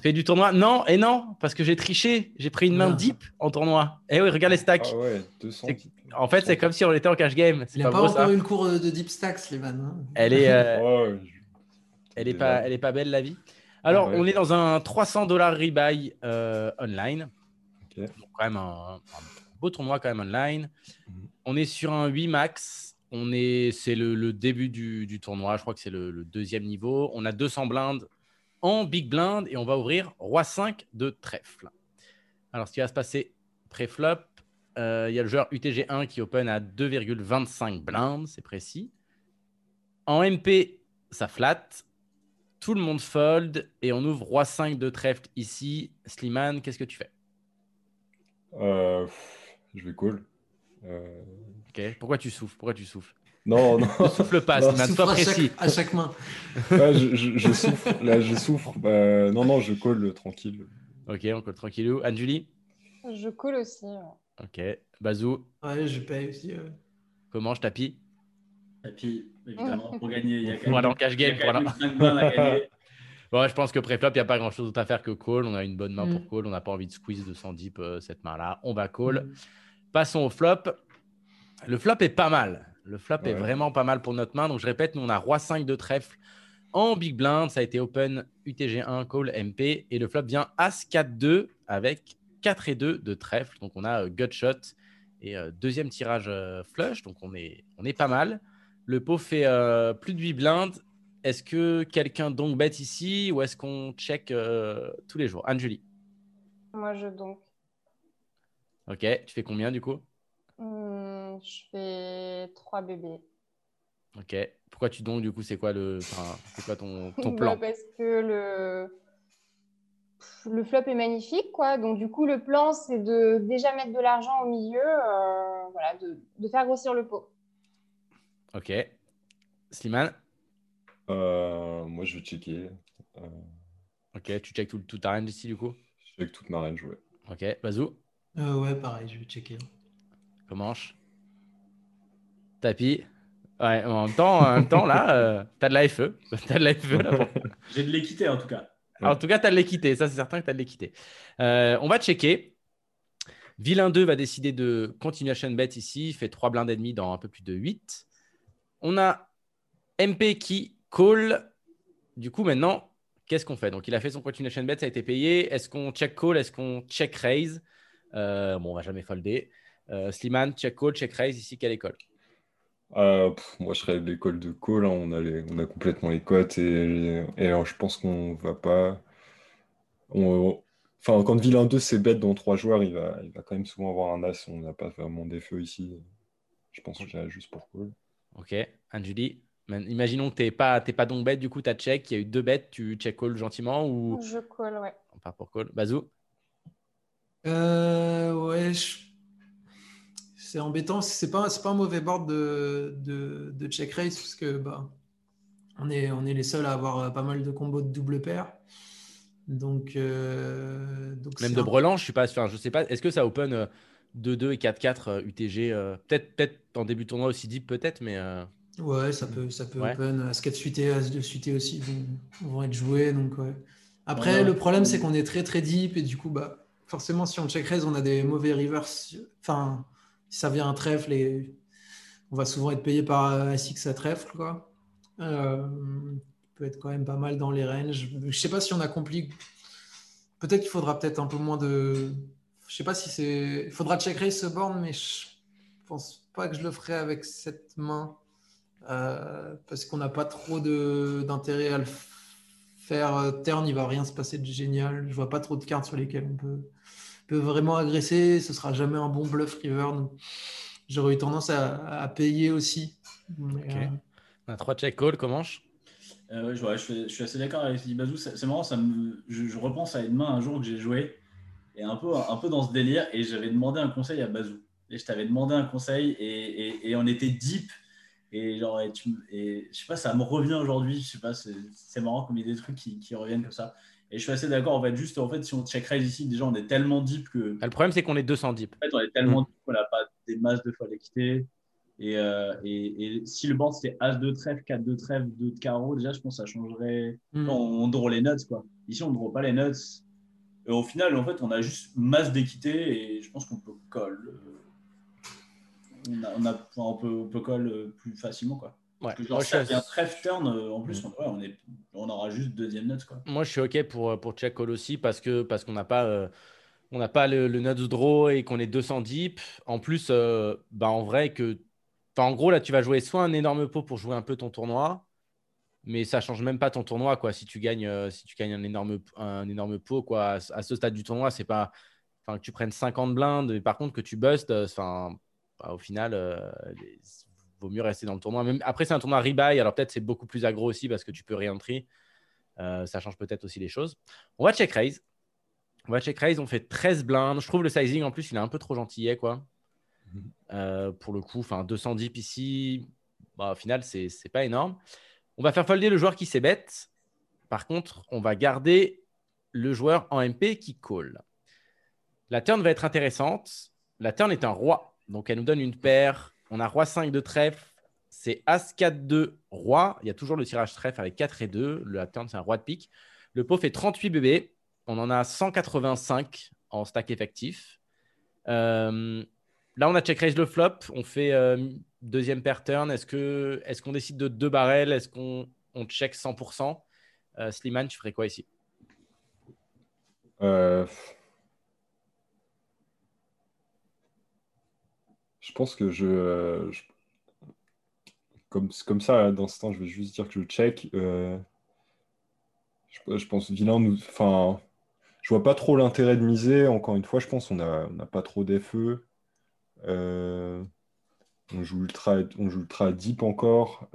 fait, du tournoi. Non, et non, parce que j'ai triché, j'ai pris une main Ah. deep en tournoi. Eh oui, regarde les stacks. ah ouais, 200. C'est- En fait, c'est comme si on était en cash game. Il n'a pas beau encore ça. une cour de deep stacks, les vannes. hein. Elle est, euh, Ouais, elle est pas, elle est pas belle la vie. Alors, Ouais. on est dans un 300 dollars rebuy euh, online. Ok. Quand même un, un beau tournoi quand même online. Mhm. On est sur un 8 max. On est, c'est le, le début du, du tournoi. Je crois que c'est le, le deuxième niveau. On a 200 blindes en big blind et on va ouvrir roi 5 de trèfle. Alors, ce qui va se passer pré-flop, euh, il y a le joueur UTG1 qui open à 2,25 blindes, c'est précis. En MP, ça flatte. Tout le monde fold et on ouvre roi 5 de trèfle ici. Slimane, qu'est-ce que tu fais? Euh, je vais call. Euh, Ok. Pourquoi tu souffles? Pourquoi tu souffles? Non, non. Ne souffle pas, Non, Souffre sois à chaque, précis. à chaque main. Ouais, je, je- je souffre. Là, je souffre. Bah, non, non, je call euh, tranquille. Ok, on colle tranquillou. Anne-Julie? Je coule aussi. ouais. Ok. Bazou, Ouais, je paye aussi. euh. comment je tapis? Et puis, évidemment, pour gagner, il y a quand même, aller en cash il y a game, quand même voilà. à gagner. Bon, ouais, je pense que pré-flop, il n'y a pas grand-chose d'autre à faire que call. On a une bonne main Mm. pour call. On n'a pas envie de squeeze de 110 euh, cette main-là. On va call. Mm. Passons au flop. Le flop est pas mal. Le flop est vraiment pas mal pour notre main. Donc, je répète, nous, on a roi 5 de trèfle en big blind. Ça a été open UTG1, call MP. Et le flop vient As 4-2 avec 4 et 2 de trèfle. Donc, on a euh, gut shot et euh, deuxième tirage euh, flush. Donc, on est, on est pas mal. Le pot fait plus de 8 blindes. Est-ce que quelqu'un donc bet ici ou est-ce qu'on check euh, tous les jours? Anne-Julie. Moi, je donc. Ok, tu fais combien du coup? Hmm, je fais 3 bébés. Ok. Pourquoi tu donc du coup C'est quoi le, enfin, c'est quoi ton, ton Bah, plan? Parce que le... le flop est magnifique, quoi. Donc, du coup, le plan, c'est de déjà mettre de l'argent au milieu, euh, voilà, de, de faire grossir le pot. Ok. Slimane? Euh, moi, je vais checker. Euh, Ok, tu check tout, tout ta range ici du coup je check toute ma range, ouais. Ok. Bazou. Euh, ouais, pareil, je vais checker. Comanche. Tapis. Ouais, en même temps, en même temps là, euh, t'as de la FE. T'as de la FE là. J'ai de l'équité, en tout cas. En tout cas, tu as de l'équité. Ça, c'est certain que tu as de l'équité. Euh, on va checker. Vilain 2 va décider de continuation bet ici. Il fait 3 blindes et demi dans un peu plus de 8. On a MP qui call. Du coup, maintenant, qu'est-ce qu'on fait? Donc, il a fait son continuation bet, ça a été payé. Est-ce qu'on check call? Est-ce qu'on check raise? Euh, Bon, on va jamais folder. Euh, Slimane, check call, check raise. Ici, quelle école? Euh, pff, moi, je serais l'école de call. hein. On a, les- on a complètement les cotes et, et alors, je pense qu'on va pas. on- Enfin, quand vilain 2 c'est bête dans trois joueurs, il va, il va quand même souvent avoir un as. On n'a pas vraiment des feux ici. Je pense que j'irai juste pour call. Ok. Anne-Julie Man- Imaginons que tu n'es pas, t'es pas donc bête, du coup, tu as check. Il y a eu deux bêtes, tu check call gentiment ou? Je call, ouais. on part pour call Bazou? Euh, ouais, je- c'est embêtant. C'est pas, c'est pas un mauvais board de, de, de check raise parce que bah, on est, on est les seuls à avoir euh, pas mal de combos de double paire. Donc, euh, donc Même de un- Brelan, je suis pas sûr. Je sais pas. Est-ce que ça open euh, 2-2 et 4-4 euh, UTG euh, Peut-être peut-être en début de tournoi aussi deep, peut-être, mais euh, Ouais, ça peut, ça peut Ouais. open. 4 suité, As 2 suité aussi vont, vont être joués. Donc, ouais. Après, Ouais, le problème, c'est qu'on est très très deep et du coup, bah, forcément, si on check raise, on a des mauvais rivers. Enfin, si ça vient un trèfle et on va souvent être payé par euh, As-X à trèfle, quoi. Euh, peut être quand même pas mal dans les ranges. Je sais pas si on accomplit. Peut-être qu'il faudra peut-être un peu moins de. Je sais pas si c'est. Il faudra check raise ce board, mais je pense pas que je le ferai avec cette main. Euh, parce qu'on n'a pas trop de- d'intérêt à le faire. Euh, Turn, il va rien se passer de génial. Je vois pas trop de cartes sur lesquelles on peut, peut vraiment agresser. Ce sera jamais un bon bluff river. donc J'aurais eu tendance à, à payer aussi. Mais, Ok. euh, on a trois check call. Comment je- Euh, ouais, je, ouais, je suis, je suis assez d'accord avec Bazou. C'est c'est marrant, ça me, je, je repense à une main un jour que j'ai joué et un peu, un peu dans ce délire et j'avais demandé un conseil à Bazou. Et je t'avais demandé un conseil et, et, et on était deep et genre et tu, me- et je sais pas, ça me revient aujourd'hui. Je sais pas, c'est marrant comme il y a des trucs qui, qui reviennent comme ça. Et je suis assez d'accord. En fait, juste en fait, si on check raise ici, déjà on est tellement deep que Ah, Le problème, c'est qu'on est 200 deep. en fait, on est Mm. tellement deep qu'on n'a pas des masses de fois d'équité. Et, euh, et, et si le board c'était As de trèfle, 4 de trèfle, 2 de carreau, déjà je pense que ça changerait. hmm. On, on draw les nuts quoi. Ici on ne draw pas les nuts. Et au final, en fait, on a juste masse d'équité et je pense qu'on peut call. On, a, on, a- on peut, on peut call euh, plus facilement quoi. Ouais. Parce que genre, ça turn, euh, en plus, on, ouais, on, est, on aura juste deuxième quoi. Moi, je suis OK pour, euh, pour check call aussi parce que parce qu'on n'a pas, euh, on n'a pas le, le nuts draw et qu'on est 200 deep. En plus, euh, bah, en vrai, que. En gros, là, tu vas jouer soit un énorme pot pour jouer un peu ton tournoi, mais ça change même pas ton tournoi. Quoi. Si, tu gagnes, euh, si tu gagnes un énorme, un énorme pot, quoi, à, ce- à ce stade du tournoi, c'est pas. Enfin, que tu prennes 50 blindes, et par contre, que tu bustes, enfin, bah, au final, euh, les- vaut mieux rester dans le tournoi. Même, après, c'est un tournoi rebuy, alors peut-être c'est beaucoup plus aggro aussi parce que tu peux re-entry. Euh, ça change peut-être aussi les choses. On va check raise. On va check raise. On fait 13 blindes. Je trouve le sizing en plus, il est un peu trop gentillet, quoi. Euh, pour le coup, enfin 200 deep ici, bah, au final, c'est c'est pas énorme. On va faire folder le joueur qui s'est bête. Par contre, on va garder le joueur en MP qui call. La turn va être intéressante. La turn est un roi. Donc, elle nous donne une paire. On a roi 5 de trèfle. C'est As 4 2 roi. Il y a toujours le tirage trèfle avec 4 et 2. La turn, c'est un roi de pique. Le pot fait 38 bébés. On en a 185 en stack effectif. Euh, là, on a check raise le flop. On fait euh, deuxième pair turn. Est-ce qu'on décide de deux barrels? Est-ce qu'on on check 100% euh, Slimane, tu ferais quoi ici? Je pense que je, euh, je- Comme, comme ça, dans ce temps, je vais juste dire que je check. euh, Je, je pense vilain nous. Enfin, je vois pas trop l'intérêt de miser. Encore une fois, je pense qu'on a, on n'a pas trop d'FE. Euh, on joue ultra, on joue ultra deep encore.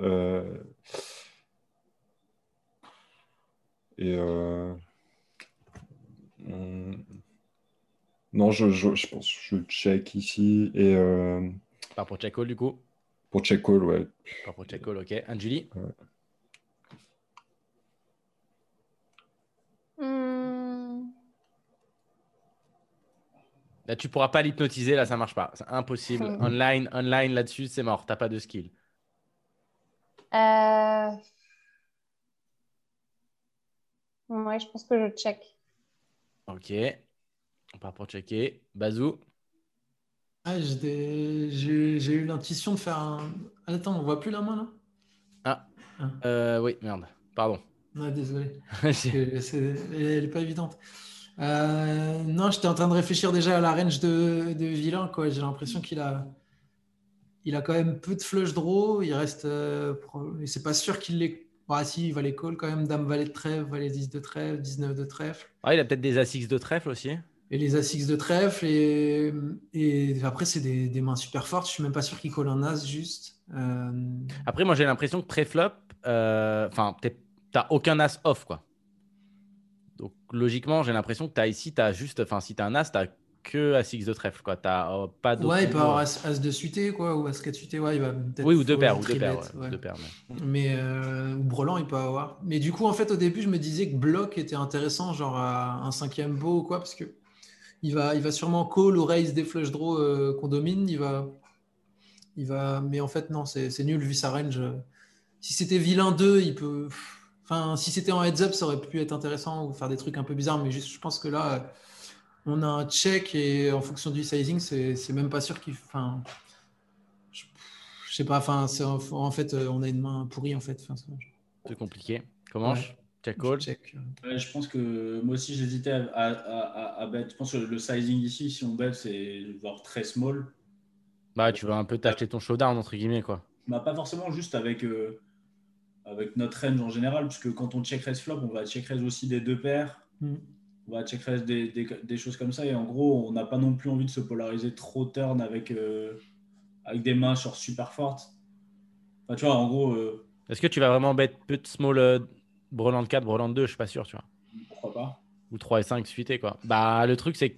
Et non, je, je, je pense que je check ici. Et euh, Pas pour check call du coup pour check call, ouais. Pas pour check call, ok. Anne-Julie Hmm, Là, tu pourras pas l'hypnotiser, là, ça marche pas. C'est impossible. Online, online là-dessus, c'est mort. T'as pas de skill. euh, Ouais, je pense que je check. Ok. On part pour checker. Bazou Ah, j'ai eu l'intuition de faire un. Ah, Attends, on voit plus la main là? Ah. Ah. Euh, oui, merde. Pardon. Ouais, désolé. C'est- elle n'est pas évidente. Euh, non, j'étais en train de réfléchir déjà à la range de, de vilain. quoi. J'ai l'impression qu'il a, il a quand même peu de flush draw. Il reste. euh, c'est pas sûr qu'il les. Bah, si, il va les call quand même. Dame, valet de trèfle, valet 10 de trèfle, 19 de trèfle. Ah, il a peut-être des As-X de trèfle aussi. Et les As-X de trèfle. Et, et après, c'est des, des mains super fortes. Je suis même pas sûr qu'il colle un As juste. Euh, Après, moi, j'ai l'impression que pré-flop, euh, enfin, t'as aucun As off, quoi. Donc, logiquement, j'ai l'impression que t'as ici, t'as juste, enfin, si t'as un As, t'as que As-X de trèfle, quoi. T'as euh, pas d'autre. ouais, il peut avoir As, As de suité, quoi, ou As 4 suité. Ouais, il va peut-être Oui, ou deux paires, ou deux paires. ouais, deux paires, mais- Mais euh, ou Brelan, il peut avoir. Mais du coup, en fait, au début, je me disais que bloc était intéressant, genre à un cinquième beau ou quoi, parce que il va, il va sûrement call ou raise des flush draws euh, qu'on domine. Il va, il va. Mais en fait, non, c'est nul vu sa range. Si c'était vilain 2, il peut. Enfin, si c'était en heads up, ça aurait pu être intéressant ou faire des trucs un peu bizarres. Mais juste, je pense que là, on a un check et en fonction du sizing, c'est même pas sûr qu'il. Enfin, je, je sais pas. Enfin, en fait, euh, on a une main pourrie en fait. Enfin, c'est- C'est compliqué. Comment Ouais. Check call. check. Ouais, je pense que moi aussi j'hésitais à, à, à, à bet. Je pense que le sizing ici, si on bet, c'est genre très small. Bah, tu vas un peu t'acheter ton showdown, entre guillemets, quoi. Bah, pas forcément juste avec, euh, avec notre range en général, puisque quand on check raise flop, on va check raise aussi des deux paires. Mm. On va check raise des, des, des choses comme ça. Et en gros, on n'a pas non plus envie de se polariser trop turn avec, euh, avec des mains genre super fortes. Enfin, tu vois, en gros, euh, Est-ce que tu vas vraiment bet peu de small euh, Breland 4, Breland 2 Je suis pas sûr, tu vois. pourquoi pas Ou 3 et 5 suités, quoi. Bah, le truc, c'est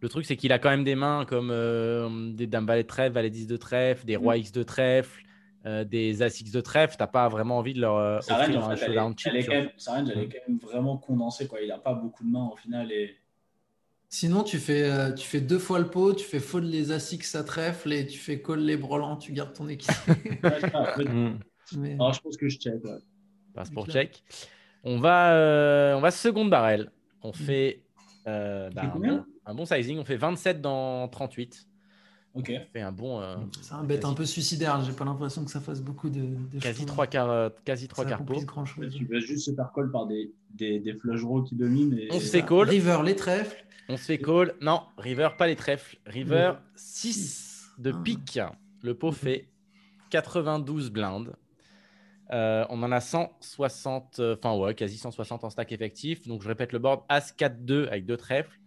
le truc, c'est qu'il a quand même des mains comme euh, des dames valet de trèfle, valet 10 de trèfle, des rois X de trèfle, euh, des as X de trèfle. T'as pas vraiment envie de leur euh, range, offrir en un fait, elle, showdown est, cheap. elle est tu quand même, sa range, elle est quand même vraiment condensée. Quoi. Il n'a pas beaucoup de mains au final. Et... Sinon, tu fais, euh, tu fais deux fois le pot, tu fais fold les As-X à trèfle et tu fais call les brelans, tu gardes ton équipe. Ouais, en fait, Mm. Mais- alors, je pense que je check. ouais. Passe pour Clair. check. On va, euh, on va seconde barrel. On fait euh, bah, un, bon, un bon sizing. On fait 27 dans 38. Ok. On fait un bon. euh, C'est un bet un peu suicidaire, j'ai pas l'impression que ça fasse beaucoup de, de Quasi jetons. trois quarts, euh, quasi trois Ça quarts pot. Tu vas juste se faire call par des, des, des qui dominent. Et... On se fait call. River, les trèfles. On se fait call. Non, river, pas les trèfles. River, Le 6 de Ah. pique. Le pot Mhm. fait 92 blindes. Euh, on en a 160, euh, enfin ouais, quasi 160 en stack effectif. Donc je répète le board As 4-2 avec deux trèfles.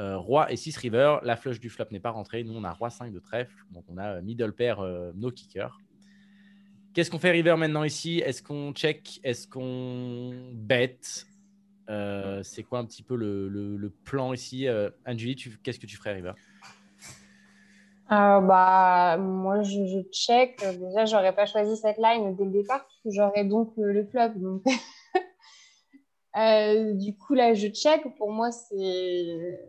Euh, roi et 6 river. La flush du flop n'est pas rentrée. Nous, on a roi 5 de trèfle. Donc on a middle pair, no kicker. Qu'est-ce qu'on fait river maintenant ici? Est-ce qu'on check? Est-ce qu'on bet? C'est quoi un petit peu le, plan ici? Tu- qu'est-ce que tu ferais river? Euh, bah, moi, je, je check. Déjà, j'aurais pas choisi cette line dès le départ, parce que j'aurais donc euh, le flop. Donc... Euh, du coup, là, je check. Pour moi, c'est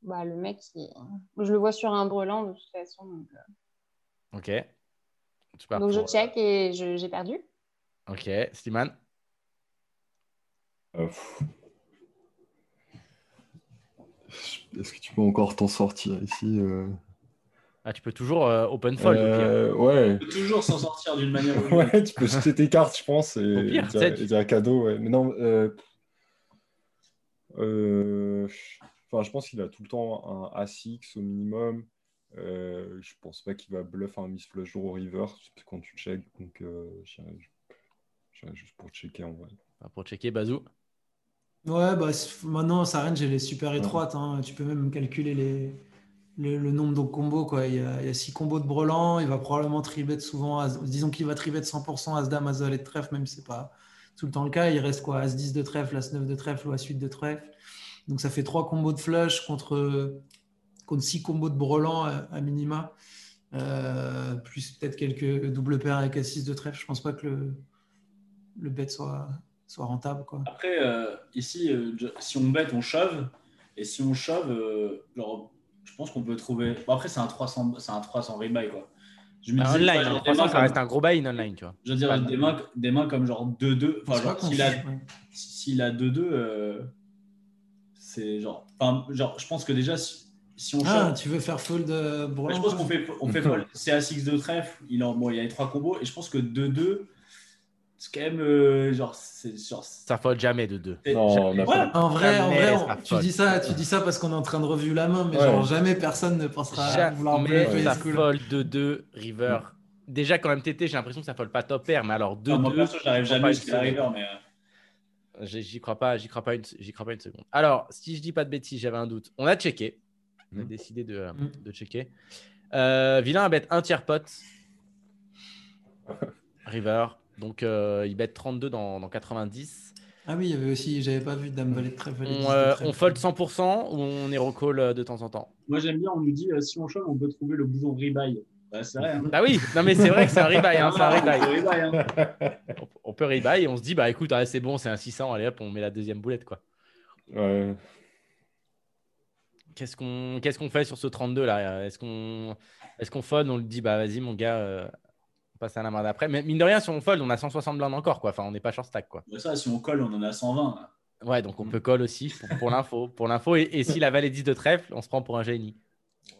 bah, le mec qui. Je le vois sur un brelan, de toute façon. Donc, euh, Ok. Tu pars donc je check et je- j'ai perdu. Ok, Slimane? Euh. Est-ce que tu peux encore t'en sortir ici euh? Ah, Tu peux toujours euh, open fold. au. Euh, Ouais. On peut toujours s'en sortir d'une manière ou d'une autre. Ouais, tu peux jeter tes cartes, je pense, et, Au pire, et dire, tu et dire un cadeau. Ouais. Mais non, euh, euh, enfin, je pense qu'il a tout le temps un A6 au minimum. Euh, je pense pas qu'il va bluff un miss flush draw river quand tu check. Donc, euh, j'irai juste pour checker en vrai. Pour checker, Bazou. Ouais, bah, maintenant, sa range, elle est super étroite. hein. Tu peux même calculer les, le, nombre de combos. Quoi. Il, y a, il combos de brelan. Il va probablement tribet souvent. disons qu'il va tribet 100% As-Dame, As-Valet de trèfle, même si ce n'est pas tout le temps le cas. Il reste quoi? As-10 de trèfle, As-9 de trèfle ou As-8 de trèfle. Donc ça fait trois combos de flush contre, contre six combos de brelan à, à minima. Euh, plus peut-être quelques double paires avec As-6 de trèfle. Je pense pas que le, le bet soit, soit rentable. Quoi. Après, euh, ici, euh, si on bet, on shove. Et si on shove, euh, genre, je pense qu'on peut trouver. Bon, après, c'est un 300, c'est un 300 rebuy, quoi. Je me disais, online, genre, des 300, mains ça comme- reste un gros buy in online, tu vois. Je veux dire, Pas des mains, des mains comme genre 2-2. Enfin, genre, s'il a, s'il a 2-2, euh, c'est genre. Enfin, genre, je pense que déjà, si, si on Ah, tu veux faire fold euh, Ouais, Brelan, je pense qu'on fait, on fait fold. C'est à 6 de trèfle. Il, en, bon, il y a les trois combos. Et je pense que 2-2, c'est quand même euh, genre, c'est genre. Ça fold jamais de 2. Et- Non, on a Ouais, pas- En vrai, en vrai, on- tu dis ça, tu dis ça parce qu'on est en train de revue la main, mais Ouais. genre jamais personne ne pensera à vouloir bluffer ça fold de 2 river. Déjà, quand MTT, j'ai l'impression que ça fold pas top pair, mais alors 2 Non, 2 perso, j'arrive jamais jusqu'à river, mais. euh, J'y crois pas, j'y crois pas une, j'y crois pas une seconde. Alors, si je dis pas de bêtises, j'avais un doute. On a checké. On a Mhm. décidé de, Mhm. de checker. Euh, vilain a bet un tiers pot. River. Donc, euh, il bet 32 dans, dans 90. Ah oui, il y avait aussi, j'avais pas vu Dame Valet de Trèfle. On, euh, trèfle. on fold 100% ou on est recall euh, de temps en temps? Moi, j'aime bien, on nous dit euh, si on shove, on peut trouver le bouton rebuy. Bah, c'est vrai. Hein. Bah oui, non mais c'est vrai que c'est un rebuy. Hein, c'est un Ah, rebuy. c'est rebuy, hein. On, on peut rebuy et on se dit, bah écoute, ouais, c'est bon, c'est un 600. Allez hop, on met la deuxième boulette quoi. Ouais. Qu'est-ce qu'on qu'est-ce qu'on fait sur ce 32 là? Est-ce qu'on est qu'on fold? On le dit, bah vas-y mon gars, euh, on passe à la main d'après. Mais mine de rien, si on fold, on a 160 blindes encore quoi. Enfin, on n'est pas short stack quoi. Ça, si on colle, on en a 120. là. Ouais, donc on peut call aussi pour, l'info. Pour l'info et, et si la valet 10 de trèfle, on se prend pour un génie.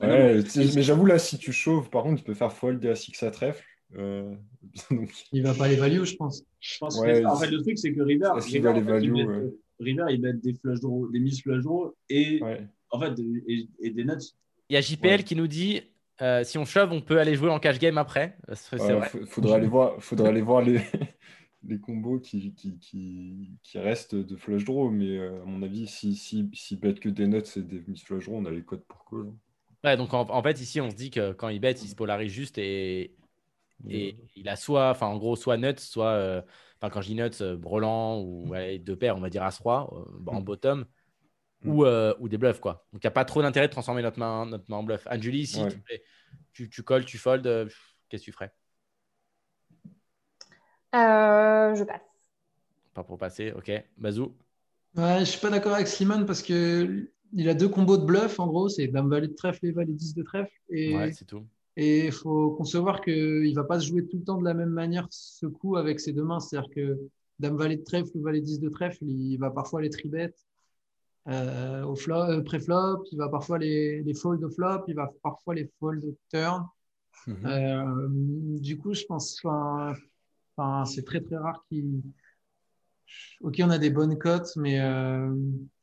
Ouais, non, mais- j'avoue, là, si tu chauves, par contre, tu peux faire fold à 6 à trèfle. Euh, donc, Il va pas les value, je pense. Je pense Ouais, que en fait, le truc, c'est que River, River, va les en fait, il value, met- ouais. River, il met des flush draws, des miss flush draws et ouais. en fait et, et des nuts. Il y a JPL Ouais. qui nous dit euh, si on shove, on peut aller jouer en cash game après. Euh, Ouais, faut- faudrait aller voir, faudrait aller voir les, les combos qui, qui, qui, qui restent de flush draw. Mais euh, à mon avis, si, si, si bet que des nuts et des miss flush draw, on a les codes pour call. Ouais, donc en, en fait, ici, on se dit que quand il bet, il se polarise juste et, et il a soit, enfin, en gros, soit nuts, soit, euh, enfin, quand je dis nuts, brelan ou ouais, deux paires, on va dire As-3 euh, en Mm. bottom Mm. Ou, euh, ou des bluffs, quoi. Donc, il n'y a pas trop d'intérêt de transformer notre main, notre main en bluff. Anjuli, si Ouais. tu, fais- tu, tu colles, tu fold, euh, qu'est-ce que tu ferais? Euh, je passe. Pas pour passer, ok. Bazou, Ouais, je suis pas d'accord avec Slimane parce que il a deux combos de bluff en gros, c'est Dame Valet de Trèfle et Valet 10 de Trèfle. Et ouais, c'est tout. Et il faut concevoir qu'il ne va pas se jouer tout le temps de la même manière ce coup avec ses deux mains. C'est-à-dire que Dame Valet de trèfle ou Valet 10 de trèfle, il va parfois les tribet euh, au flop, euh, pré-flop, il va parfois les, les fold au flop, il va parfois les fold au turn. Mhm. Euh, du coup, je pense, enfin, enfin, c'est très très rare qu'il. Ok, on a des bonnes cotes, mais euh,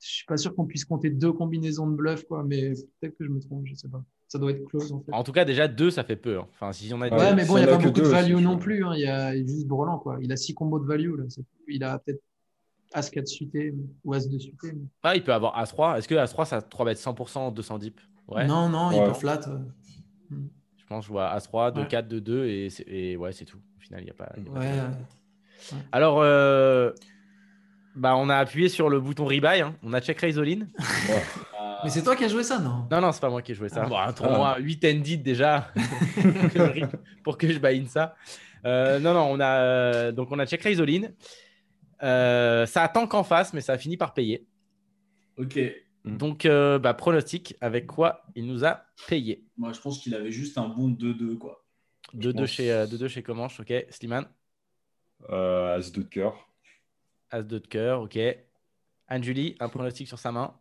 je suis pas sûr qu'on puisse compter deux combinaisons de bluff, quoi. Mais peut-être que je me trompe, je sais pas. Ça doit être close en fait. En tout cas, déjà, deux, ça fait peu. hein. Enfin, si on a Ouais, mais bon, il n'y y a pas beaucoup de value non plus. hein. Il y a il est juste Brelan, quoi. Il a six combos de value. Là. Il a peut-être As 4 suité ou As 2 suité. Ah, il peut avoir As-3. Est-ce que As-3, ça 3 bet 100%, 200 deep Ouais. Non, non, il peut flat. euh. Je pense que je vois As-3, 2, Ouais. 4, 2, 2 et, ouais, c'est tout. Au final, il n'y a pas. y a pas de- Ouais, Alors, euh, bah, on a appuyé sur le bouton rebuy. hein. On a check raise all in. Ah, Mais c'est toi qui as joué ça, non? Non, non, c'est pas moi qui ai joué ça. Ah. Bon, un tournoi 8 ended déjà pour, que je buy in ça. Euh, non, non, on a, donc on a check raise all in. Euh, ça attend qu'en face, mais ça a fini par payer. Ok. Mm. Donc, euh, bah, pronostic avec quoi il nous a payé. Moi, je pense qu'il avait juste un bon 2-2, quoi. 2-2 pense- chez, euh, 2-2 chez Comanche, ok. Slimane, Euh, As 2 de cœur. As-2 de cœur, ok. Anjuli, un pronostic sur sa main,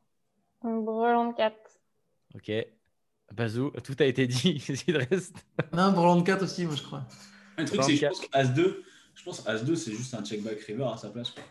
Brelan de 4. ok. Bazou, tout a été dit, il reste. Non, Brelan de 4 aussi, moi, je crois. Le truc, c'est que je pense qu'As-2, je pense As-2, c'est juste un check-back river à sa place, quoi.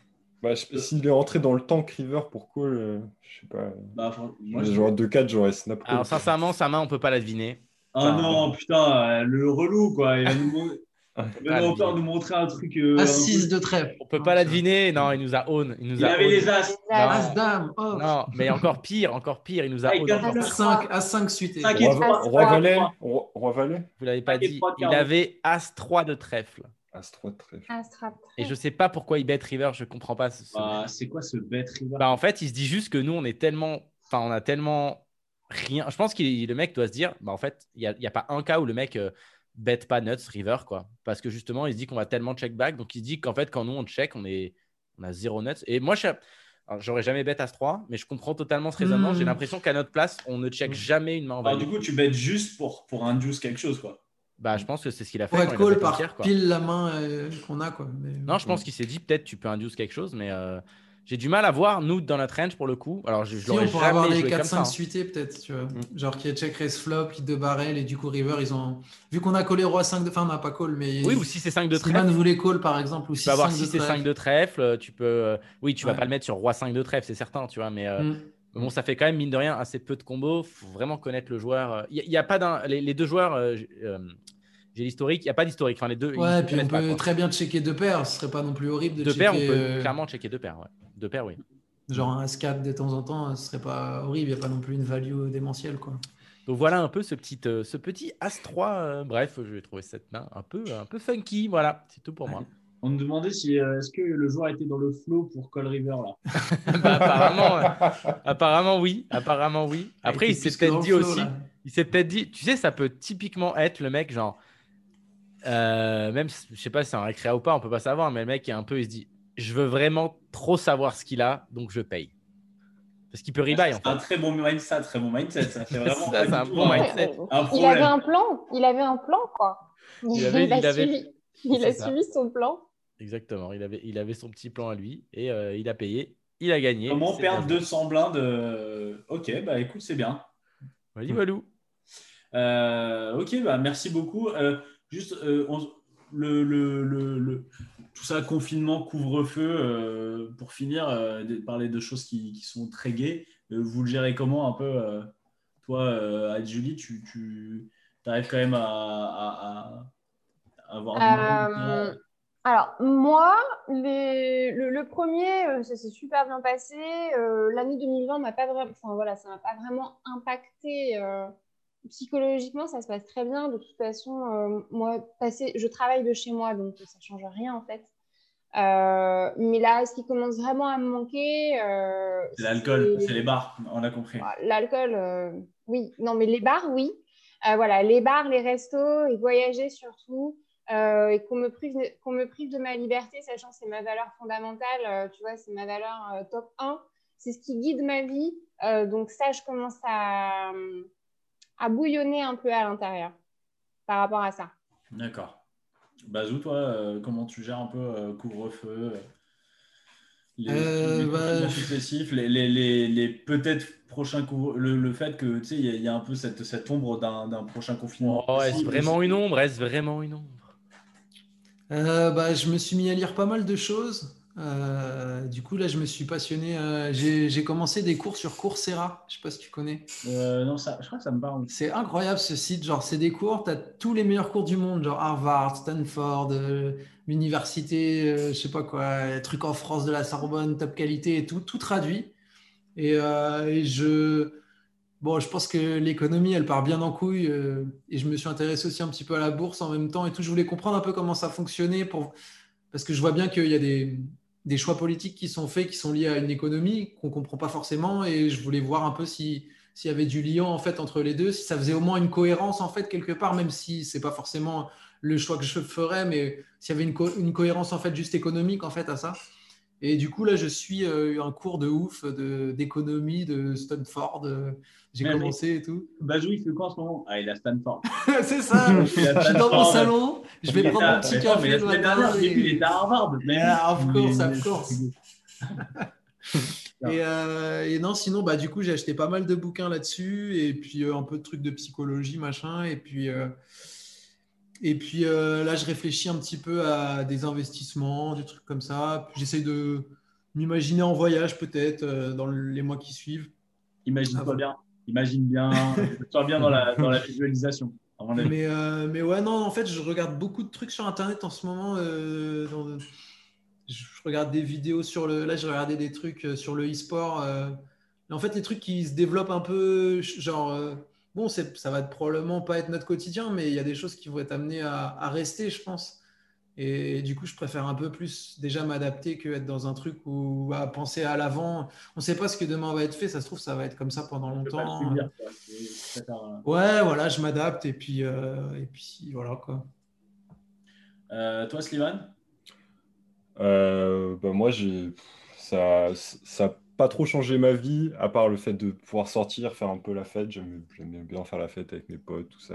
Bah, je- S'il est rentré dans le tank river pour call, euh, je sais pas. Bah, moi, Genre 2-4, j'aurais snap call. Alors, sincèrement, sa main, on peut pas la deviner. Ah non, putain, le relou, quoi. Il va nous, mon- il va Ah, nous encore nous montrer un truc. euh, As un peu- 6 de trèfle. On peut pas la deviner. Non, il nous a own. Il nous Il a avait own. les As. Non. As Dame. Oh. Non, mais encore pire, encore pire, il nous a own. As plus. As 5, As 5 suité. Cinq et Roi, Valet. Roi, Valet Vous l'avez pas dit. Il avait As 3 de trèfle. As 3 de trèfle. Et je sais pas pourquoi il bet river. Je comprends pas. ce- ce- Bah, c'est quoi ce bet river? Bah, en fait, il se dit juste que nous, on est tellement. Enfin, on a tellement rien. Je pense que le mec doit se dire bah, en fait, il n'y a, il y a pas un cas où le mec euh, bet pas nuts, river, quoi. Parce que justement, il se dit qu'on va tellement check back. Donc, il se dit qu'en fait, quand nous, on check, on, est... on a zéro nuts. Et moi, je... j'aurais jamais bet As 3, mais je comprends totalement ce raisonnement. Hmm. J'ai l'impression qu'à notre place, on ne check Hmm. jamais une main en Alors, du coup, tu bêtes juste pour, pour induce quelque chose, quoi. Bah, je pense que c'est ce qu'il a fait. Pour être bet par quoi. pile la main euh, qu'on a, quoi. Mais- Non, je pense qu'il s'est dit peut-être tu peux induce quelque chose, mais euh, J'ai du mal à voir nous dans notre range pour le coup. Alors, je, je Si, on pourrait avoir des joué comme ça. 4-5 hein. suités peut-être, tu vois. Mm. Genre qui est check raise flop, lead de barrel et du coup river, ils ont. Vu qu'on a collé roi 5 de. Enfin, on n'a pas call, mais. Oui, ou si c'est 5 de trèfle. voulait call par exemple. Ou Tu peux avoir 6 6 et 5 de trèfle. Tu peux. euh, Oui, tu vas Ouais. pas le mettre sur roi 5 de trèfle, c'est certain, tu vois. Mais euh, Mm. Bon, ça fait quand même, mine de rien, assez peu de combos. Il faut vraiment connaître le joueur. Il n'y a, pas d'un. Les, les deux joueurs. euh, euh, J'ai l'historique, il n'y a pas d'historique. Enfin, les deux. Ouais, puis on pas, peut très bien checker deux paires. Ce serait pas non plus horrible de Deux checker. paires, on peut euh, clairement checker deux paires. Ouais. Deux paires, oui. Genre un As4 de temps en temps, ce serait pas horrible. Il n'y a pas non plus une value démentielle, quoi. Donc voilà un peu ce petit, euh, ce petit As-3. euh, bref, je vais trouver cette main un peu, un peu funky. Voilà, c'est tout pour moi. On me demandait si euh, est-ce que le joueur était dans le flow pour Call River là. Bah, apparemment, euh, apparemment oui. Apparemment oui. Après, Ah, il s'est peut-être dit flow, aussi. là. Il s'est peut-être dit. Tu sais, ça peut typiquement être le mec, genre. euh, même, je sais pas si c'est un récréa ou pas, on peut pas savoir, mais le mec est un peu. Il se dit Je veux vraiment trop savoir ce qu'il a, donc je paye. Parce qu'il peut rebuy en C'est un fait. très bon mindset, très bon mindset. Ça fait vraiment Ça, pas c'est du un tout bon un- mindset. un Il avait un plan, il avait un plan, quoi. Il avait- a il avait- suivi, il C'est a ça. suivi son plan. Exactement. Il avait, il avait son petit plan à lui et euh, il a payé. Il a gagné. Comment perdre bien. 200 blindes euh, Ok, bah écoute, c'est bien. Vas-y, Walou. Euh, ok, bah merci beaucoup. Euh, juste, euh, on- le, le, le, le- tout ça, confinement, couvre-feu, euh, pour finir, euh, de parler de choses qui, qui sont très gaies. Euh, vous le gérez comment un peu euh, Toi, euh, Julie, tu, tu arrives quand même à, à- à avoir du alors, moi, les- le, le premier, euh, ça s'est super bien passé. Euh, L'année 2020 m'a pas vraiment, enfin voilà, ça m'a pas vraiment impacté euh, psychologiquement. Ça se passe très bien. De toute façon, euh, moi, passer, je travaille de chez moi, donc ça change rien en fait. Mais là, ce qui commence vraiment à me manquer, C'est l'alcool, c'est les bars, on a compris. L'alcool, oui. Non, mais les bars, oui. Voilà, les bars, les restos et voyager surtout. Euh, et qu'on me, prive, qu'on me prive de ma liberté, sachant que c'est ma valeur fondamentale, euh, tu vois, c'est ma valeur euh, top 1. C'est ce qui guide ma vie. Euh, donc ça, je commence à, à bouillonner un peu à l'intérieur par rapport à ça. D'accord. Bazou, toi, euh, comment tu gères un peu euh, couvre-feu euh, les, Euh, les bah, confinements successifs, les, les, les, les peut-être prochains couvre le, le fait que tu sais, il y, y a un peu cette, cette ombre d'un d'un prochain confinement? Oh, est-ce vraiment une ombre Est-ce vraiment une ombre Euh, bah, je me suis mis à lire pas mal de choses. Euh, du coup, là, je me suis passionné. euh, j'ai j'ai commencé des cours sur Coursera. Je sais pas si tu connais. Euh, non, ça, je crois que ça me parle. C'est incroyable ce site. Genre, c'est des cours. Tu as tous les meilleurs cours du monde, genre Harvard, Stanford, euh, l'université, euh, je sais pas quoi, les trucs en France de la Sorbonne, top qualité et tout, tout traduit. Et, euh, et je, bon, je pense que l'économie, elle part bien en couille. euh, et je me suis intéressé aussi un petit peu à la bourse en même temps et tout. Je voulais comprendre un peu comment ça fonctionnait pour, parce que je vois bien qu'il y a des, choix politiques qui sont faits, qui sont liés à une économie qu'on comprend pas forcément. Et je voulais voir un peu si s'il y avait du lien en fait entre les deux, si ça faisait au moins une cohérence en fait quelque part, même si c'est pas forcément le choix que je ferais, mais s'il y avait une, une cohérence en fait juste économique en fait à ça. Et du coup là, je suis euh, un cours de ouf de d'économie de Stanford. euh, J'ai Mais commencé et tout. Bazou, il fait quoi en ce moment? Ah, il a Stanford. c'est ça. Je suis dans mon salon. Je vais prendre à- mon petit café mais la semaine dernière, et- il était à Harvard. Mais, Yeah, of course, of course. Et, euh, et non, sinon, bah, du coup, j'ai acheté pas mal de bouquins là-dessus, et puis euh, un peu de trucs de psychologie, machin. Et puis, euh, et puis euh, là, je réfléchis un petit peu à des investissements, des trucs comme ça. J'essaie de m'imaginer en voyage, peut-être, euh, dans les mois qui suivent. Imagine-toi bien. Imagine bien. Sois bien dans la, dans la visualisation. Mais, euh, mais ouais, non, en fait, je regarde beaucoup de trucs sur Internet en ce moment. dans- je regarde des vidéos sur le. Là, j'ai regardé des trucs sur le e-sport. en fait, les trucs qui se développent un peu, genre. Bon, c'est- ça va probablement pas être notre quotidien, mais il y a des choses qui vont être amenées à, à rester, je pense. Et, du coup, je préfère un peu plus déjà m'adapter que être dans un truc où à penser à l'avant. On sait pas ce que demain va être fait. Ça se trouve, ça va être comme ça pendant longtemps. subir, Ouais, voilà, je m'adapte et puis, euh, et puis voilà quoi. Euh, toi, Slimane? Euh, bah moi, j'ai ça, ça pas trop changé ma vie, à part le fait de pouvoir sortir, faire un peu la fête. J'aime bien faire la fête avec mes potes, tout ça,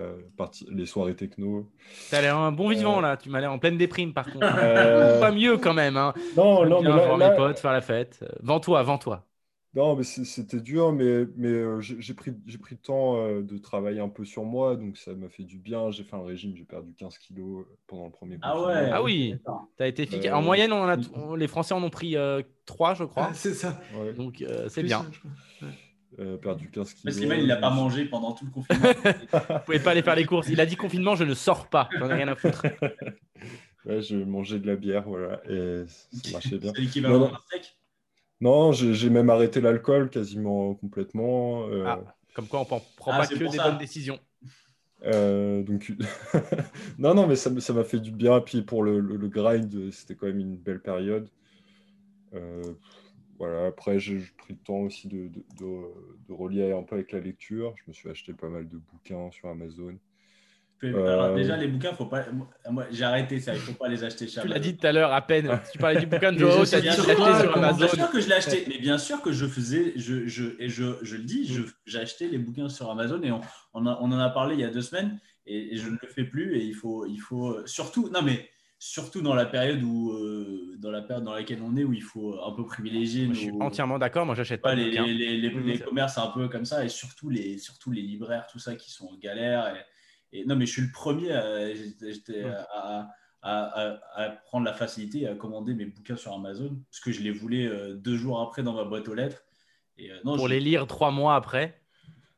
les soirées techno. T'as l'air un bon vivant Euh. là, tu m'as l'air en pleine déprime par contre. Euh, Pas mieux quand même. Hein. Non, non, mais là- là- mes potes, faire la fête. Vends-toi, vends-toi. Non, mais c'était dur, mais, mais euh, j'ai pris, j'ai pris le temps euh, de travailler un peu sur moi, donc ça m'a fait du bien. J'ai fait un régime, j'ai perdu 15 kilos euh, pendant le premier Ah confinement. ouais. Ah oui, été efficace. Euh, En moyenne, on en a on- les Français en ont pris 3, je crois. Ah, c'est ça. Ouais, Donc euh, c'est bien. euh, euh, perdu 15 Mais kilos. Slimane, il n'a pas mangé pendant tout le confinement. Vous pouvez pas aller faire les courses. Il a dit confinement, je ne sors pas. J'en ai rien à foutre. Ouais, je mangeais de la bière, voilà, et ça marchait bien. C'est l'équivalent d'un steak? Non, j'ai même arrêté l'alcool quasiment complètement. euh, Ah. Comme quoi, on prend prend Ah, pas que des ça. bonnes décisions. euh, donc, non, non, mais ça m'a fait du bien. Puis pour le, le- le grind, c'était quand même une belle période. Euh, voilà, après, j'ai j'ai pris le temps aussi de, de, de- de relier un peu avec la lecture. Je me suis acheté pas mal de bouquins sur Amazon. Alors, déjà, les bouquins, faut pas. moi- j'ai arrêté ça. Il faut pas les acheter chez Tu l'as dit tout à l'heure à peine. Tu parlais du bouquin de Joao, t'as sais dit que sur tu Amazon. bien sûr que je l'ai acheté, mais bien sûr que je faisais, je, je, et je, je le dis, je- j'ai acheté les bouquins sur Amazon et on, on, a- on en a parlé il y a deux semaines et, et je ne le fais plus et il faut, il faut surtout, non mais surtout dans la période où, euh, dans la période dans laquelle on est où il faut un peu privilégier Moi, je suis entièrement d'accord. Moi, j'achète pas pas les, les, les, les- Mhm. les commerces un peu comme ça et surtout les, surtout les libraires, tout ça qui sont en galère. Et, et non, mais je suis le premier à, j'étais- j'étais à, à- à- à prendre la facilité et à commander mes bouquins sur Amazon parce que je les voulais euh, deux jours après dans ma boîte aux lettres. Et, euh, non, Pour je- les lire trois mois après.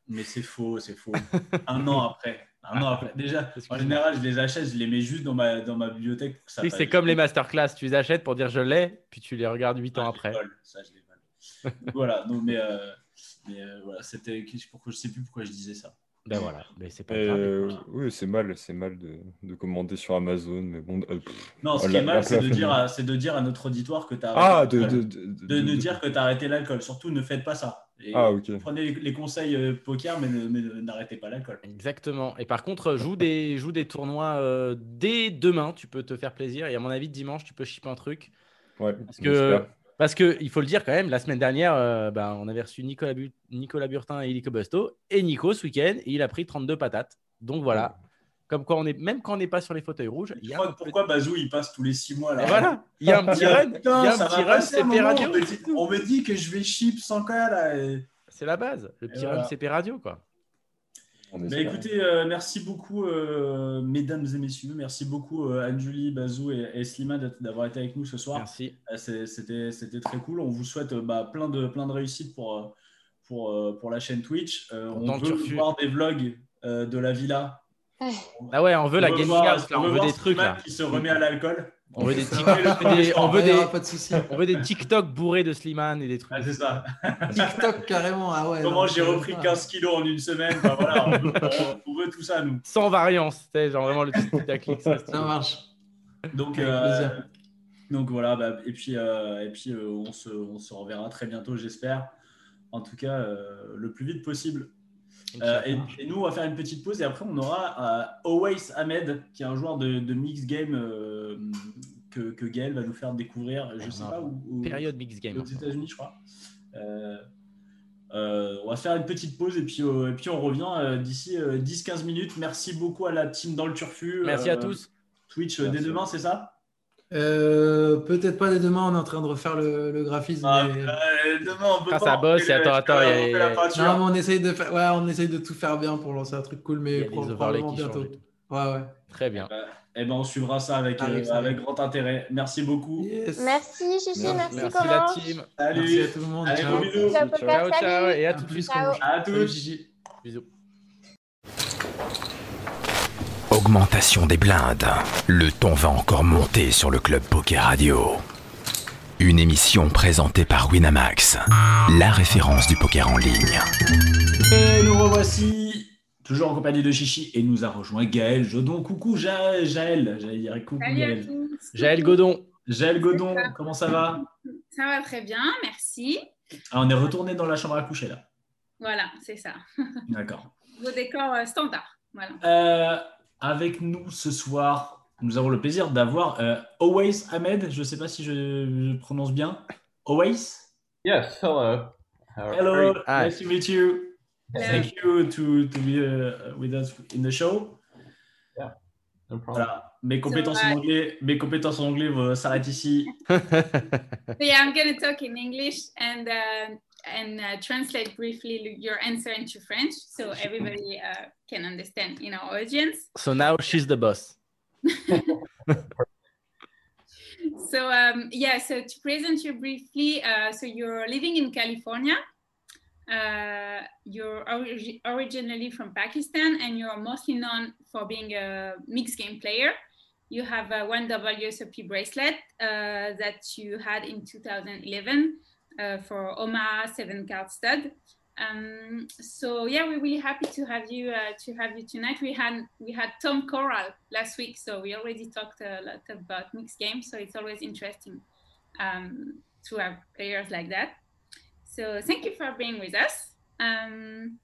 Mais c'est faux, c'est faux. un an après. Un an après. Déjà, en général, je les achète, je les mets juste dans ma, dans ma bibliothèque pour que ça fasse- c'est comme les masterclass. Tu les achètes pour dire je l'ai, puis tu les regardes huit Ah, ans après. vole, ça, je les vole. Donc, voilà, donc, mais, euh, mais euh, voilà, c'était je sais plus pourquoi je disais ça. Ben voilà, mais c'est pas grave. euh, oui, c'est mal, c'est mal de, de commander sur Amazon, mais bon. euh, pff. Non, ce Oh, qui la- est mal, c'est de, dire à, c'est de dire à notre auditoire que tu as Ah, arrêté de, l'alcool. de, de, de, nous dire que tu as arrêté l'alcool. Surtout, ne faites pas ça. Et Ah, ok. Prenez les, les conseils euh, poker, mais, n'arrêtez pas l'alcool. Exactement. Et par contre, joue des, joue des tournois euh, dès demain. Tu peux te faire plaisir. Et à mon avis, dimanche, tu peux shipper un truc. Ouais, Parce que. Parce que il faut le dire quand même, la semaine dernière, euh, ben, on avait reçu Nicolas, Bu- Nicolas Burtin et Illico Busto. Et Nico, ce week-end, il a pris 32 patates. Donc voilà. Comme quoi, on est, même quand on n'est pas sur les fauteuils rouges, il y a un petit- Pourquoi Bazou il passe tous les six mois là? Et voilà, il y a un petit run. Il y a un petit Radio. On me, dit, on me dit que je vais chip sans cas là. et- C'est la base. Le petit Et run voilà. CP Radio, quoi. Bah, écoutez, euh, merci beaucoup, euh, mesdames et messieurs. Merci beaucoup, euh, Anne-Julie, Bazou et, et Slima d'avoir été avec nous ce soir. Merci. Euh, C'était c'était très cool. On vous souhaite bah, plein, de, plein de réussite pour, pour, pour la chaîne Twitch. Euh, on veut turfu. voir des vlogs euh, de la villa. Ah ouais, on veut la veut gaming voir- house, là. on veut voir des trucs, là. qui se remet à l'alcool. On veut des, Ça tic- va. on veut des- on veut Ouais, y aura des- pas de souci. on veut des TikTok bourrés de Slimane et des trucs. Ah, c'est ça. TikTok carrément. Ah ouais. Comment j'ai ça- repris 15 kilos en une semaine. Voilà, on, veut, on- on veut tout ça, nous. Sans variance, genre vraiment le petit putaclic. ça, Ça marche. Donc, Avec euh, donc voilà, bah, et puis, euh, et puis euh, on, se, on se reverra très bientôt, j'espère. En tout cas, euh, le plus vite possible. Euh, et, et nous, on va faire une petite pause et après, on aura euh, Always Ahmed, qui est un joueur de, de mix game euh, que, que Gaël va nous faire découvrir. Je On sais pas où. où- Période mix game. aux États-Unis, je crois. Euh, euh, on va faire une petite pause et puis, euh, et puis on revient euh, d'ici euh, 10-15 minutes. Merci beaucoup à la team dans le Turfu. Merci Euh, à tous. Twitch dès demain, c'est ça? Euh, Peut-être pas dès demain, on est en train de refaire le, le graphisme. Ah, mais- euh, Demain, on peut Ah, pas. ça bosse, et attends, attends, on il y a- fait la peinture. Non, mais on essaye de faire, ouais, on essaye de tout faire bien pour lancer un truc cool, mais probablement bientôt. changent. Ouais, ouais. Très bien. Euh, eh ben, on suivra ça avec, euh, avec grand intérêt. Merci beaucoup. Yes. Merci, Chichi, Merci. merci, Merci la team. Salut. Merci à tout le monde. Allez, ciao. bisous. Ciao, Ciao, Ciao, Ciao, ciao, et à tout de plus, suite. Ciao. À Salut, tous. Gigi. Bisous. Augmentation des blindes. Le ton va encore monter sur le Club Poker Radio. Une émission présentée par Winamax, la référence du poker en ligne. Et nous revoici toujours en compagnie de Chichi et nous a rejoint Gaël Jodon. Coucou Ja- Jaël, j'allais dire coucou Salut Gaël. Jaël Godon. Jaël Godon, comment ça va? Ça va très bien, merci. Ah, On est retourné dans la chambre à coucher là. Voilà, c'est ça. D'accord. Vos décors euh, standards. Voilà. Euh, avec nous ce soir, nous avons le plaisir d'avoir euh, Always Ahmed. Je ne sais pas si je, je prononce bien. Always Yes, hello. Hello, nice to meet you. Hello. Thank you to, to be uh, with us in the show. Yeah, No problem. Voilà. Mes compétences en uh, anglais, mes compétences en anglais vont s'arrêtent ici. So yeah, I'm gonna talk in English and uh, and uh, translate briefly your answer into French so everybody uh, can understand in our audience. so now she's the boss. So um, yeah, so to present you briefly, uh, so you're living in California. Uh, you're ori- originally from Pakistan, and you're mostly known for being a mixed game player. You have a one WSOP bracelet uh, that you had in 2011 uh, for Omaha seven card stud. Um, so yeah, we're really happy to have you uh, to have you tonight. We had we had Tom Corral last week, so we already talked a lot about mixed games. So it's always interesting um, to have players like that. So thank you for being with us. Um,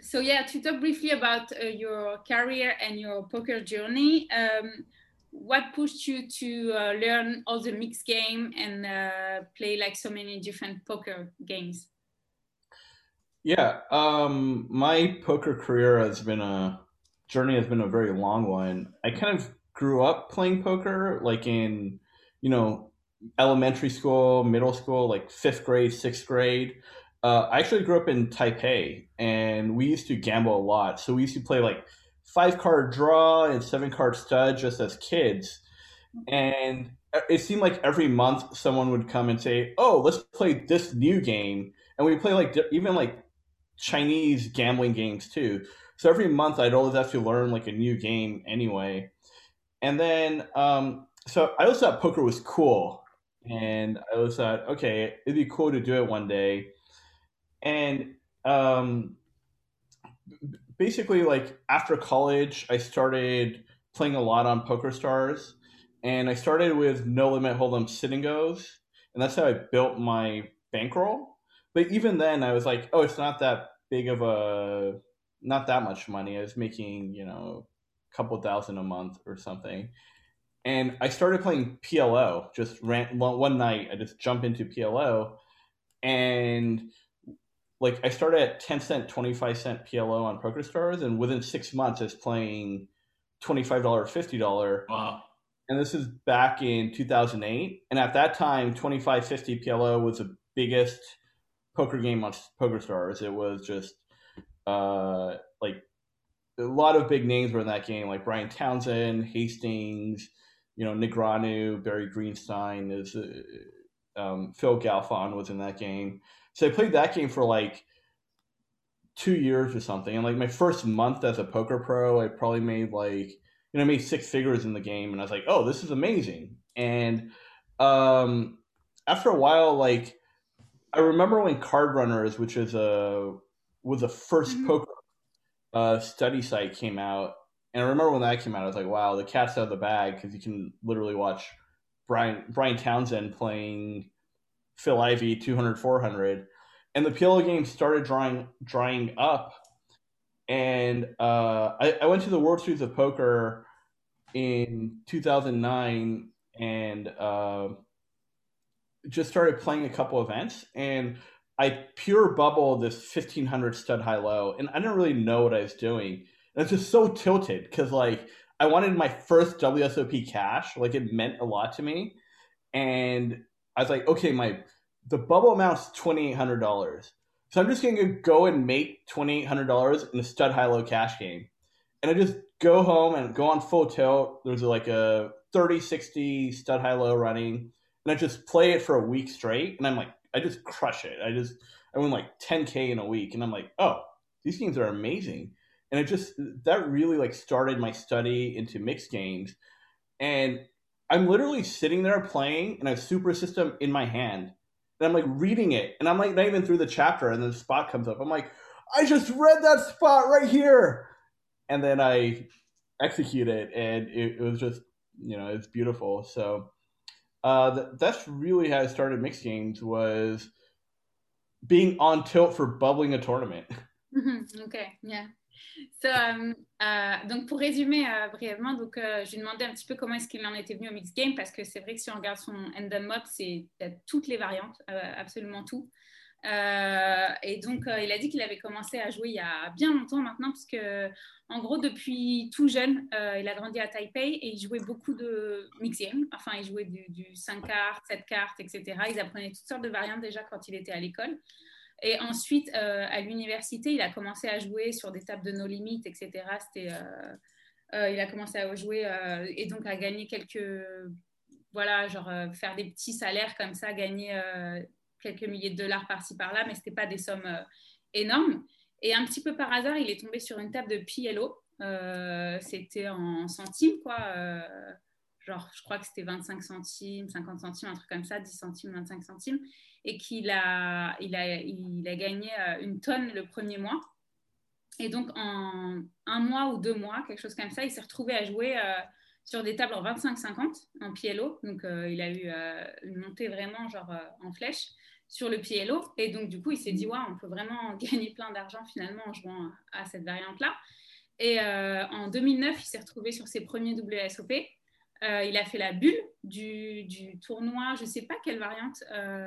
so yeah, to talk briefly about uh, your career and your poker journey. Um, what pushed you to uh, learn all the mixed game and uh, play like so many different poker games? Yeah, um, my poker career has been a journey has been a very long one. I kind of grew up playing poker, like in, you know, elementary school, middle school, like fifth grade, sixth grade. Uh, I actually grew up in Taipei, and we used to gamble a lot. So we used to play like five card draw and seven card stud just as kids. And it seemed like every month someone would come and say, "Oh, let's play this new game," and we play like even like Chinese gambling games too. So every month I'd always have to learn like a new game anyway. And then, um, so I always thought poker was cool. And I always thought, okay, it'd be cool to do it one day. And um, basically, like after college, I started playing a lot on Poker Stars. And I started with No Limit Hold'em sit and goes. And that's how I built my bankroll. But even then, I was like, oh, it's not that big of a, not that much money. I was making, you know, a couple thousand a month or something. And I started playing PLO. Just ran one one night. I just jumped into PLO, and like I started at ten cent, twenty five cent PLO on Poker Stars, and within six months, I was playing twenty five dollar, fifty dollar. Wow. And this is back in two thousand eight. And at that time, twenty five fifty PLO was the biggest poker game on Poker Stars. It was just uh, like a lot of big names were in that game, like Brian Townsend, Hastings, you know, Negranu, Barry Greenstein, is uh, um, Phil Galfon was in that game. So I played that game for like two years or something. And like my first month as a poker pro, I probably made like you know I made six figures in the game, and I was like, oh, this is amazing. And um, after a while, like I remember when Card Runners, which is a was the 1st Mhm. poker uh, study site, came out, and I remember when that came out, I was like, "Wow, the cat's out of the bag!" Because you can literally watch Brian Brian Townsend playing Phil Ivey 200 400, and the PLO game started drawing drying up, and uh, I, I went to the World Series of Poker in 2009, and. Uh, just started playing a couple events and I pure bubble this 1500 stud high low and I didn't really know what I was doing. It's just so tilted because like I wanted my first WSOP cash, like it meant a lot to me. And I was like, okay, my the bubble amount's twenty eight hundred dollars. So I'm just gonna go and make twenty eight hundred dollars in a stud high low cash game. And I just go home and go on full tilt. There's like a 30 60 stud high low running and I just play it for a week straight, and I'm like, I just crush it. I just I win like 10k in a week, and I'm like, oh, these games are amazing, and it just that really like started my study into mixed games, and I'm literally sitting there playing, and I have Super System in my hand, and I'm like reading it, and I'm like not even through the chapter, and then the spot comes up. I'm like, I just read that spot right here, and then I execute it, and it, it was just you know it's beautiful. So uh, th- that's really how I started mixed games was being on tilt for bubbling a tournament. Mhm, okay, yeah. Um, uh, donc pour résumer uh, brièvement, donc uh, je lui ai demandé un petit peu comment est-ce qu'il en était venu au mix game parce que c'est vrai que si on regarde son Endem Mob, c'est toutes les variantes, euh, absolument tout. Euh, et donc, euh, il a dit qu'il avait commencé à jouer il y a bien longtemps maintenant, parce que, en gros, depuis tout jeune, euh, il a grandi à Taipei et il jouait beaucoup de mix game. Enfin, il jouait du, du 5 cartes, 7 cartes, etc. Ils apprenaient toutes sortes de variantes déjà quand il était à l'école. Et ensuite, euh, à l'université, il a commencé à jouer sur des tables de No Limit, etc. C'était, euh, euh, il a commencé à jouer et donc à gagner quelques. Voilà, genre faire des petits salaires comme ça, gagner quelques milliers de dollars par-ci par-là, mais ce n'était pas des sommes énormes. Et un petit peu par hasard, il est tombé sur une table de PLO. C'était en centimes, quoi. genre, je crois que c'était 25 centimes, 50 centimes, un truc comme ça, 10 centimes, 25 centimes. Et qu'il a, il a, il a gagné euh, une tonne le premier mois. Et donc, en un mois ou deux mois, quelque chose comme ça, il s'est retrouvé à jouer euh, sur des tables en 25-50 en PLO. Donc, euh, il a eu euh, une montée vraiment genre en flèche sur le PLO. Et donc, du coup, il s'est dit, ouais, on peut vraiment gagner plein d'argent finalement en jouant à cette variante-là. Et en 2009, il s'est retrouvé sur ses premiers WSOP. Euh, il a fait la bulle du, du tournoi, je ne sais pas quelle variante. Euh,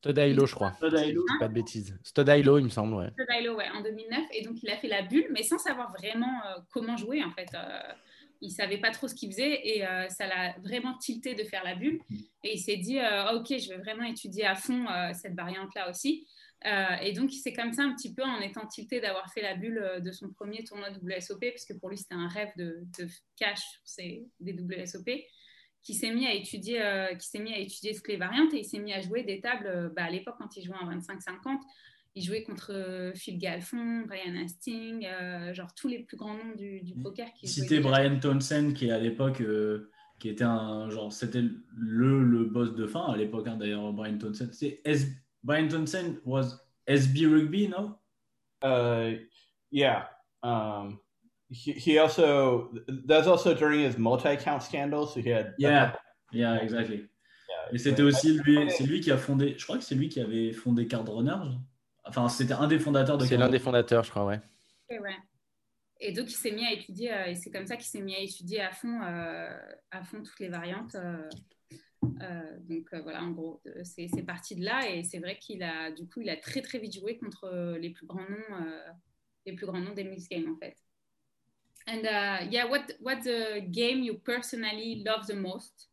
Stodailo, je crois. Stodailo. Pas de bêtises. Stodailo, il me semble, ouais. Stodailo, ouais, en 2009. Et donc, il a fait la bulle, mais sans savoir vraiment euh, comment jouer, en fait. Euh, il savait pas trop ce qu'il faisait et euh, ça l'a vraiment tilté de faire la bulle. Et il s'est dit, ok, je vais vraiment étudier à fond euh, cette variante-là aussi. Euh, et donc, c'est comme ça un petit peu en étant tilté d'avoir fait la bulle euh, de son premier tournoi WSOP, parce que pour lui, c'était un rêve de, de cash sur des WSOP, qui s'est mis à étudier, euh, qui s'est mis à étudier toutes les variantes et il s'est mis à jouer des tables. euh, bah, à l'époque, quand il jouait en 25-50, il jouait contre Phil Galfond, Brian Hastings, euh, genre tous les plus grands noms du, du poker. Qui Citer. Brian Townsend qui à l'époque euh, qui était un genre c'était le, le boss de fin à l'époque hein, d'ailleurs Brian Townsend c'est Brian Townsend was SB Rugby no? Uh, yeah. Um, he, he also that's also during his multi-account scandal. So he had yeah yeah exactly et c'était aussi lui c'est lui qui a fondé je crois que c'est lui qui avait fondé Card Runner enfin c'était un des fondateurs de C'est l'un des fondateurs, je crois, ouais. Et, ouais. Et donc, il s'est mis à étudier, euh, et c'est comme ça qu'il s'est mis à étudier à fond, euh, à fond toutes les variantes. euh, donc, euh, voilà, en gros, euh, c'est c'est parti de là. Et c'est vrai qu'il a, du coup, il a très, très vite joué contre euh, les plus grands noms, euh, les plus grands noms des mixed games, en fait. And uh, yeah, what, what's the game you personally love the most?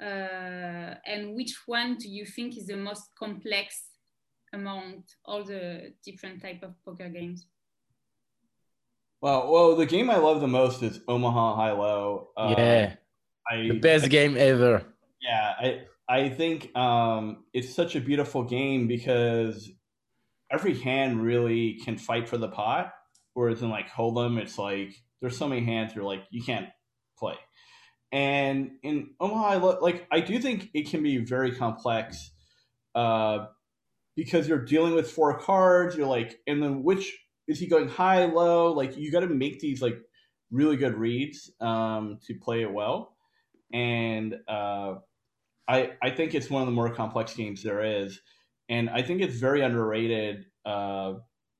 Uh, and which one do you think is the most complex among all the different type of poker games? Well, well, the game I love the most is Omaha High Low. Uh, yeah. I, The best I- game ever. Yeah, I I think um, it's such a beautiful game because every hand really can fight for the pot. Whereas in like Hold'em, it's like there's so many hands you're like you can't play. And in Omaha, like I do think it can be very complex uh, because you're dealing with four cards. You're like, and then which is he going high, low? Like you got to make these like really good reads um, to play it well. And uh, I I think it's one of the more complex games there is, and I think it's very underrated uh,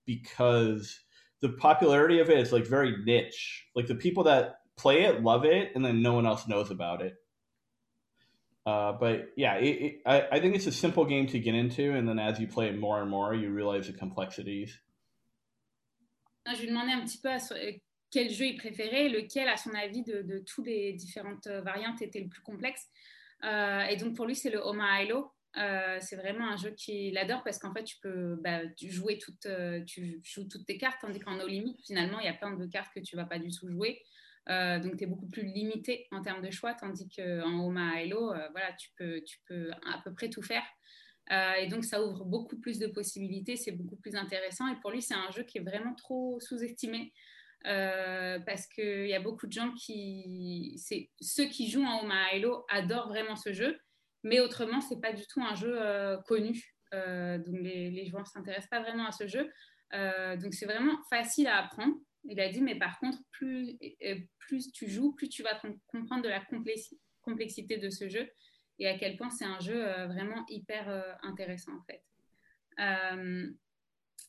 because the popularity of it is like very niche. Like the people that play it love it, and then no one else knows about it. Uh, but yeah, it, it, I, I think it's a simple game to get into, and then as you play it more and more, you realize the complexities. Ah, Je lui demandais un petit peu euh, quel jeu il préférait, lequel, à son avis, de, de toutes les différentes euh, variantes était le plus complexe. Euh, et donc, pour lui, c'est le Omaha Hilo. Euh, c'est vraiment un jeu qu'il adore parce qu'en fait, tu peux bah, jouer toutes, euh, tu joues toutes tes cartes, tandis qu'en No Limit, finalement, il y a plein de cartes que tu vas pas du tout jouer. Donc, tu es beaucoup plus limité en termes de choix, tandis qu'en Omaha Hilo, euh, voilà, tu peux, tu peux à peu près tout faire. Et donc, ça ouvre beaucoup plus de possibilités, c'est beaucoup plus intéressant. Et pour lui, c'est un jeu qui est vraiment trop sous-estimé euh, parce qu'il y a beaucoup de gens qui. Ceux qui jouent en Omaha Halo adorent vraiment ce jeu, mais autrement, c'est pas du tout un jeu euh, connu. Euh, donc, les, joueurs ne s'intéressent pas vraiment à ce jeu. Donc, c'est vraiment facile à apprendre. Il a dit, mais par contre, plus, plus tu joues, plus tu vas com- comprendre de la complexi- complexité de ce jeu et à quel point c'est un jeu vraiment hyper intéressant en fait.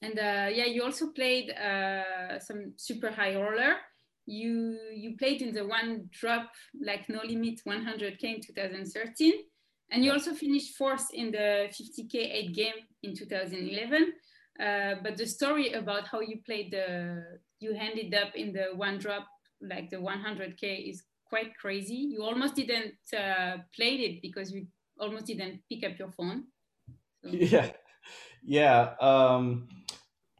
And uh, yeah, you also played uh, some super high roller. You you played in the one drop like no limit 100k in 2013, and you also finished fourth in the 50k eight game in 2011. Uh, but the story about how you played the you ended up in the one drop like the 100k is quite crazy. You almost didn't uh, play it because you almost didn't pick up your phone. So. Yeah, yeah. Um,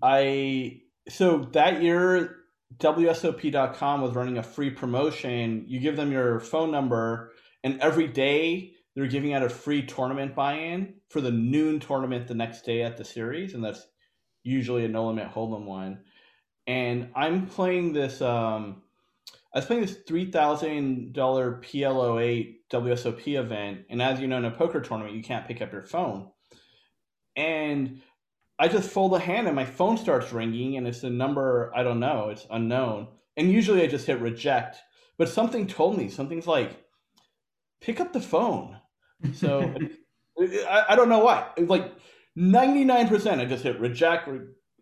I so that year WSOP.com was running a free promotion. You give them your phone number, and every day they're giving out a free tournament buy-in for the noon tournament the next day at the series, and that's usually a no limit hold'em one. And I'm playing this. Um, I was playing this three thousand dollar PLO eight WSOP event, and as you know, in a poker tournament, you can't pick up your phone. And I just fold a hand, and my phone starts ringing, and it's a number I don't know, it's unknown. And usually, I just hit reject. But something told me something's like, pick up the phone. So I, I don't know why. It's like ninety nine percent. I just hit reject,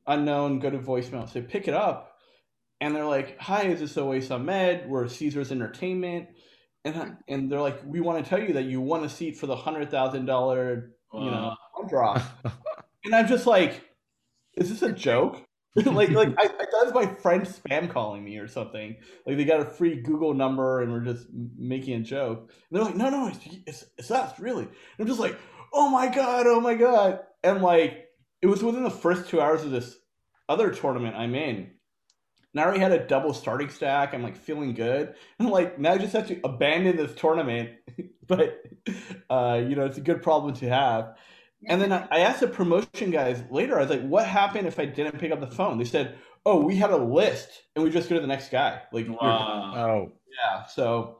unknown, go to voicemail. So pick it up and they're like, "Hi, is this Oasis Ahmed? We're Caesars Entertainment," and and they're like, "We want to tell you that you won a seat for the hundred thousand dollar, you know, drop." and I'm just like, "Is this a joke?" like, like I, I thought it was my friend spam calling me or something. Like they got a free Google number and we're just making a joke. And they're like, "No, no, it's it's, it's us, really." And I'm just like, "Oh my god, oh my god!" And like, it was within the first two hours of this other tournament I'm in and I already had a double starting stack. I'm like feeling good. And I'm like, now I just have to abandon this tournament. but, uh, you know, it's a good problem to have. And then I, I asked the promotion guys later, I was like, what happened if I didn't pick up the phone? They said, oh, we had a list and we just go to the next guy. Like, Wow. Oh, yeah. So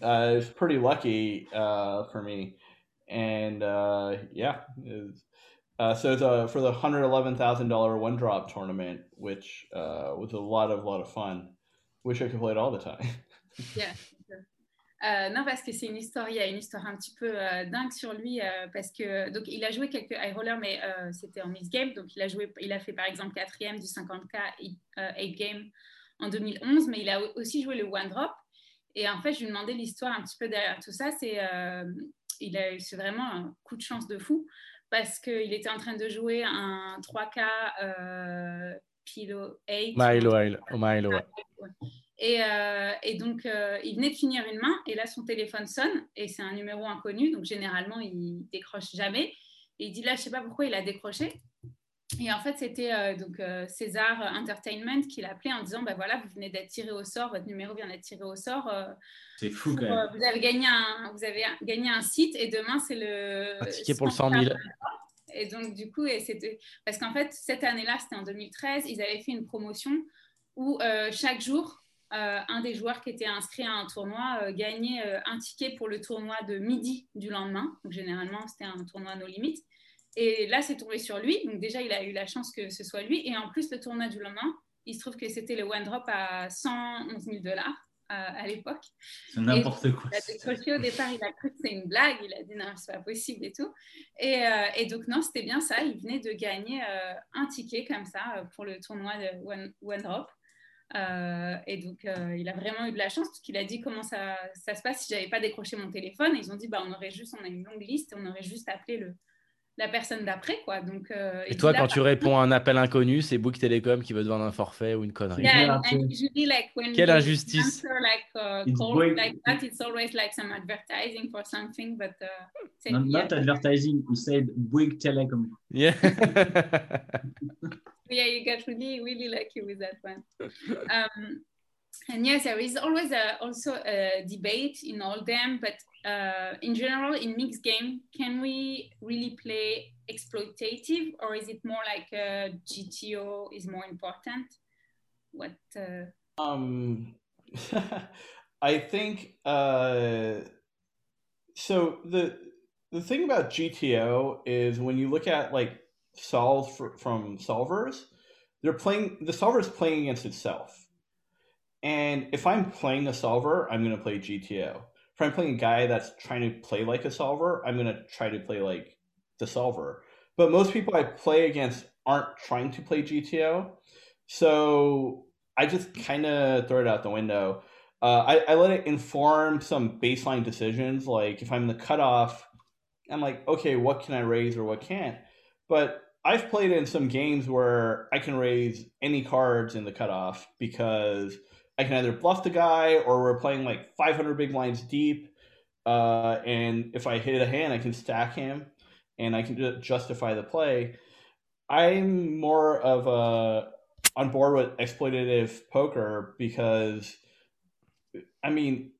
uh, was pretty lucky uh, for me. And uh, yeah, it was- uh, so it's a, for the hundred eleven thousand dollar one drop tournament, which uh, was a lot of lot of fun. Wish I could play it all the time. Yeah. Euh, non, parce que c'est une histoire, il y a une histoire un petit peu euh, dingue sur lui, euh, parce que donc il a joué quelques high rollers, mais c'était en miss game, donc il a joué, il a fait par exemple quatrième du 50k 8 game en 2011, mais il a aussi joué le one drop. Et en fait, je lui demandais l'histoire un petit peu derrière tout ça. C'est il a eu vraiment un coup de chance de fou parce qu'il était en train de jouer un 3K euh, Pilo 8. Milo, Milo, oh, Milo, ouais. Et, euh, et donc, euh, il venait de finir une main, et là, son téléphone sonne, et c'est un numéro inconnu, donc généralement, il décroche jamais. Et il dit là, je sais pas pourquoi il a décroché. Et en fait, c'était euh, donc euh, César Entertainment qui l'appelait en disant bah voilà, vous venez d'être tiré au sort, votre numéro vient d'être tiré au sort. euh, C'est fou pour, quand euh, même. vous avez gagné un, vous avez gagné un site, et demain c'est le Un ticket pour le 100 000. et donc, du coup, et c'était parce qu'en fait, cette année-là, c'était en 2013, ils avaient fait une promotion où euh, chaque jour, euh, un des joueurs qui était inscrit à un tournoi euh, gagnait euh, un ticket pour le tournoi de midi du lendemain. Donc, généralement, c'était un tournoi no limit. Et là, c'est tombé sur lui. Donc, déjà, il a eu la chance que ce soit lui. Et en plus, le tournoi du lendemain, il se trouve que c'était le one drop à 111 000 dollars à l'époque. C'est n'importe quoi. Il a décroché au départ, il a cru que c'était une blague, il a dit non, c'est pas possible et tout. Et, et donc, non, c'était bien ça, il venait de gagner un ticket comme ça pour le tournoi de One, One Drop. Euh, et donc, euh, il a vraiment eu de la chance parce qu'il a dit comment ça, ça se passe si j'avais pas décroché mon téléphone. Et ils ont dit, bah, on aurait juste, on a une longue liste, on aurait juste appelé le, la personne d'après, quoi. Donc, euh, Et toi, quand là, tu réponds à un appel inconnu, c'est Bouygues Telecom qui veut te vendre un forfait ou une connerie. Yeah, and, and usually, like when Quelle you injustice. answer like uh, It's like that, it's always like some advertising for something, but uh, c'est- Not, yeah. not advertising, you said Bouygues Telecom. Yeah. yeah, you got really, really lucky with that one. Um, and yes, there is always a, also a debate in all them, but uh, in general, in mixed game, can we really play exploitative, or is it more like uh, GTO is more important? What? Uh, Um, I think uh, so. the The thing about GTO is when you look at like solves fr- from solvers, they're playing the solver is playing against itself. And if I'm playing a solver, I'm going to play GTO. If I'm playing a guy that's trying to play like a solver, I'm going to try to play like the solver. But most people I play against aren't trying to play GTO. So I just kind of throw it out the window. Uh, I, I let it inform some baseline decisions. Like if I'm the cutoff, I'm like, okay, what can I raise or what can't? But I've played in some games where I can raise any cards in the cutoff because I can either bluff the guy or we're playing like 500 big blinds deep. Uh, and if I hit a hand, I can stack him and I can justify the play. I'm more of a on board with exploitative poker because I mean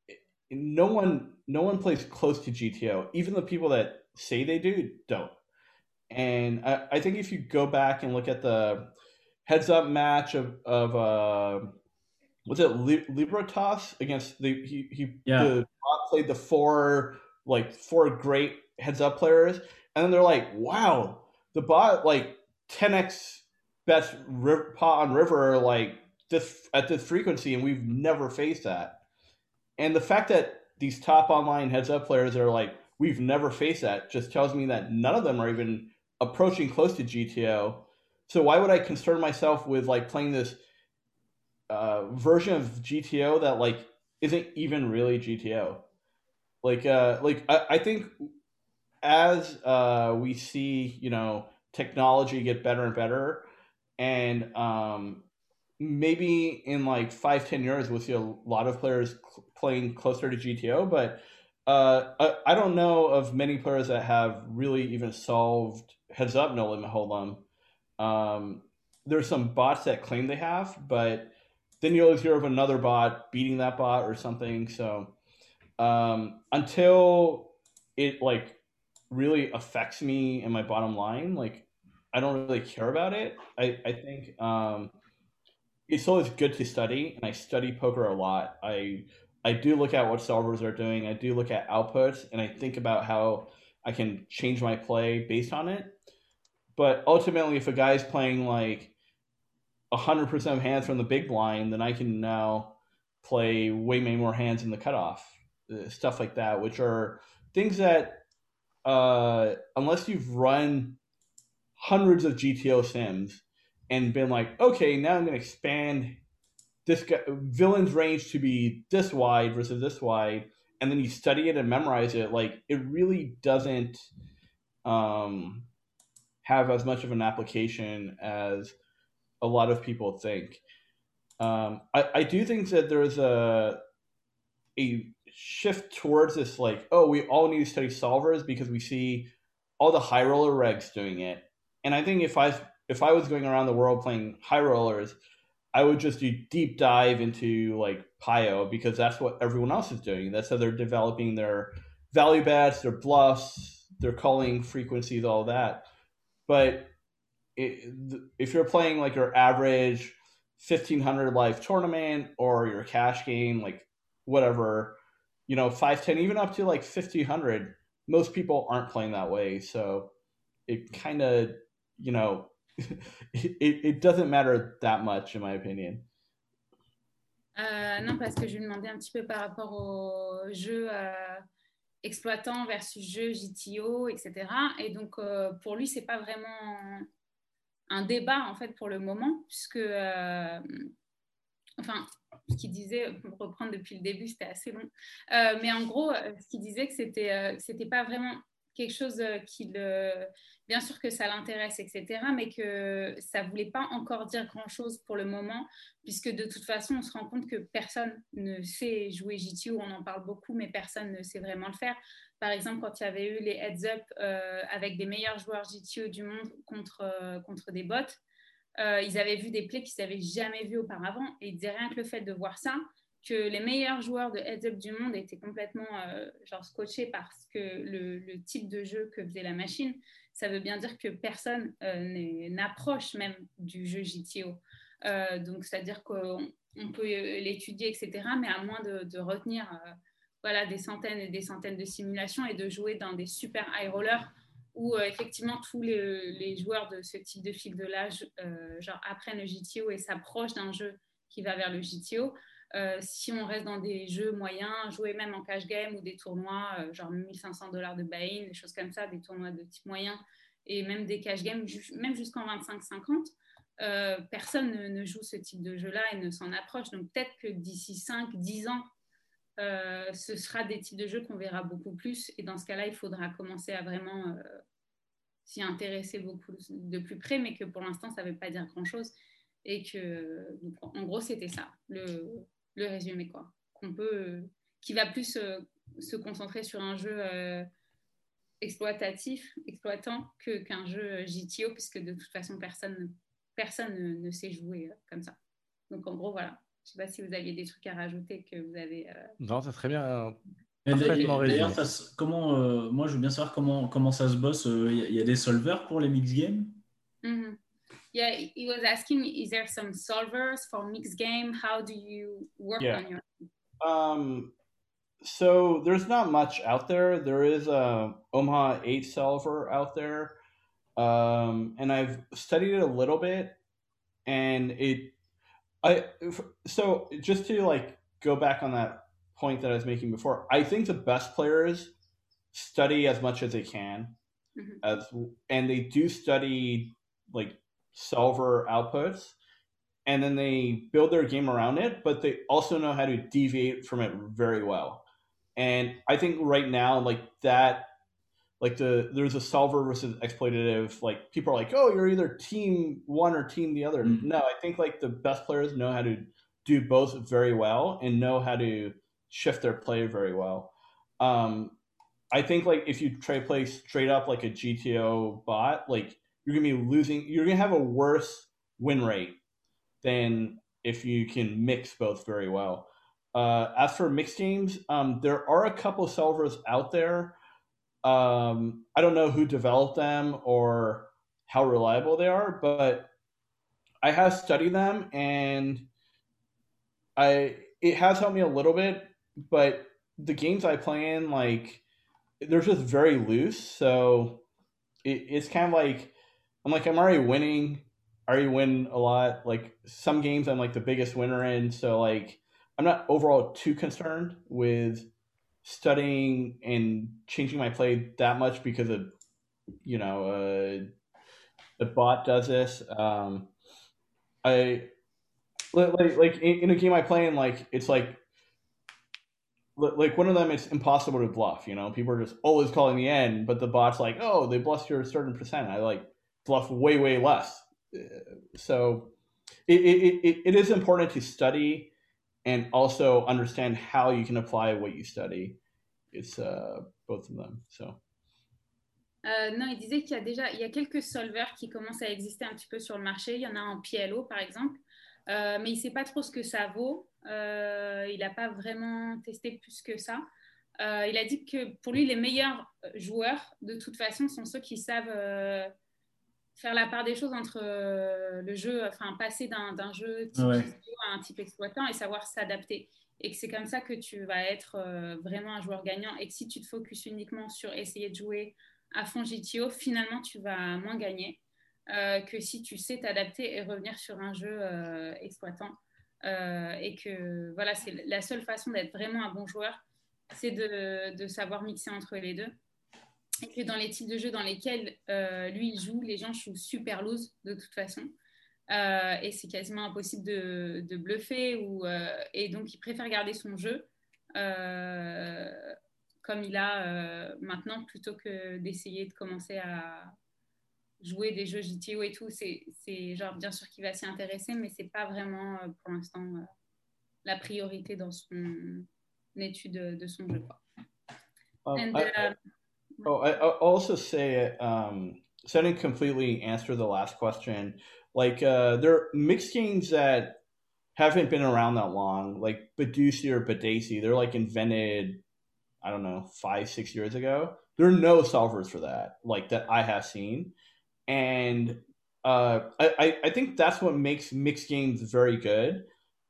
no one no one plays close to GTO. Even the people that say they do don't. And I, I think if you go back and look at the heads up match of of uh, was it Libertas against the he he yeah. the played the four like four great heads up players, and then they're like, wow, the bot like 10x best pot on river like this at this frequency, and we've never faced that. And the fact that these top online heads up players are like, we've never faced that, just tells me that none of them are even approaching close to GTO. So why would I concern myself with like playing this uh, version of GTO that like isn't even really GTO? Like, uh, like I, I think as uh, we see, you know, technology get better and better, and um, maybe in like five, ten years, we'll see a lot of players cl- playing closer to GTO. But uh, I, I, don't know of many players that have really even solved heads up no limit hold'em. Um, there's some bots that claim they have, but then you always hear of another bot beating that bot or something. So um, until it like really affects me and my bottom line, like I don't really care about it. I, I think um, it's always good to study, and I study poker a lot. I I do look at what solvers are doing. I do look at outputs, and I think about how I can change my play based on it. But ultimately, if a guy's playing like 100% of hands from the big blind, then I can now play way many more hands in the cutoff. Uh, stuff like that, which are things that, uh, unless you've run hundreds of GTO sims and been like, okay, now I'm going to expand this guy, villain's range to be this wide versus this wide, and then you study it and memorize it, like it really doesn't um, have as much of an application as a lot of people think. Um, I, I do think that there's a a shift towards this like, oh, we all need to study solvers because we see all the high roller regs doing it. And I think if I if I was going around the world playing high rollers, I would just do deep dive into like Pio because that's what everyone else is doing. That's how they're developing their value bets, their bluffs, their calling frequencies, all that. But if you're playing like your average 1500 life tournament or your cash game, like whatever, you know, 510, even up to like 1500, most people aren't playing that way. So it kind of, you know, it, it doesn't matter that much, in my opinion. Euh, non, parce que je lui demandais un petit peu par rapport au jeu euh, exploitant versus jeu GTO, etc. Et donc, euh, pour lui, c'est pas vraiment un débat, en fait, pour le moment, puisque, euh, enfin, ce qu'il disait, pour reprendre depuis le début, c'était assez long. Euh, mais en gros, ce qu'il disait que c'était, c'était pas vraiment quelque chose qui le bien sûr que ça l'intéresse, etc., mais que ça ne voulait pas encore dire grand-chose pour le moment, puisque de toute façon, on se rend compte que personne ne sait jouer GTO, on en parle beaucoup, mais personne ne sait vraiment le faire. Par exemple, quand il y avait eu les heads-up euh, avec des meilleurs joueurs GTO du monde contre, euh, contre des bots, euh, ils avaient vu des plays qu'ils n'avaient jamais vus auparavant, et rien que le fait de voir ça, que les meilleurs joueurs de heads-up du monde étaient complètement genre scotchés parce que le, type de jeu que faisait la machine ça veut bien dire que personne euh, n'approche même du jeu GTO. Euh, donc, c'est-à-dire qu'on peut l'étudier, etc., mais à moins de, retenir euh, voilà, des centaines et des centaines de simulations et de jouer dans des super high rollers où effectivement tous les, joueurs de ce type de fil de l'âge genre apprennent le GTO et s'approchent d'un jeu qui va vers le GTO. si on reste dans des jeux moyens, jouer même en cash game ou des tournois, genre 1500 dollars de buy-in, des choses comme ça, des tournois de type moyen, et même des cash games, même jusqu'en 25-50, euh, personne ne, joue ce type de jeu-là et ne s'en approche. Donc peut-être que d'ici 5-10 ans, euh, ce sera des types de jeux qu'on verra beaucoup plus. Et dans ce cas-là, il faudra commencer à vraiment euh, s'y intéresser beaucoup de plus près, mais que pour l'instant, ça ne veut pas dire grand-chose. Et que, en gros, c'était ça, le, résumé, quoi. Qu'on peut, qui va plus se concentrer sur un jeu exploitatif, exploitant, qu'un jeu JTO, puisque de toute façon, personne, personne ne, sait jouer euh, comme ça. Donc, en gros, voilà. Je ne sais pas si vous aviez des trucs à rajouter que vous avez. Euh, non, ça serait bien. D'ailleurs, comment, euh, moi, je veux bien savoir comment, comment ça se bosse. Il y, a des solvers pour les mix games? Mm-hmm. Yeah, he was asking, is there some solvers for mixed game? How do you work on your? Um, so there's not much out there. There is a Omaha 8 solver out there. Um, and I've studied it a little bit and it I so just to like go back on that point that I was making before, I think the best players study as much as they can mm-hmm. as and they do study like solver outputs and then they build their game around it, but they also know how to deviate from it very well. And I think right now, like that, like the there's a solver versus exploitative. Like people are like, oh, you're either team one or team the other. Mm-hmm. No, I think like the best players know how to do both very well and know how to shift their play very well. Um, I think like if you try to play straight up like a GTO bot, like you're gonna be losing. You're gonna have a worse win rate than if you can mix both very well. Uh, as for mixed games, um, there are a couple solvers out there. Um, I don't know who developed them or how reliable they are, but I have studied them and I it has helped me a little bit. But the games I play in, like, they're just very loose. So it, it's kind of like I'm like I'm already winning. I already win a lot. Like some games, I'm like the biggest winner in. So like I'm not overall too concerned with studying and changing my play that much because of you know uh, the bot does this. Um, I like like in, a game I play in, like it's like like one of them it's impossible to bluff you know people are just always calling the end but the bot's like oh they bluffed your certain percent i like bluff way way less so it, it, it, it is important to study and also understand how you can apply what you study. It's uh, both of them. So. Euh, non, il disait qu'il y a déjà il y a quelques solvers qui commencent à exister un petit peu sur le marché. Il y en a en PLO par exemple, euh, mais il ne sait pas trop ce que ça vaut. Euh, il n'a pas vraiment testé plus que ça. Il a dit que pour lui, les meilleurs joueurs, de toute façon, sont ceux qui savent faire la part des choses entre euh, le jeu, enfin passer d'un jeu type à un type exploitant et savoir s'adapter. Et que c'est comme ça que tu vas être euh, vraiment un joueur gagnant. Et que si tu te focuses uniquement sur essayer de jouer à fond GTO, finalement tu vas moins gagner euh, que si tu sais t'adapter et revenir sur un jeu exploitant. et que voilà, c'est la seule façon d'être vraiment un bon joueur, c'est de, de savoir mixer entre les deux que dans les types de jeux dans lesquels euh, lui il joue, les gens jouent super loose de toute façon. Euh, et c'est quasiment impossible de, de bluffer. Ou, euh, et donc il préfère garder son jeu comme il a maintenant plutôt que d'essayer de commencer à jouer des jeux JTO et tout. C'est genre bien sûr qu'il va s'y intéresser, mais c'est pas vraiment pour l'instant la priorité dans son étude de son jeu. Quoi. And, uh, Oh, I, will also say, um, so I didn't completely answer the last question. Like, uh, there are mixed games that haven't been around that long, like Badusi or Badaisi. They're like invented, I don't know, five, six years ago. There are no solvers for that, like that I have seen. And uh, I, I think that's what makes mixed games very good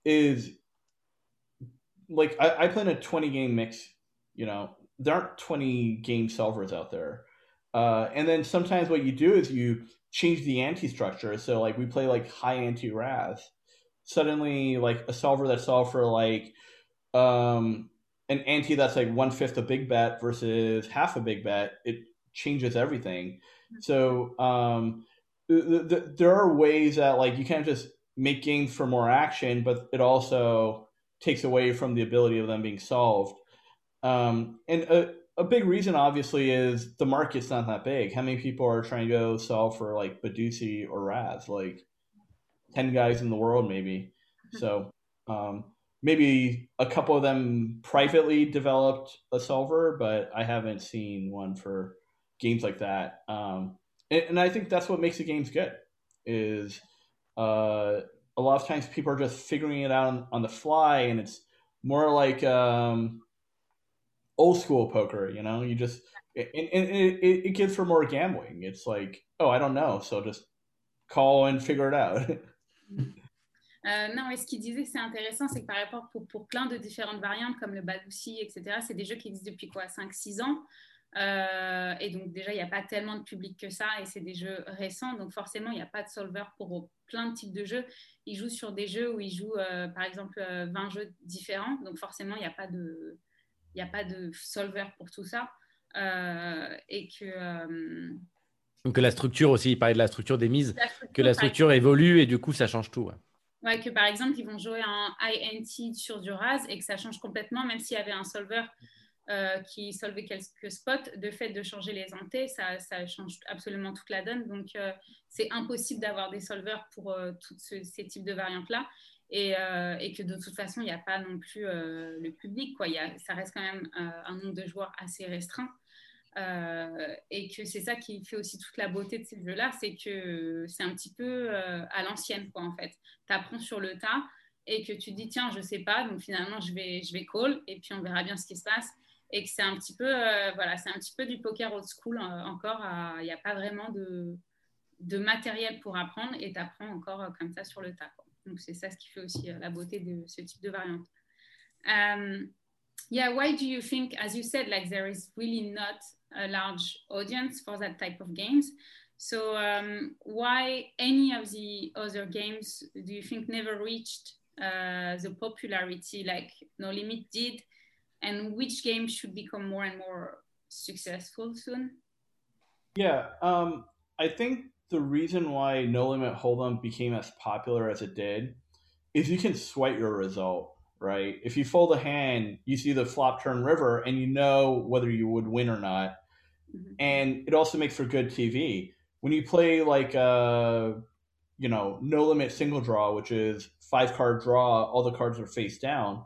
is like I, I play in a 20 game mix, you know, there aren't 20 game solvers out there. Uh, and then sometimes what you do is you change the ante structure. So like we play like high ante Raz. Suddenly like a solver that solved for like um, an ante that's like one fifth a big bet versus half a big bet, it changes everything. So um, th- th- there are ways that like you can't just make games for more action, but it also takes away from the ability of them being solved. Um, and a, a big reason, obviously, is the market's not that big. How many people are trying to go solve for like Badusi or Raz? Like ten guys in the world, maybe. So um, maybe a couple of them privately developed a solver, but I haven't seen one for games like that. Um, and, and, I think that's what makes the games good. Is uh, a lot of times people are just figuring it out on, on the fly, and it's more like um, old school poker. You know, you just and, and it, it gives for more gambling. It's like, oh, I don't know, so just call and figure it out. Euh, non, et ce qu'il disait, c'est intéressant, c'est que par rapport pour, pour, plein de différentes variantes comme le Badoussi, etc., c'est des jeux qui existent depuis quoi 5-6 ans. Euh, et donc déjà, il n'y a pas tellement de public que ça et c'est des jeux récents. Donc forcément, il n'y a pas de solver pour plein de types de jeux. Ils jouent sur des jeux où ils jouent, euh, par exemple, 20 jeux différents. Donc forcément, il n'y a, pas de, il a pas de solver pour tout ça. et que... Donc que la structure aussi, il parlait de la structure des mises, que la structure évolue et du coup, ça change tout. Ouais, que par exemple, ils vont jouer un INT sur du RAS et que ça change complètement, même s'il y avait un solver euh, qui solvait quelques spots, de fait de changer les NT, ça, ça change absolument toute la donne. Donc, euh, c'est impossible d'avoir des solvers pour euh, tous ces types de variantes-là. Et, et, que de toute façon, il n'y a pas non plus le public. Quoi. Ça reste quand même un nombre de joueurs assez restreint. Euh, et que c'est ça qui fait aussi toute la beauté de ces jeux-là, c'est que c'est un petit peu euh, à l'ancienne, quoi, en fait. Tu apprends sur le tas et que tu dis, tiens, je sais pas, donc finalement, je vais, je vais call et puis on verra bien ce qui se passe. Et que c'est un petit peu, euh, voilà, c'est un petit peu du poker old school encore. Il n'y a pas vraiment de matériel pour apprendre et tu apprends encore comme ça sur le tas. Donc c'est ça ce qui fait aussi la beauté de ce type de variante. yeah, why do you think, as you said, like there is really not a large audience for that type of games. So um, why any of the other games do you think never reached uh, the popularity like No Limit did? And which game should become more and more successful soon? Yeah, um, I think the reason why No Limit Hold'em became as popular as it did is you can sweat your result, right? If you fold a hand, you see the flop turn river, and you know whether you would win or not mm-hmm. and it also makes for good TV. When you play like uh, you know, no limit single draw, which is five card draw, all the cards are face down.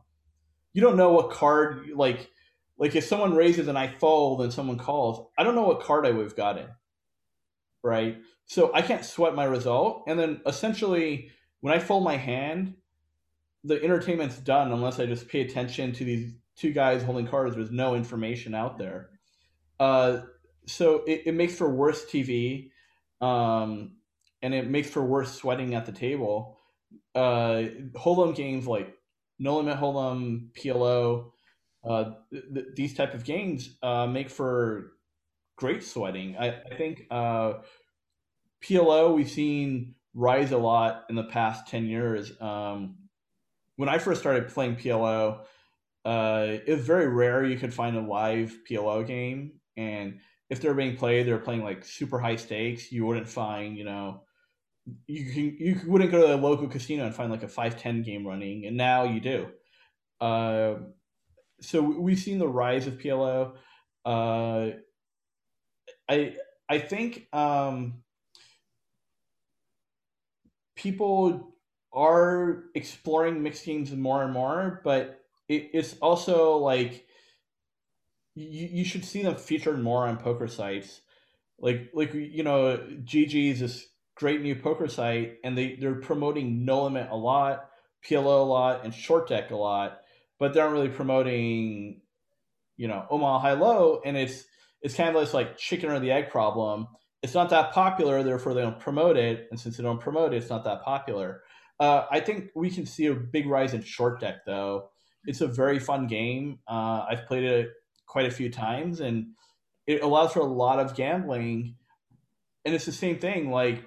You don't know what card like like if someone raises and I fold and someone calls, I don't know what card I would have gotten. Right? So I can't sweat my result. And then essentially when I fold my hand, the entertainment's done unless I just pay attention to these two guys holding cards. There's no information out there. Uh, so it, it makes for worse TV, um, and it makes for worse sweating at the table. Uh, Hold'em games like No Limit Hold'em, PLO, uh, th- th- these type of games uh, make for great sweating. I, I think uh, PLO we've seen rise a lot in the past ten years. Um, when I first started playing PLO, uh, it was very rare you could find a live PLO game, and if they're being played, they're playing like super high stakes. You wouldn't find, you know, you can you wouldn't go to the local casino and find like a five ten game running, and now you do. Uh, so we've seen the rise of PLO. Uh, I I think um, people are exploring mixed games more and more, but it, it's also like you, you should see them featured more on poker sites. Like like you know, GG is this great new poker site, and they they're promoting No Limit a lot, PLO a lot, and Short Deck a lot, but they aren't really promoting, you know, Omaha High Low, and it's it's kind of this like chicken or the egg problem. It's not that popular, therefore they don't promote it, and since they don't promote it, it's not that popular. Uh, I think we can see a big rise in Short Deck though. It's a very fun game. Uh, I've played it quite a few times, and it allows for a lot of gambling. And it's the same thing, like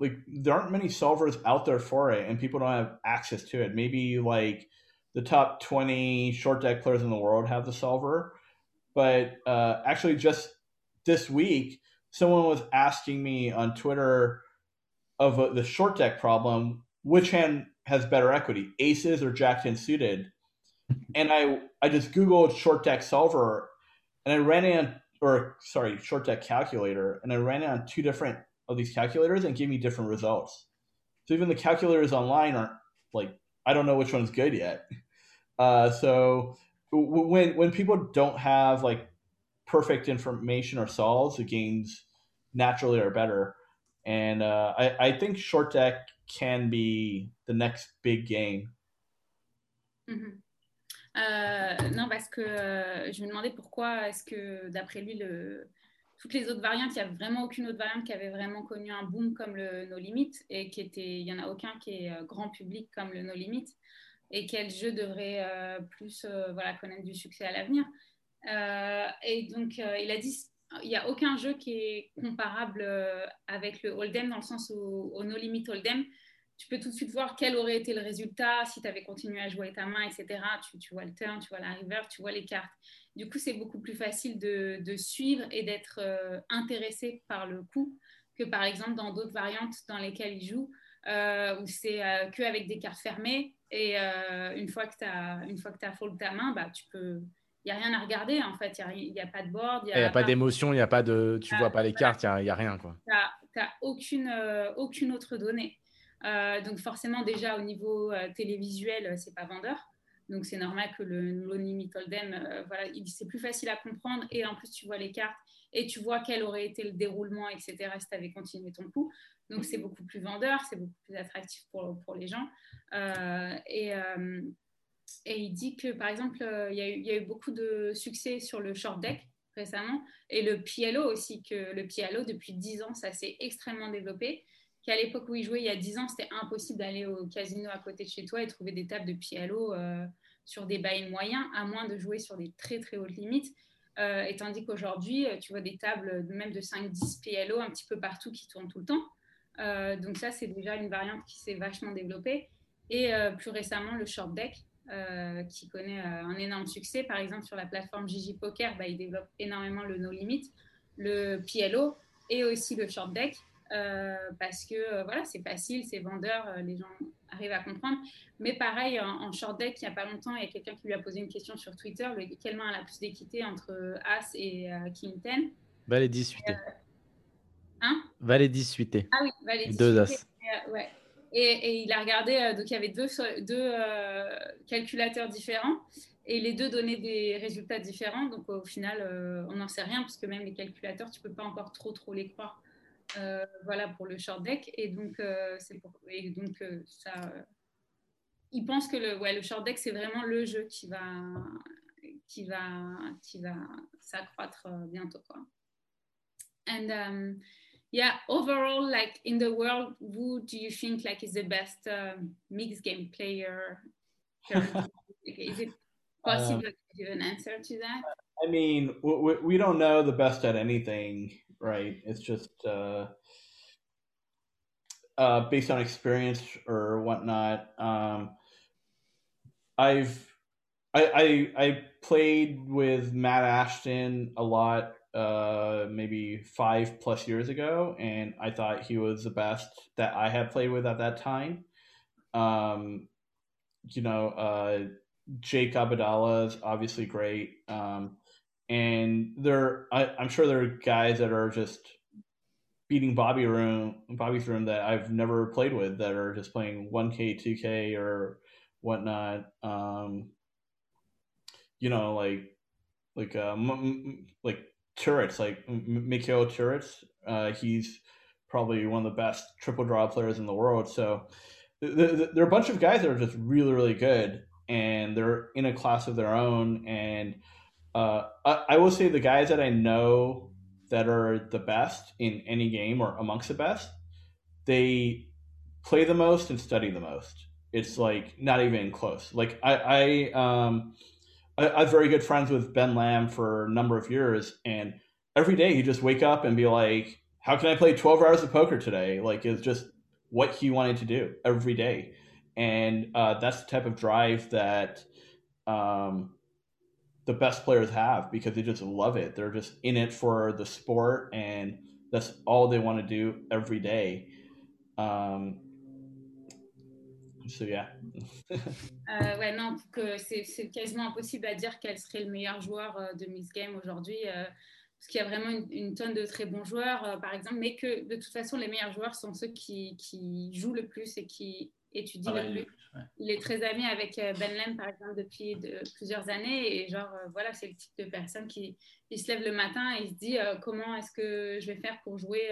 like there aren't many solvers out there for it, and people don't have access to it. Maybe like the top twenty short deck players in the world have the solver, but uh, actually just this week someone was asking me on Twitter of uh, the short deck problem, which hand has better equity, aces or jack ten suited? and I I just googled short deck solver, and I ran in or sorry short deck calculator, and I ran on two different of these calculators and gave me different results. So even the calculators online aren't like I don't know which one's good yet. Uh, so when when people don't have like perfect information or solves, the games naturally are better. And uh, I, I think short deck can be the next big game. Mhm. Euh, non, parce que euh, je me demandais pourquoi est-ce que, d'après lui, le... toutes les autres variantes, il n'y a vraiment aucune autre variante qui avait vraiment connu un boom comme le No Limit et qui n'y en a aucun qui est euh, grand public comme le No Limit et quel jeu devrait euh, plus euh, voilà, connaître du succès à l'avenir. Euh, et donc, il a dit il n'y a aucun jeu qui est comparable avec le Hold'em dans le sens où au No Limit Hold'em, tu peux tout de suite voir quel aurait été le résultat si tu avais continué à jouer ta main, etc. Tu, vois le turn, tu vois la river, tu vois les cartes. Du coup, c'est beaucoup plus facile de, de suivre et d'être intéressé par le coup que par exemple dans d'autres variantes dans lesquelles il joue, où c'est euh, que avec des cartes fermées et euh, une fois que tu as une fois que as fold ta main, bah, tu peux il n'y a rien à regarder en fait, il n'y a, a, pas de board. Il n'y a, pas d'émotion, il n'y a pas de. Tu ne vois pas les cartes, il n'y a, a, rien. Tu n'as aucune, euh, aucune autre donnée. Euh, donc forcément, déjà au niveau télévisuel, c'est pas vendeur. Donc c'est normal que le low limit hold'em, voilà, c'est plus facile à comprendre et en plus tu vois les cartes et tu vois quel aurait été le déroulement, etc. Si tu avais continué ton coup. Donc c'est beaucoup plus vendeur, c'est beaucoup plus attractif pour, pour les gens. Euh, et, euh, et, il dit que par exemple, il y, a eu, y, a eu beaucoup de succès sur le short deck récemment et le PLO aussi, que le PLO depuis 10 ans, ça s'est extrêmement développé qu'à l'époque où il jouait il y a 10 ans, c'était impossible d'aller au casino à côté de chez toi et trouver des tables de PLO euh, sur des bails moyens, à moins de jouer sur des très très hautes limites. Euh, et tandis qu'aujourd'hui, tu vois des tables même de 5-10 PLO un petit peu partout qui tournent tout le temps. Euh, donc ça, c'est déjà une variante qui s'est vachement développée. Et euh, plus récemment, le short deck, euh, qui connaît un énorme succès. Par exemple, sur la plateforme Gigi Poker, bah, il développe énormément le no limit, le PLO et aussi le short deck. Parce que voilà, c'est facile, c'est vendeur, les gens arrivent à comprendre. Mais pareil, en, en, short deck, il n'y a pas longtemps, il y a quelqu'un qui lui a posé une question sur Twitter le, quelle main a la plus d'équité entre As et King 10 Valet 18. Hein Valet 18. Ah oui, Valet 18. Deux As. ouais. Et, et, il a regardé, donc il y avait deux, deux calculateurs différents. Et les deux donnaient des résultats différents. Donc au final, on n'en sait rien, parce que même les calculateurs, tu ne peux pas encore trop, trop les croire. Euh, voilà pour le short deck et donc euh, c'est pour et donc euh, ça il pense que le ouais le short deck c'est vraiment le jeu qui va qui va qui va s'accroître bientôt quoi and um, yeah overall like in the world who do you think like is the best uh, mixed game player is it possible um, to give an answer to that I mean, we, we don't know the best at anything, right? It's just uh, uh, based on experience or whatnot. Um, I've I, I, I played with Matt Ashton a lot, uh, maybe five plus years ago, and I thought he was the best that I had played with at that time. Um, you know, uh, Jake Abadala is obviously great. Um, and there I, am sure there are guys that are just beating Bobby room Bobby's room that I've never played with that are just playing 1K, 2K or whatnot. Um, you know, like like uh, m- like turrets, like Mikhail turrets. Uh, he's probably one of the best triple draw players in the world. So th- th- there are a bunch of guys that are just really, really good, and they're in a class of their own. And uh, I, I will say the guys that I know that are the best in any game or amongst the best, they play the most and study the most. It's like not even close. Like I, I um, I, I'm very good friends with Ben Lamb for a number of years, and every day he just wake up and be like, "How can I play 12 hours of poker today?" Like it's just what he wanted to do every day, and uh, that's the type of drive that um, the best players have because they just love it. They're just in it for the sport and that's all they want to do every day. Um, yeah. Euh, ouais, non, que c'est quasiment impossible à dire quel serait le meilleur joueur euh, de Miss Game aujourd'hui, euh, parce qu'il y a vraiment une, une tonne de très bons joueurs, euh, par exemple, mais que de toute façon, les meilleurs joueurs sont ceux qui, qui jouent le plus et qui étudient Travaille le plus. ouais. Il est très ami avec Ben Lem, par exemple, depuis de- plusieurs années. Et genre, voilà, c'est le type de personne qui il se lève le matin et il se dit comment est-ce que je vais faire pour jouer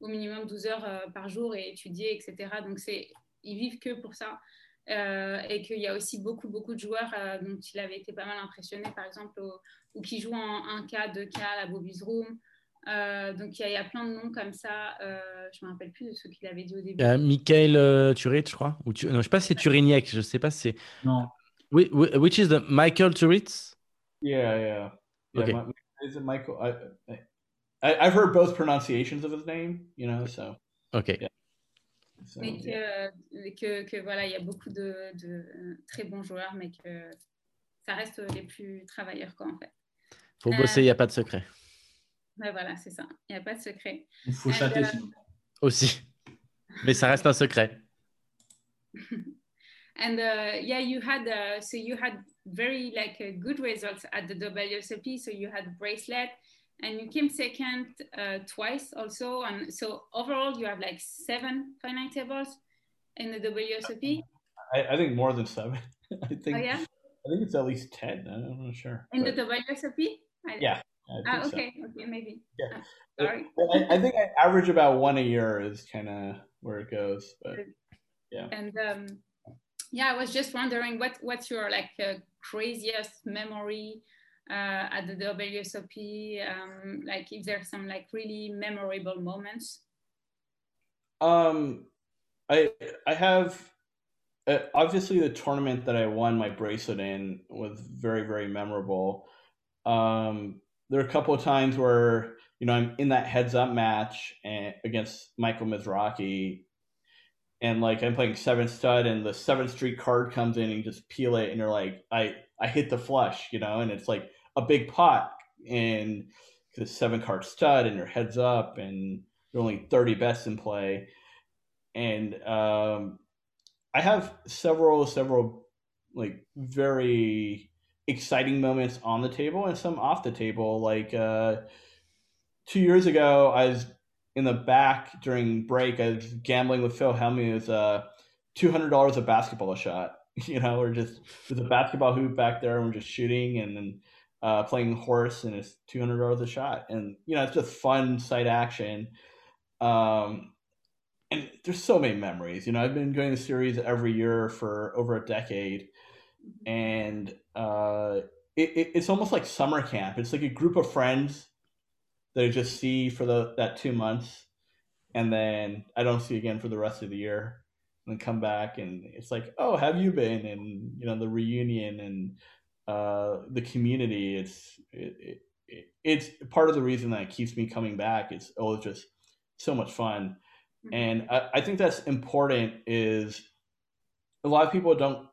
au minimum 12 heures par jour et étudier, etc. Donc, c'est, ils vivent que pour ça. Euh, et qu'il y a aussi beaucoup, beaucoup de joueurs euh, dont il avait été pas mal impressionné, par exemple, au- ou qui jouent en 1K, 2K, à la Bobby's Room. Euh, donc, il y, a- il y a plein de noms comme ça. Euh, je me rappelle plus de ceux qu'il avait dit au début. Il y a Michael euh, Turit, je crois. Ou tu... Non, je sais pas si c'est Turiniec. Je sais pas si c'est. Non. Oui, oui, which is the Michael Turitz? Yeah, yeah. yeah Okay. Is it Michael? I, I, I've heard both pronunciations of his name, you know, so. Ok. Yeah. Mais que, euh, que, que voilà, il y a beaucoup de, de, très bons joueurs, mais que ça reste les plus travailleurs, quoi, en fait. Faut Euh, bosser, il n'y a pas de secret. Ouais, voilà, c'est ça. Il n'y a pas de secret. Il faut euh, sinon. Aussi. Mais ça reste un secret. And uh, yeah, you had uh, so you had very like uh, good results at the WSOP. So you had bracelet, and you came second uh, twice also. And so overall, you have like seven finite tables in the WSOP. I, I think more than seven. I think. Oh yeah, I think it's at least ten. I'm not sure. in but- the WSOP. I, yeah. Ah, think so. okay, okay, maybe. Yeah. Ah, sorry. I, I think I average about one a year is kind of where it goes, but yeah. And um, yeah, I was just wondering what what's your like uh, craziest memory uh, at the WSOP? Um, like if there's some like really memorable moments. Um, I I have uh, obviously the tournament that I won my bracelet in was very very memorable. Um, there are a couple of times where you know I'm in that heads up match and, against Michael Mizraki, and like I'm playing seven stud, and the seventh street card comes in, and you just peel it, and you're like, I I hit the flush, you know, and it's like a big pot, and the seven card stud, and your heads up, and there are only thirty bets in play, and um, I have several several like very exciting moments on the table and some off the table. Like uh, two years ago, I was in the back during break. I was gambling with Phil Helmy. It was uh, two hundred dollars a basketball shot. You know, we're just there's a basketball hoop back there, and we're just shooting and then uh, playing horse, and it's two hundred dollars a shot. And you know, it's just fun sight action. Um, and there's so many memories. You know, I've been going to series every year for over a decade, and uh, it, it, it's almost like summer camp. It's like a group of friends that I just see for the that two months, and then I don't see again for the rest of the year, and then come back, and it's like, oh, have you been? And you know, the reunion and uh, the community. It's it, it, it, it's part of the reason that keeps me coming back. It's oh, it's just so much fun and I, I think that's important is a lot of people don't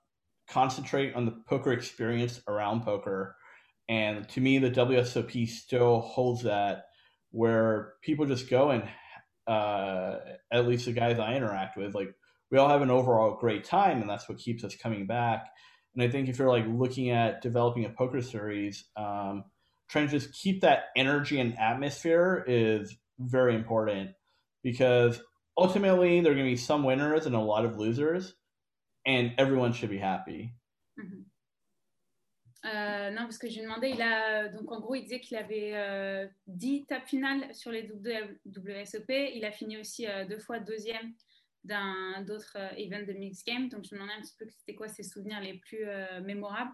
concentrate on the poker experience around poker and to me the wsop still holds that where people just go and uh, at least the guys i interact with like we all have an overall great time and that's what keeps us coming back and i think if you're like looking at developing a poker series um, trying to just keep that energy and atmosphere is very important because ultimately there are going to be some winners and a lot of losers and everyone should be happy Mhm. Euh, non, parce que j'ai demandé, il a donc en gros, il disait qu'il avait euh, 10 tapes finales sur les WSOP. Il a fini aussi euh, deux fois deuxième d'un d'autres euh, events de mixed game. Donc je me demandais un petit peu c'était quoi ses souvenirs les plus euh, mémorables.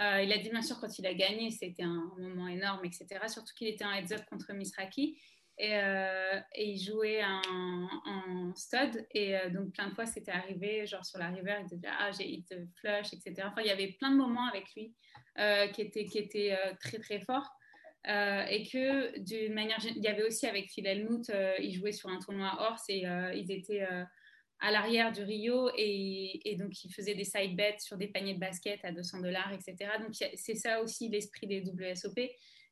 Euh, il a dit bien sûr quand il a gagné, c'était un moment énorme, etc. Surtout qu'il était en heads up contre Misraki. Et, et il jouait en, stud. Et donc, plein de fois, c'était arrivé, genre sur la river, il disait Ah, j'ai hit flush, etc. Enfin, il y avait plein de moments avec lui qui étaient, qui étaient très, très forts. Et que d'une manière il y avait aussi avec Phil euh, il jouait sur un tournoi Horse et ils étaient à l'arrière du Rio et, donc ils faisaient des side bets sur des paniers de basket à 200 dollars, etc. Donc c'est ça aussi l'esprit des WSOP,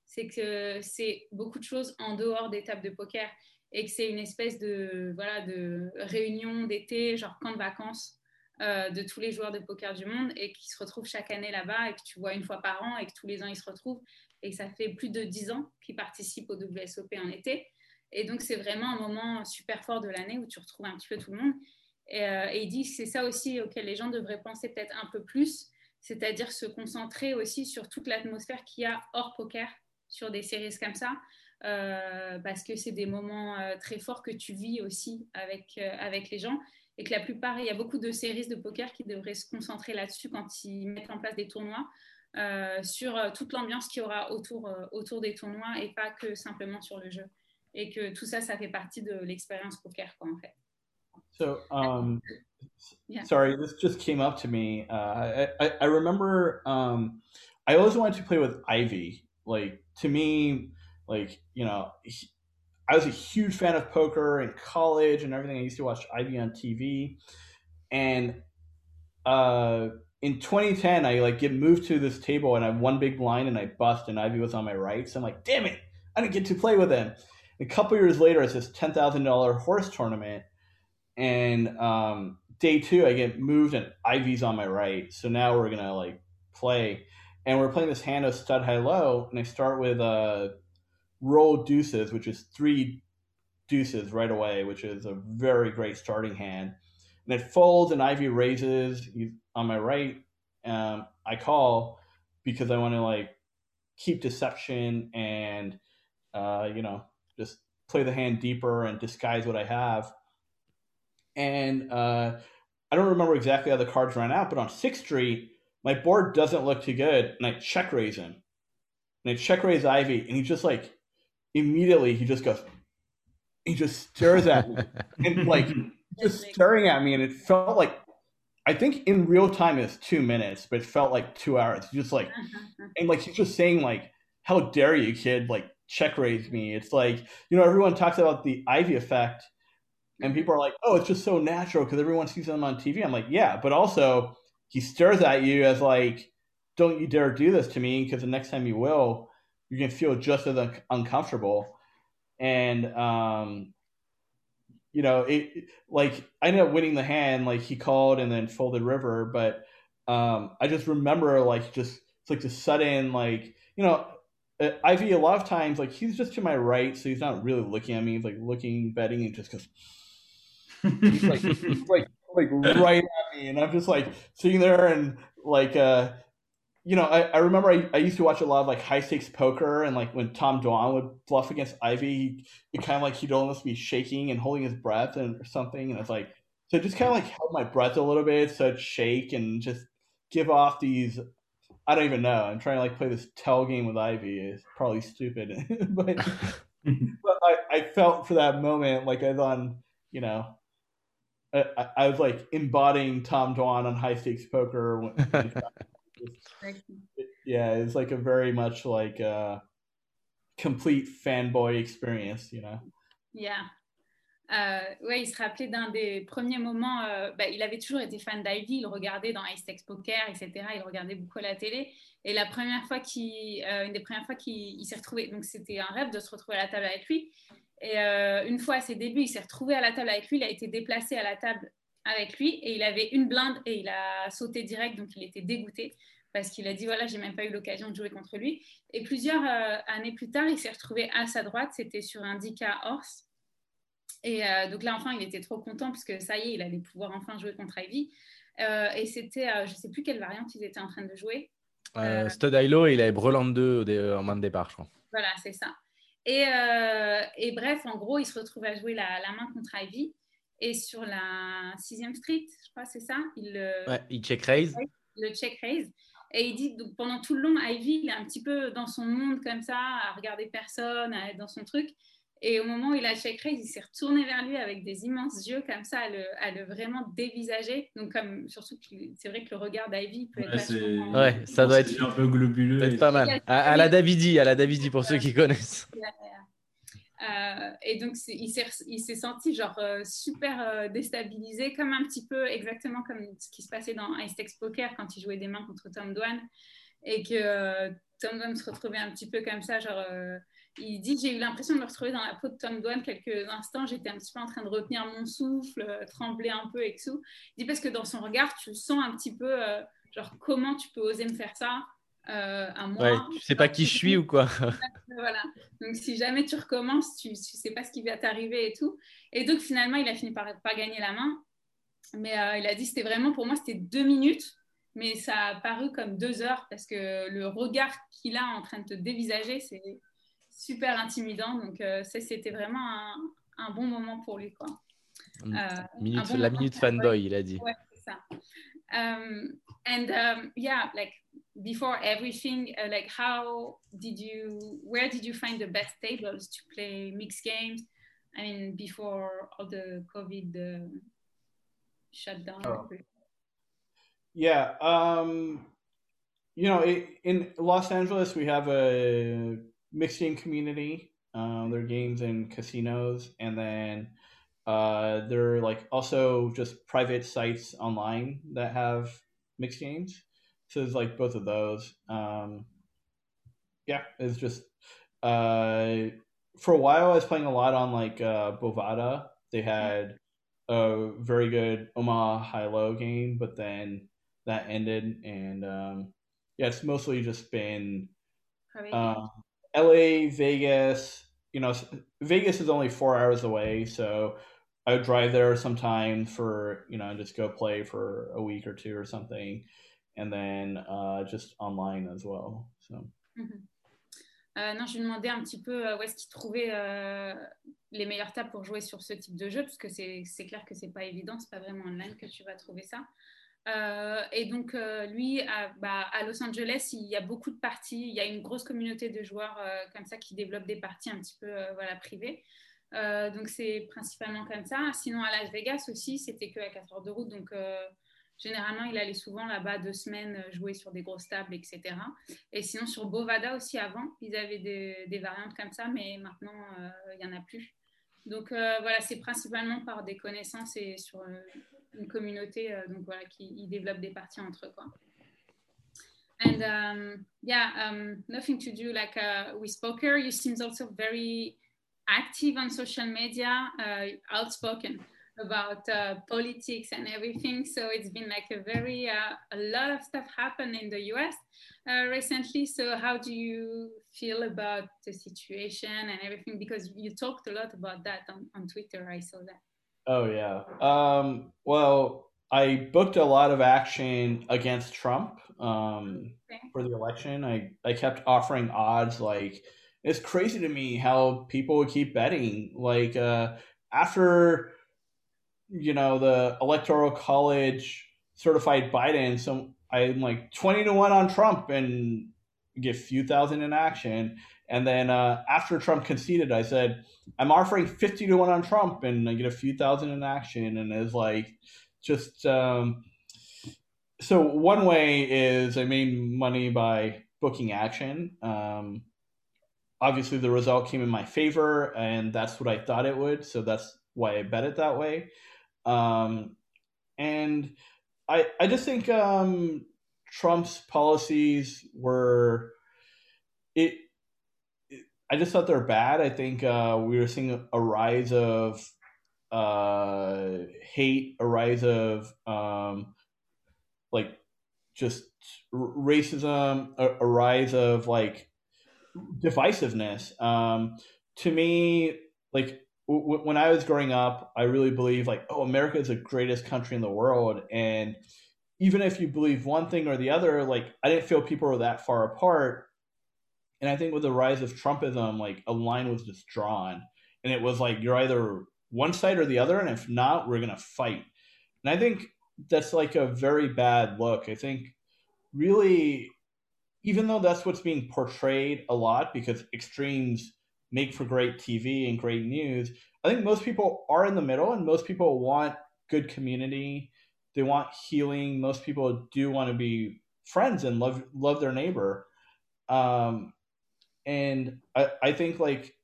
c'est que c'est beaucoup de choses en dehors des tables de poker et que c'est une espèce de, voilà, de réunion d'été, genre camp de vacances euh, de tous les joueurs de poker du monde et qui se retrouvent chaque année là-bas et que tu vois une fois par an et que tous les ans ils se retrouvent et ça fait plus de dix ans qu'ils participent au WSOP en été. Et donc c'est vraiment un moment super fort de l'année où tu retrouves un petit peu tout le monde. Et, euh, et il dit que c'est ça aussi auquel les gens devraient penser peut-être un peu plus, c'est-à-dire se concentrer aussi sur toute l'atmosphère qu'il y a hors poker sur des séries comme ça. Euh, parce que c'est des moments euh, très forts que tu vis aussi avec, avec les gens et que la plupart, il y a beaucoup de séries de poker qui devraient se concentrer là-dessus quand ils mettent en place des tournois, sur toute l'ambiance qu'il y aura autour, autour des tournois et pas que simplement sur le jeu. Et que tout ça, ça fait partie de l'expérience poker, quoi, en fait. So, um, yeah. sorry, this just came up to me. Uh, I, I remember um, I always wanted to play with Ivy. Like, to me, like, you know, he, I was a huge fan of poker in college and everything. I used to watch Ivy on TV. And uh, in 2010, I like get moved to this table and I have one big blind and I bust and Ivy was on my right. So I'm like, damn it, I didn't get to play with him. A couple years later, it's this ten thousand dollar horse tournament, and um, day two, I get moved and Ivy's on my right. So now we're gonna like play, and we're playing this hand of stud high low, and I start with uh, roll deuces, which is three deuces right away, which is a very great starting hand. And it folds, and Ivy raises. He's on my right. Um, I call because I want to like keep deception and uh, you know just play the hand deeper and disguise what I have. And uh, I don't remember exactly how the cards ran out, but on Sixth Street, my board doesn't look too good, and I check raise him. And I check raise Ivy, and he just like immediately he just goes, he just stares at me, and like just staring at me, and it felt like I think in real time it's two minutes, but it felt like two hours. Just like, and like he's just saying like, "How dare you, kid!" Like check raise me. It's like you know everyone talks about the Ivy effect, and people are like, "Oh, it's just so natural because everyone sees them on TV." I'm like, "Yeah," but also he stares at you as like, "Don't you dare do this to me," because the next time you will, you're gonna feel just as un- uncomfortable. And um, you know, it like I ended up winning the hand. Like he called and then folded river, but um, I just remember like just it's like the sudden like you know uh, Ivy a lot of times like he's just to my right, so he's not really looking at me. He's like looking, betting, and just goes. he's like, he's like like right at me, and I'm just like sitting there and like uh, you know, I, I remember I, I used to watch a lot of like high stakes poker, and like when Tom Dwan would bluff against Ivy, he, it kind of like he'd almost be shaking and holding his breath and or something, and it's like so just kind of like held my breath a little bit, so I'd shake and just give off these I don't even know. I'm trying to like play this tell game with Ivy. It's probably stupid, but, but I, I, felt for that moment like I was on, you know, I, I was like embodying Tom Dwan on high stakes poker. yeah, it's like a very much like a complete fanboy experience, you know. Yeah. Euh, ouais, il se rappelait d'un des premiers moments. Euh, bah, il avait toujours été fan d'Ivy, il regardait dans Ice Tex Poker, etc. Il regardait beaucoup la télé. Et la première fois qu'il, euh, une des premières fois qu'il s'est retrouvé, donc c'était un rêve de se retrouver à la table avec lui. Et euh, une fois à ses débuts, il s'est retrouvé à la table avec lui. Il a été déplacé à la table avec lui et il avait une blinde et il a sauté direct, donc il était dégoûté parce qu'il a dit voilà, j'ai même pas eu l'occasion de jouer contre lui. Et plusieurs années plus tard, il s'est retrouvé à sa droite. C'était sur un 10K horse. Et euh, donc là, enfin, il était trop content puisque ça y est, il allait pouvoir enfin jouer contre Ivy. Euh, et c'était, euh, je ne sais plus quelle variante ils étaient en train de jouer. Stud Hilo, il avait Breland 2 en main de départ, je crois. Voilà, c'est ça. Et, et, bref, en gros, il se retrouve à jouer la, la, main contre Ivy. Et sur la sixième street, je crois, c'est ça il, ouais, il check raise. Le check raise. Et il dit, donc, pendant tout le long, Ivy, il est un petit peu dans son monde comme ça, à regarder personne, à être dans son truc. Et au moment où il a check raise, il s'est retourné vers lui avec des immenses yeux comme ça, à le, à le vraiment dévisager. Donc, comme, surtout, c'est vrai que le regard d'Ivy peut ouais, être. Ouais, ça doit être un peu globuleux. Être pas mal. À, à, la Davidi, à la Davidi pour ceux qui connaissent. Euh, et donc, il s'est senti genre euh, super euh, déstabilisé, comme un petit peu exactement comme ce qui se passait dans Ice Tex Poker quand il jouait des mains contre Tom Dwan. et que euh, Tom Dwan se retrouvait un petit peu comme ça, genre. Il dit j'ai eu l'impression de me retrouver dans la peau de Tom Dwan quelques instants. J'étais un petit peu en train de retenir mon souffle, euh, trembler un peu et tout. Il dit parce que dans son regard, tu sens un petit peu euh, genre comment tu peux oser me faire ça euh, à moi. Ouais, tu sais pas qui je suis ou quoi voilà. Donc si jamais tu recommences, tu, tu sais pas ce qui va t'arriver et tout. Et donc finalement, il a fini par pas gagner la main. Mais euh, il a dit c'était vraiment pour moi c'était deux minutes, mais ça a paru comme deux heures parce que le regard qu'il a en train de te dévisager, c'est super intimidant. Donc euh, ça c'était vraiment un, un bon moment pour lui quoi. Euh, Minute- un bon La minute fanboy, il a dit. Ouais, c'est ça. Um, and um, yeah, like before everything, uh, like how did you, where did you find the best tables to play mixed games? I mean, before all the COVID uh, shutdown. Oh. Yeah. Um, you know, it, in Los Angeles, we have a mixed game community. Um, there are games in casinos, and then uh, there are like also just private sites online that have mixed games. So there's like both of those. Um, yeah, it's just uh, for a while I was playing a lot on like uh, Bovada. They had a very good Omaha high low game, but then that ended, and um, yeah, it's mostly just been um, LA, Vegas. You know, Vegas is only four hours away, so I would drive there sometimes for you know and just go play for a week or two or something, and then uh, just online as well. So. Mhm. Euh, non, je lui demandais un petit peu euh, où est-ce qu'il trouvait euh, les meilleures tables pour jouer sur ce type de jeu, parce que c'est c'est clair que c'est pas évident, c'est pas vraiment online que tu vas trouver ça. Euh, et donc, euh, lui, à, bah, à Los Angeles, il y a beaucoup de parties, il y a une grosse communauté de joueurs euh, comme ça qui développent des parties un petit peu voilà, privées. Donc, c'est principalement comme ça. Sinon, à Las Vegas aussi, c'était que à 4 heures de route, donc généralement, il allait souvent là-bas deux semaines jouer sur des grosses tables, etc. Et sinon, sur Bovada aussi, avant, ils avaient des, des variantes comme ça, mais maintenant, il n'y en a plus. Donc voilà, c'est principalement par des connaissances et sur une communauté euh, donc voilà, qui ils développent des parties entre eux. Quoi. And um, yeah, um, nothing to do like uh, with poker. You seems also very active on social media, uh, outspoken about uh, politics and everything. So it's been like a very uh, a lot of stuff happened in the U.S. Uh, recently. So how do you feel about the situation and everything? Because you talked a lot about that on, on Twitter. I saw that. Oh yeah. Um, well, I booked a lot of action against Trump um, Okay. for the election. I I kept offering odds. Like it's crazy to me how people would keep betting. Like uh, after you know the electoral college certified Biden, so I'm like twenty to one on Trump and get few thousand in action. And then uh, after Trump conceded, I said, I'm offering 50 to 1 on Trump and I get a few thousand in action. And it's like, just, um, so one way is I made money by booking action. Um, obviously, the result came in my favor, and that's what I thought it would. So that's why I bet it that way. Um, and I, I just think um, Trump's policies were, it, I just thought they're bad. I think uh, we were seeing a rise of uh, hate, a rise of um, like just racism, a, a rise of like divisiveness. Um, to me, like w- when I was growing up, I really believed like, oh, America is the greatest country in the world, and even if you believe one thing or the other, like I didn't feel people were that far apart. And I think with the rise of Trumpism, like a line was just drawn, and it was like you're either one side or the other, and if not, we're gonna fight. And I think that's like a very bad look. I think really, even though that's what's being portrayed a lot, because extremes make for great TV and great news, I think most people are in the middle, and most people want good community. They want healing. Most people do want to be friends and love love their neighbor. Um, and I, I think like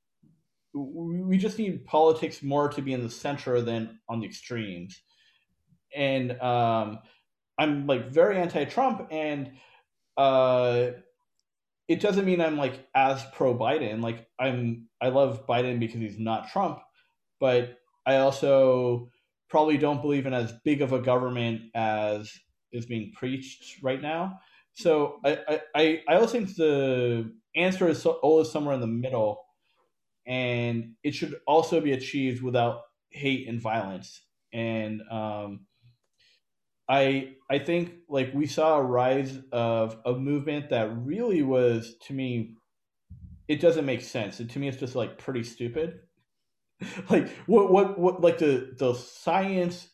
we just need politics more to be in the center than on the extremes. And um, I'm like very anti-Trump, and uh, it doesn't mean I'm like as pro Biden. Like I'm, I love Biden because he's not Trump, but I also probably don't believe in as big of a government as is being preached right now. So I, I, I also think the answer is always somewhere in the middle, and it should also be achieved without hate and violence. And um, I I think like we saw a rise of a movement that really was to me, it doesn't make sense. And to me, it's just like pretty stupid. like what what what like the the science,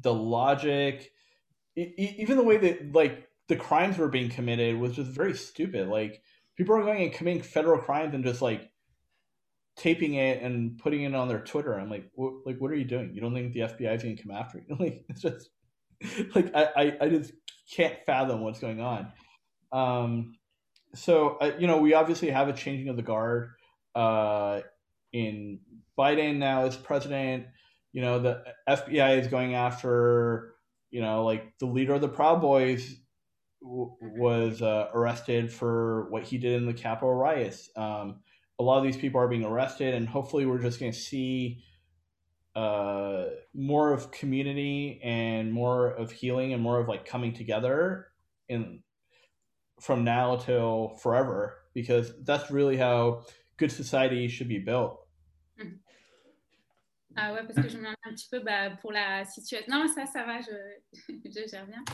the logic, even the way that like the crimes were being committed was just very stupid. Like people are going and committing federal crimes and just like taping it and putting it on their Twitter. I'm like, what, like, what are you doing? You don't think the FBI is going to come after you? like, it's just like I, I, I just can't fathom what's going on. Um, so uh, you know, we obviously have a changing of the guard. Uh, in Biden now is president, you know, the FBI is going after, you know, like the leader of the Proud Boys w- was uh, arrested for what he did in the Capitol riots. Um, a lot of these people are being arrested, and hopefully, we're just going to see uh, more of community and more of healing and more of like coming together in from now till forever because that's really how good society should be built. Ah ouais, parce que je me demande un petit peu bah, pour la situation. Non, ça, ça va, je, je gère bien.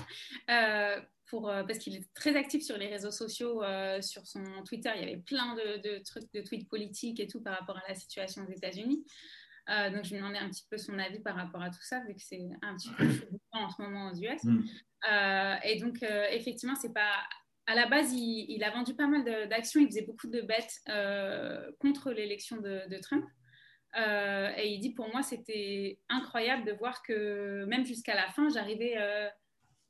Euh, pour, euh, parce qu'il est très actif sur les réseaux sociaux, euh, sur son Twitter. Il y avait plein de, de, trucs, de tweets politiques et tout par rapport à la situation aux États-Unis. Donc, je me demandais un petit peu son avis par rapport à tout ça, vu que c'est un petit peu en ce moment aux US. Mm. Et donc, effectivement, c'est pas. À la base, il, il a vendu pas mal d'actions. Il faisait beaucoup de bêtes contre l'élection de, de, Trump. Et il dit pour moi, c'était incroyable de voir que même jusqu'à la fin, j'arrivais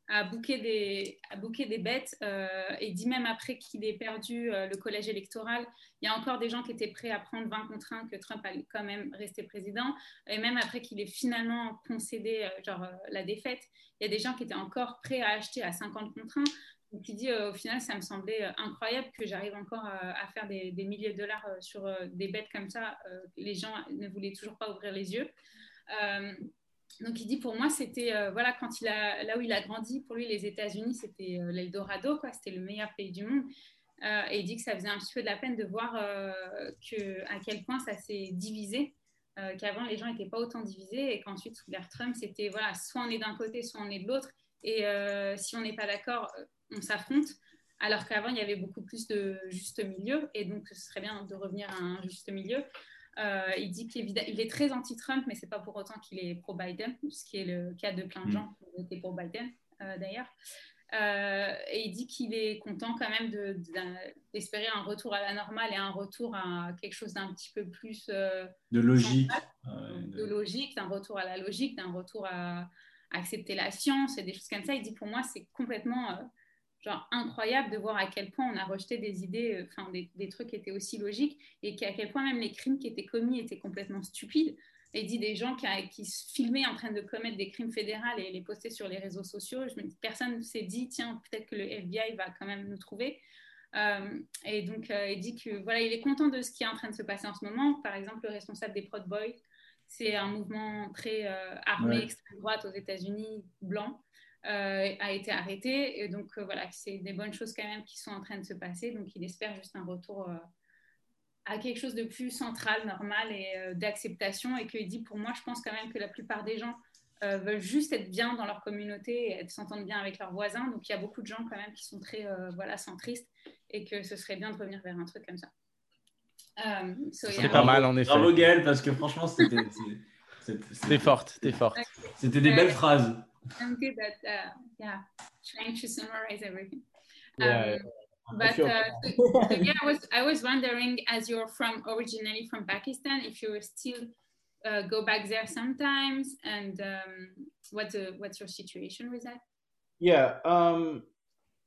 à bouquer des, à des bêtes euh, et dit même après qu'il ait perdu euh, le collège électoral, il y a encore des gens qui étaient prêts à prendre 20 contre 1 que Trump allait quand même rester président. Et même après qu'il ait finalement concédé euh, genre, la défaite, il y a des gens qui étaient encore prêts à acheter à 50 contre 1. Donc il dit au final, ça me semblait incroyable que j'arrive encore à faire des, milliers de dollars sur des bêtes comme ça. les gens ne voulaient toujours pas ouvrir les yeux. Donc il dit pour moi c'était euh, voilà quand il a là où il a grandi pour lui les États-Unis c'était euh, l'Eldorado quoi c'était le meilleur pays du monde euh, et il dit que ça faisait un petit peu de la peine de voir à quel point ça s'est divisé qu'avant les gens n'étaient pas autant divisés et qu'ensuite sous l'ère Trump c'était voilà soit on est d'un côté soit on est de l'autre et si on n'est pas d'accord on s'affronte alors qu'avant il y avait beaucoup plus de juste milieu et donc ce serait bien de revenir à un juste milieu euh, il dit qu'il est très anti-Trump, mais c'est pas pour autant qu'il est pro-Biden, ce qui est le cas de plein de mm. gens qui étaient pour Biden euh, d'ailleurs. Euh, et il dit qu'il est content quand même d'espérer un retour à la normale et un retour à quelque chose d'un petit peu plus de logique, de logique, d'un retour à la logique, d'un retour à, accepter la science et des choses comme ça. Il dit pour moi c'est complètement genre incroyable de voir à quel point on a rejeté des idées, euh, enfin des, des, trucs qui étaient aussi logiques et à quel point même les crimes qui étaient commis étaient complètement stupides. Et dit des gens qui, qui, se filmaient en train de commettre des crimes fédéraux et les poster sur les réseaux sociaux. Je me dis, personne ne s'est dit, tiens, peut-être que le FBI va quand même nous trouver. Euh, et donc, euh, il dit que voilà, il est content de ce qui est en train de se passer en ce moment. Par exemple, le responsable des Proud Boys, c'est un mouvement très armé, extrême droite aux États-Unis, blanc. Euh, a été arrêté. Et donc, euh, voilà, c'est des bonnes choses quand même qui sont en train de se passer. Donc, il espère juste un retour euh, à quelque chose de plus central, normal et d'acceptation. Et qu'il dit, pour moi, je pense quand même que la plupart des gens veulent juste être bien dans leur communauté et s'entendre bien avec leurs voisins. Donc, il y a beaucoup de gens quand même qui sont très voilà, centristes et que ce serait bien de revenir vers un truc comme ça. c'est pas mal en effet. Bravo Gaël, parce que franchement, c'était. C'était forte, c'était forte. C'était des belles phrases. I'm good at uh, yeah trying to summarize everything. Yeah. Um, but uh, so, so yeah, I was I was wondering, as you're from originally from Pakistan, if you still uh, go back there sometimes, and um, what's what's your situation with that? Yeah. Um.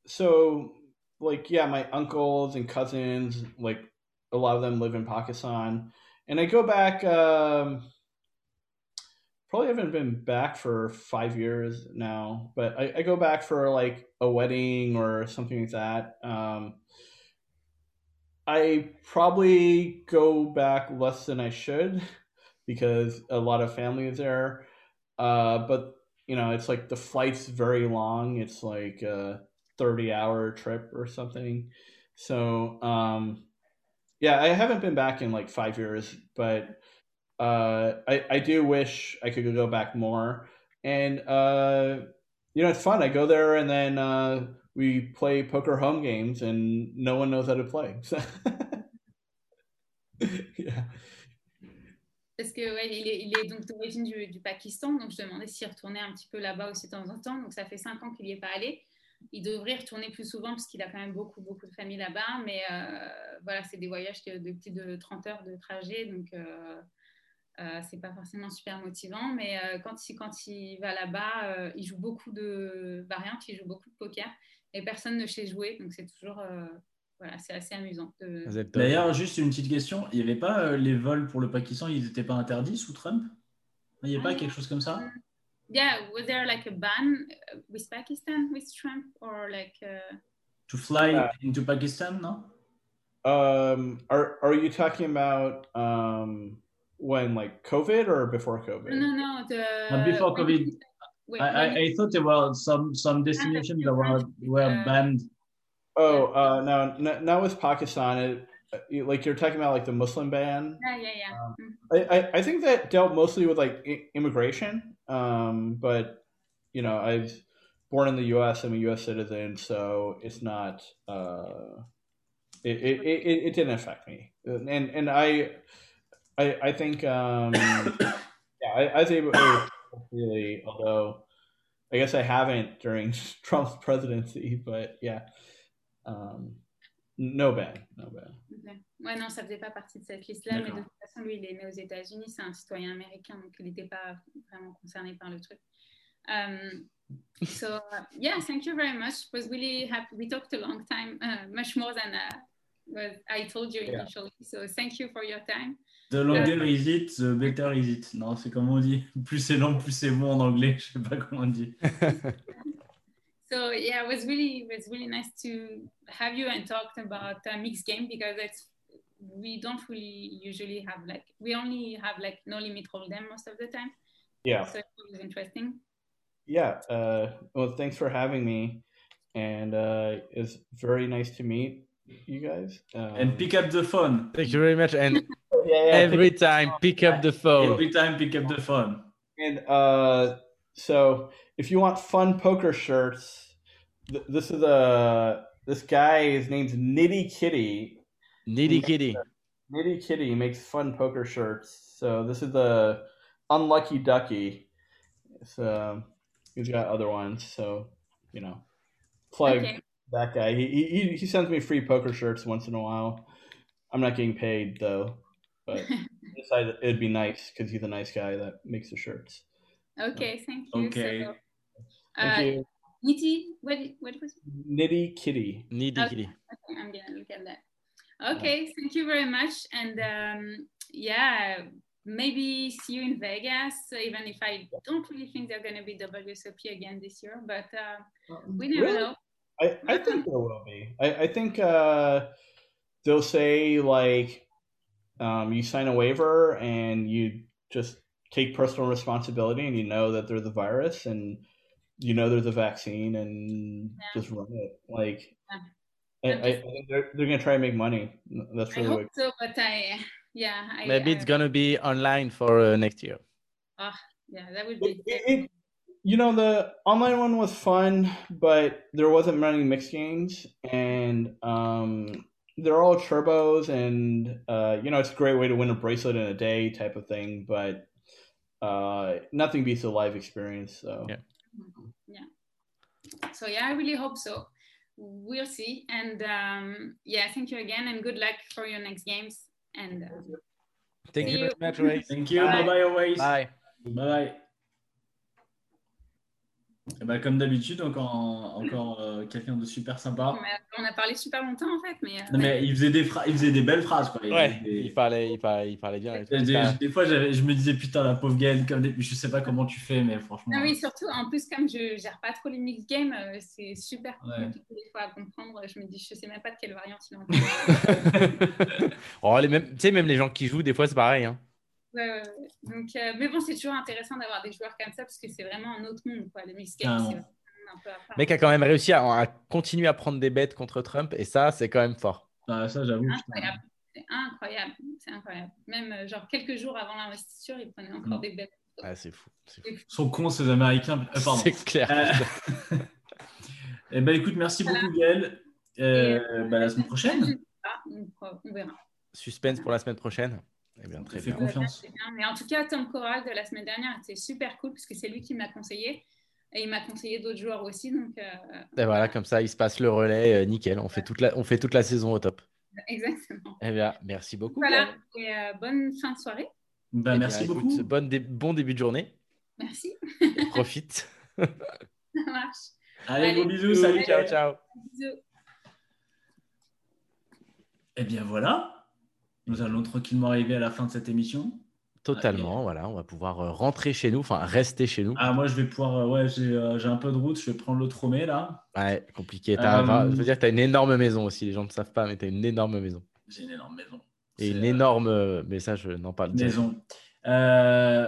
So, like, yeah, my uncles and cousins, like, a lot of them live in Pakistan, and I go back. Um, probably haven't been back for five years now, but I, I go back for like a wedding or something like that. Um, I probably go back less than I should because a lot of family is there. Uh, but you know, it's like the flight's very long. It's like a 30 hour trip or something. So, um, yeah, I haven't been back in like five years, but uh, I, I do wish I could go back more. And, uh, you know, it's fun. I go there and then uh, we play poker home games and no one knows how to play. yeah. Parce que ouais, il, est, il est donc d'origine du, du, Pakistan, donc je demandais s'il retournait un petit peu là-bas aussi de temps en temps. Donc ça fait cinq ans qu'il n'y est pas allé. Il devrait retourner plus souvent parce qu'il a quand même beaucoup, beaucoup de famille là-bas. Mais euh, voilà, c'est des voyages de, de de 30 heures de trajet. Donc euh, euh, c'est pas forcément super motivant. Mais euh, quand, il, quand il va là-bas, euh, il joue beaucoup de variantes, il joue beaucoup de poker. Et personne ne sait jouer. Donc c'est toujours euh, voilà, c'est assez amusant. De... D'ailleurs, juste une petite question. Il n'y avait pas euh, les vols pour le Pakistan, ils n'étaient pas interdits sous Trump? Il n'y a pas quelque chose comme ça? Yeah, was there like a ban uh, with Pakistan with Trump or like uh... to fly into Pakistan? No? Um, are are you talking about um when like COVID or before COVID? No, no, the uh, before COVID. Wait, I, I, I thought there were some some destinations that were were banned. Oh, uh, no, no, not with Pakistan. It, uh, like you're talking about like the Muslim ban. Yeah, yeah, yeah. Um, I, I, I think that dealt mostly with like I- immigration. Um, but you know, I was born in the U.S. I'm a U.S. citizen, so it's not. Uh, it, it, it, it didn't affect me, and and I, I, I think um, yeah, I, I able really, although I guess I haven't during Trump's presidency, but yeah. Um, no ban, no ban. Okay. Ouais, non, ça faisait pas partie de cette liste-là, mais de toute façon, lui, il est né aux États-Unis, c'est un citoyen américain, donc il n'était pas vraiment concerné par le truc. Um, so, uh, yeah, thank you very much. It was really happy. We talked a long time, uh, much more than uh, I told you Yeah. initially. So, thank you for your time. The longer is it, the better is it. Non, c'est comme on dit. Plus c'est long, plus c'est bon en anglais. Je sais pas comment on dit. So yeah, it was really it was really nice to have you and talk about a mixed game because it's we don't really usually have like we only have like no limit hold'em most of the time. Yeah. So it was interesting. Yeah. Uh, well, thanks for having me, and uh, it's very nice to meet you guys. Um, And pick up the phone. Thank you very much. And Yeah, yeah, every pick- time, pick up the phone. Every time, pick up the phone. And uh, so, if you want fun poker shirts, th- this is a this guy. His name's Nitty Kitty. Nitty Kitty. Nitty Kitty makes fun poker shirts. So this is the Unlucky Ducky. So he's got other ones. So you know, plug Okay. that guy. He, he he sends me free poker shirts once in a while. I'm not getting paid though, but I decided it'd be nice because he's a nice guy that makes the shirts. Okay, thank you. Okay. So, Thank uh, you. Nitty, what what was it? Nitty Kitty. Nitty Okay. Kitty. Okay, I'm gonna look at that. Okay, thank you very much. And um, yeah, maybe see you in Vegas, even if I don't really think they're gonna be WSOP again this year, but uh, we never Really? know. I, I think there will be. I, I think uh, they'll say like um, you sign a waiver and you just take personal responsibility and you know that there's a virus and you know there's a vaccine and just run it. Like I, I, I they're they're gonna try and make money. That's really I really hope so, but I, yeah, I, Maybe I, it's gonna be online for uh, next year. ah, yeah, that would be. It, you know the online one was fun, but there wasn't many mixed games, and um, they're all turbos, and uh, you know it's a great way to win a bracelet in a day type of thing, but uh, nothing beats the live experience. So yeah. yeah. So yeah, I really hope so. We'll see. And um, yeah, thank you again, and good luck for your next games. And uh, Thank See you very you. much, Ray. Thank you. Bye. Bye bye, always. Bye. Bye. Ben, comme d'habitude, encore, encore euh, quelqu'un de super sympa. On a parlé super longtemps en fait, mais. euh, Non, mais il faisait des, il faisait des belles phrases. Quoi. Il Ouais, des- il parlait, il parlait, il parlait bien. et tout. Des, fois, j'avais- je me disais, putain, la pauvre Gaëlle, comme des- je sais pas comment tu fais, mais franchement. Non, oui, surtout, en plus, comme je gère pas trop les mix games, euh, c'est super Ouais. compliqué des fois à comprendre. Je me dis, je sais même pas de quelle variante il en oh, les mêmes- tu sais, même les gens qui jouent, des fois, c'est pareil. Hein. Ouais, ouais, ouais. Donc, euh, mais bon, c'est toujours intéressant d'avoir des joueurs comme ça parce que c'est vraiment un autre monde. Quoi. Le mix game, c'est vraiment un peu à part. Le mec a quand même réussi à, à continuer à prendre des bêtes contre Trump, et ça, c'est quand même fort. Ah, ça, j'avoue. incroyable. C'est incroyable. C'est incroyable. Même euh, genre quelques jours avant l'investiture, il prenait encore Mm. des bêtes. Ah, c'est fou. fou. sont cons, ces Américains. Euh, pardon. C'est clair. Euh, eh ben, écoute, merci beaucoup, Gaëlle. Euh, bah, la semaine prochaine. Ah, on verra. Suspense pour la semaine prochaine. Eh bien, très bien. confiance. Bien. Mais en tout cas, Tom Corral de la semaine dernière était super cool parce que c'est lui qui m'a conseillé. Et il m'a conseillé d'autres joueurs aussi. Donc, euh, Et voilà, comme ça, il se passe le relais, euh, nickel. On fait, toute la, on fait toute la saison au top. exactement. Eh bien, merci beaucoup. Voilà. Et euh, bonne fin de soirée. Bah, Eh bien, merci écoute, beaucoup. bonne dé- bon début de journée. Merci. Et profite. Ça marche. Allez, gros Allez. bisous. Salut, ciao, ciao. Bisous. Eh bien, voilà. Nous allons tranquillement arriver à la fin de cette émission. Totalement, voilà, on va pouvoir euh, rentrer chez nous, enfin rester chez nous. Ah, moi, je vais pouvoir. euh, ouais, j'ai euh, j'ai un peu de route. Je vais prendre le Tromé, là. Ouais, compliqué. T'as- enfin, Euh, Je veux dire, tu as une énorme maison aussi, les gens ne savent pas, mais tu as une énorme maison. J'ai une énorme maison. Et une énorme. Mais ça, je n'en parle pas. maison. Euh,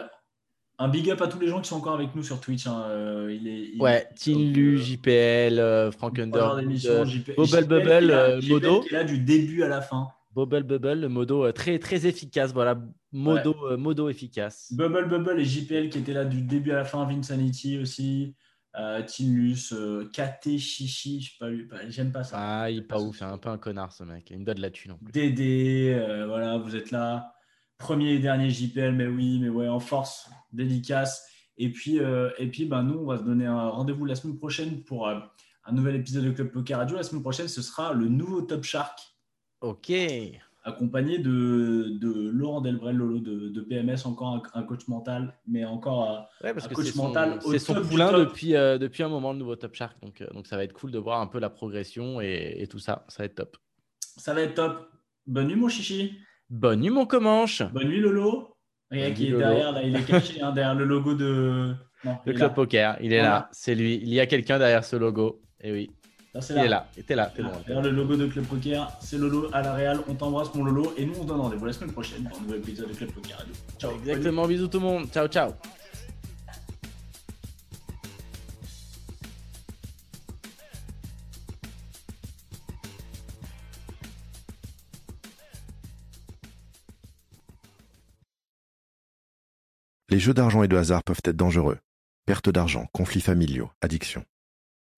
un big up à tous les gens qui sont encore avec nous sur Twitch. hein. Euh, il est, il- Ouais, Tinlu, JPL, euh, Frank JP JPL Bubble, qui est là- euh, JPL Modo. qui est là du début à la fin. Bobble Bubble, le modo euh, très, très efficace. Voilà, modo, euh, modo efficace. Bubble Bubble et JPL qui étaient là du début à la fin. Vinsanity aussi. Euh, Tinlus, euh, KT, Chichi. Je sais pas, lui, pas- j'aime pas ça. Ah, il est pas ouf, c'est un peu un connard ce mec. Il me donne de la thune en plus. Dédé, euh, voilà, vous êtes là. Premier et dernier JPL, mais oui, mais ouais, en force, dédicace. Et puis, et puis ben, nous, on va se donner un rendez-vous la semaine prochaine pour un nouvel épisode de Club Poker Radio. La semaine prochaine, ce sera le nouveau Top Shark, Ok. accompagné de, de Laurent Delbrel, Lolo de, de PMS, encore un, un coach mental, mais encore Ouais, parce un que coach son, mental c'est son poulain depuis, euh, depuis un moment, le nouveau Top Shark. Donc, euh, donc ça va être cool de voir un peu la progression et, et tout ça. Ça va être top. Ça va être top. Bonne nuit, mon chichi. Bonne nuit, mon Comanche. Bonne nuit, Lolo. Regarde qui est Lolo. derrière, là, il est caché hein, derrière le logo de. Non, Le Club là. Poker, il est Voilà. là. C'est lui. Il y a quelqu'un derrière ce logo. Et oui. Là, c'est Il est là. T'es là. T'es bon. Le logo de Club Poker, c'est Lolo à la Real. On t'embrasse, mon Lolo. Et nous, on se donne rendez-vous la semaine prochaine pour un nouvel épisode de Club Poker Radio. Ciao. Exactement. Bisous tout le monde. Ciao, ciao. Les jeux d'argent et de hasard peuvent être dangereux. Perte d'argent, conflits familiaux, addiction.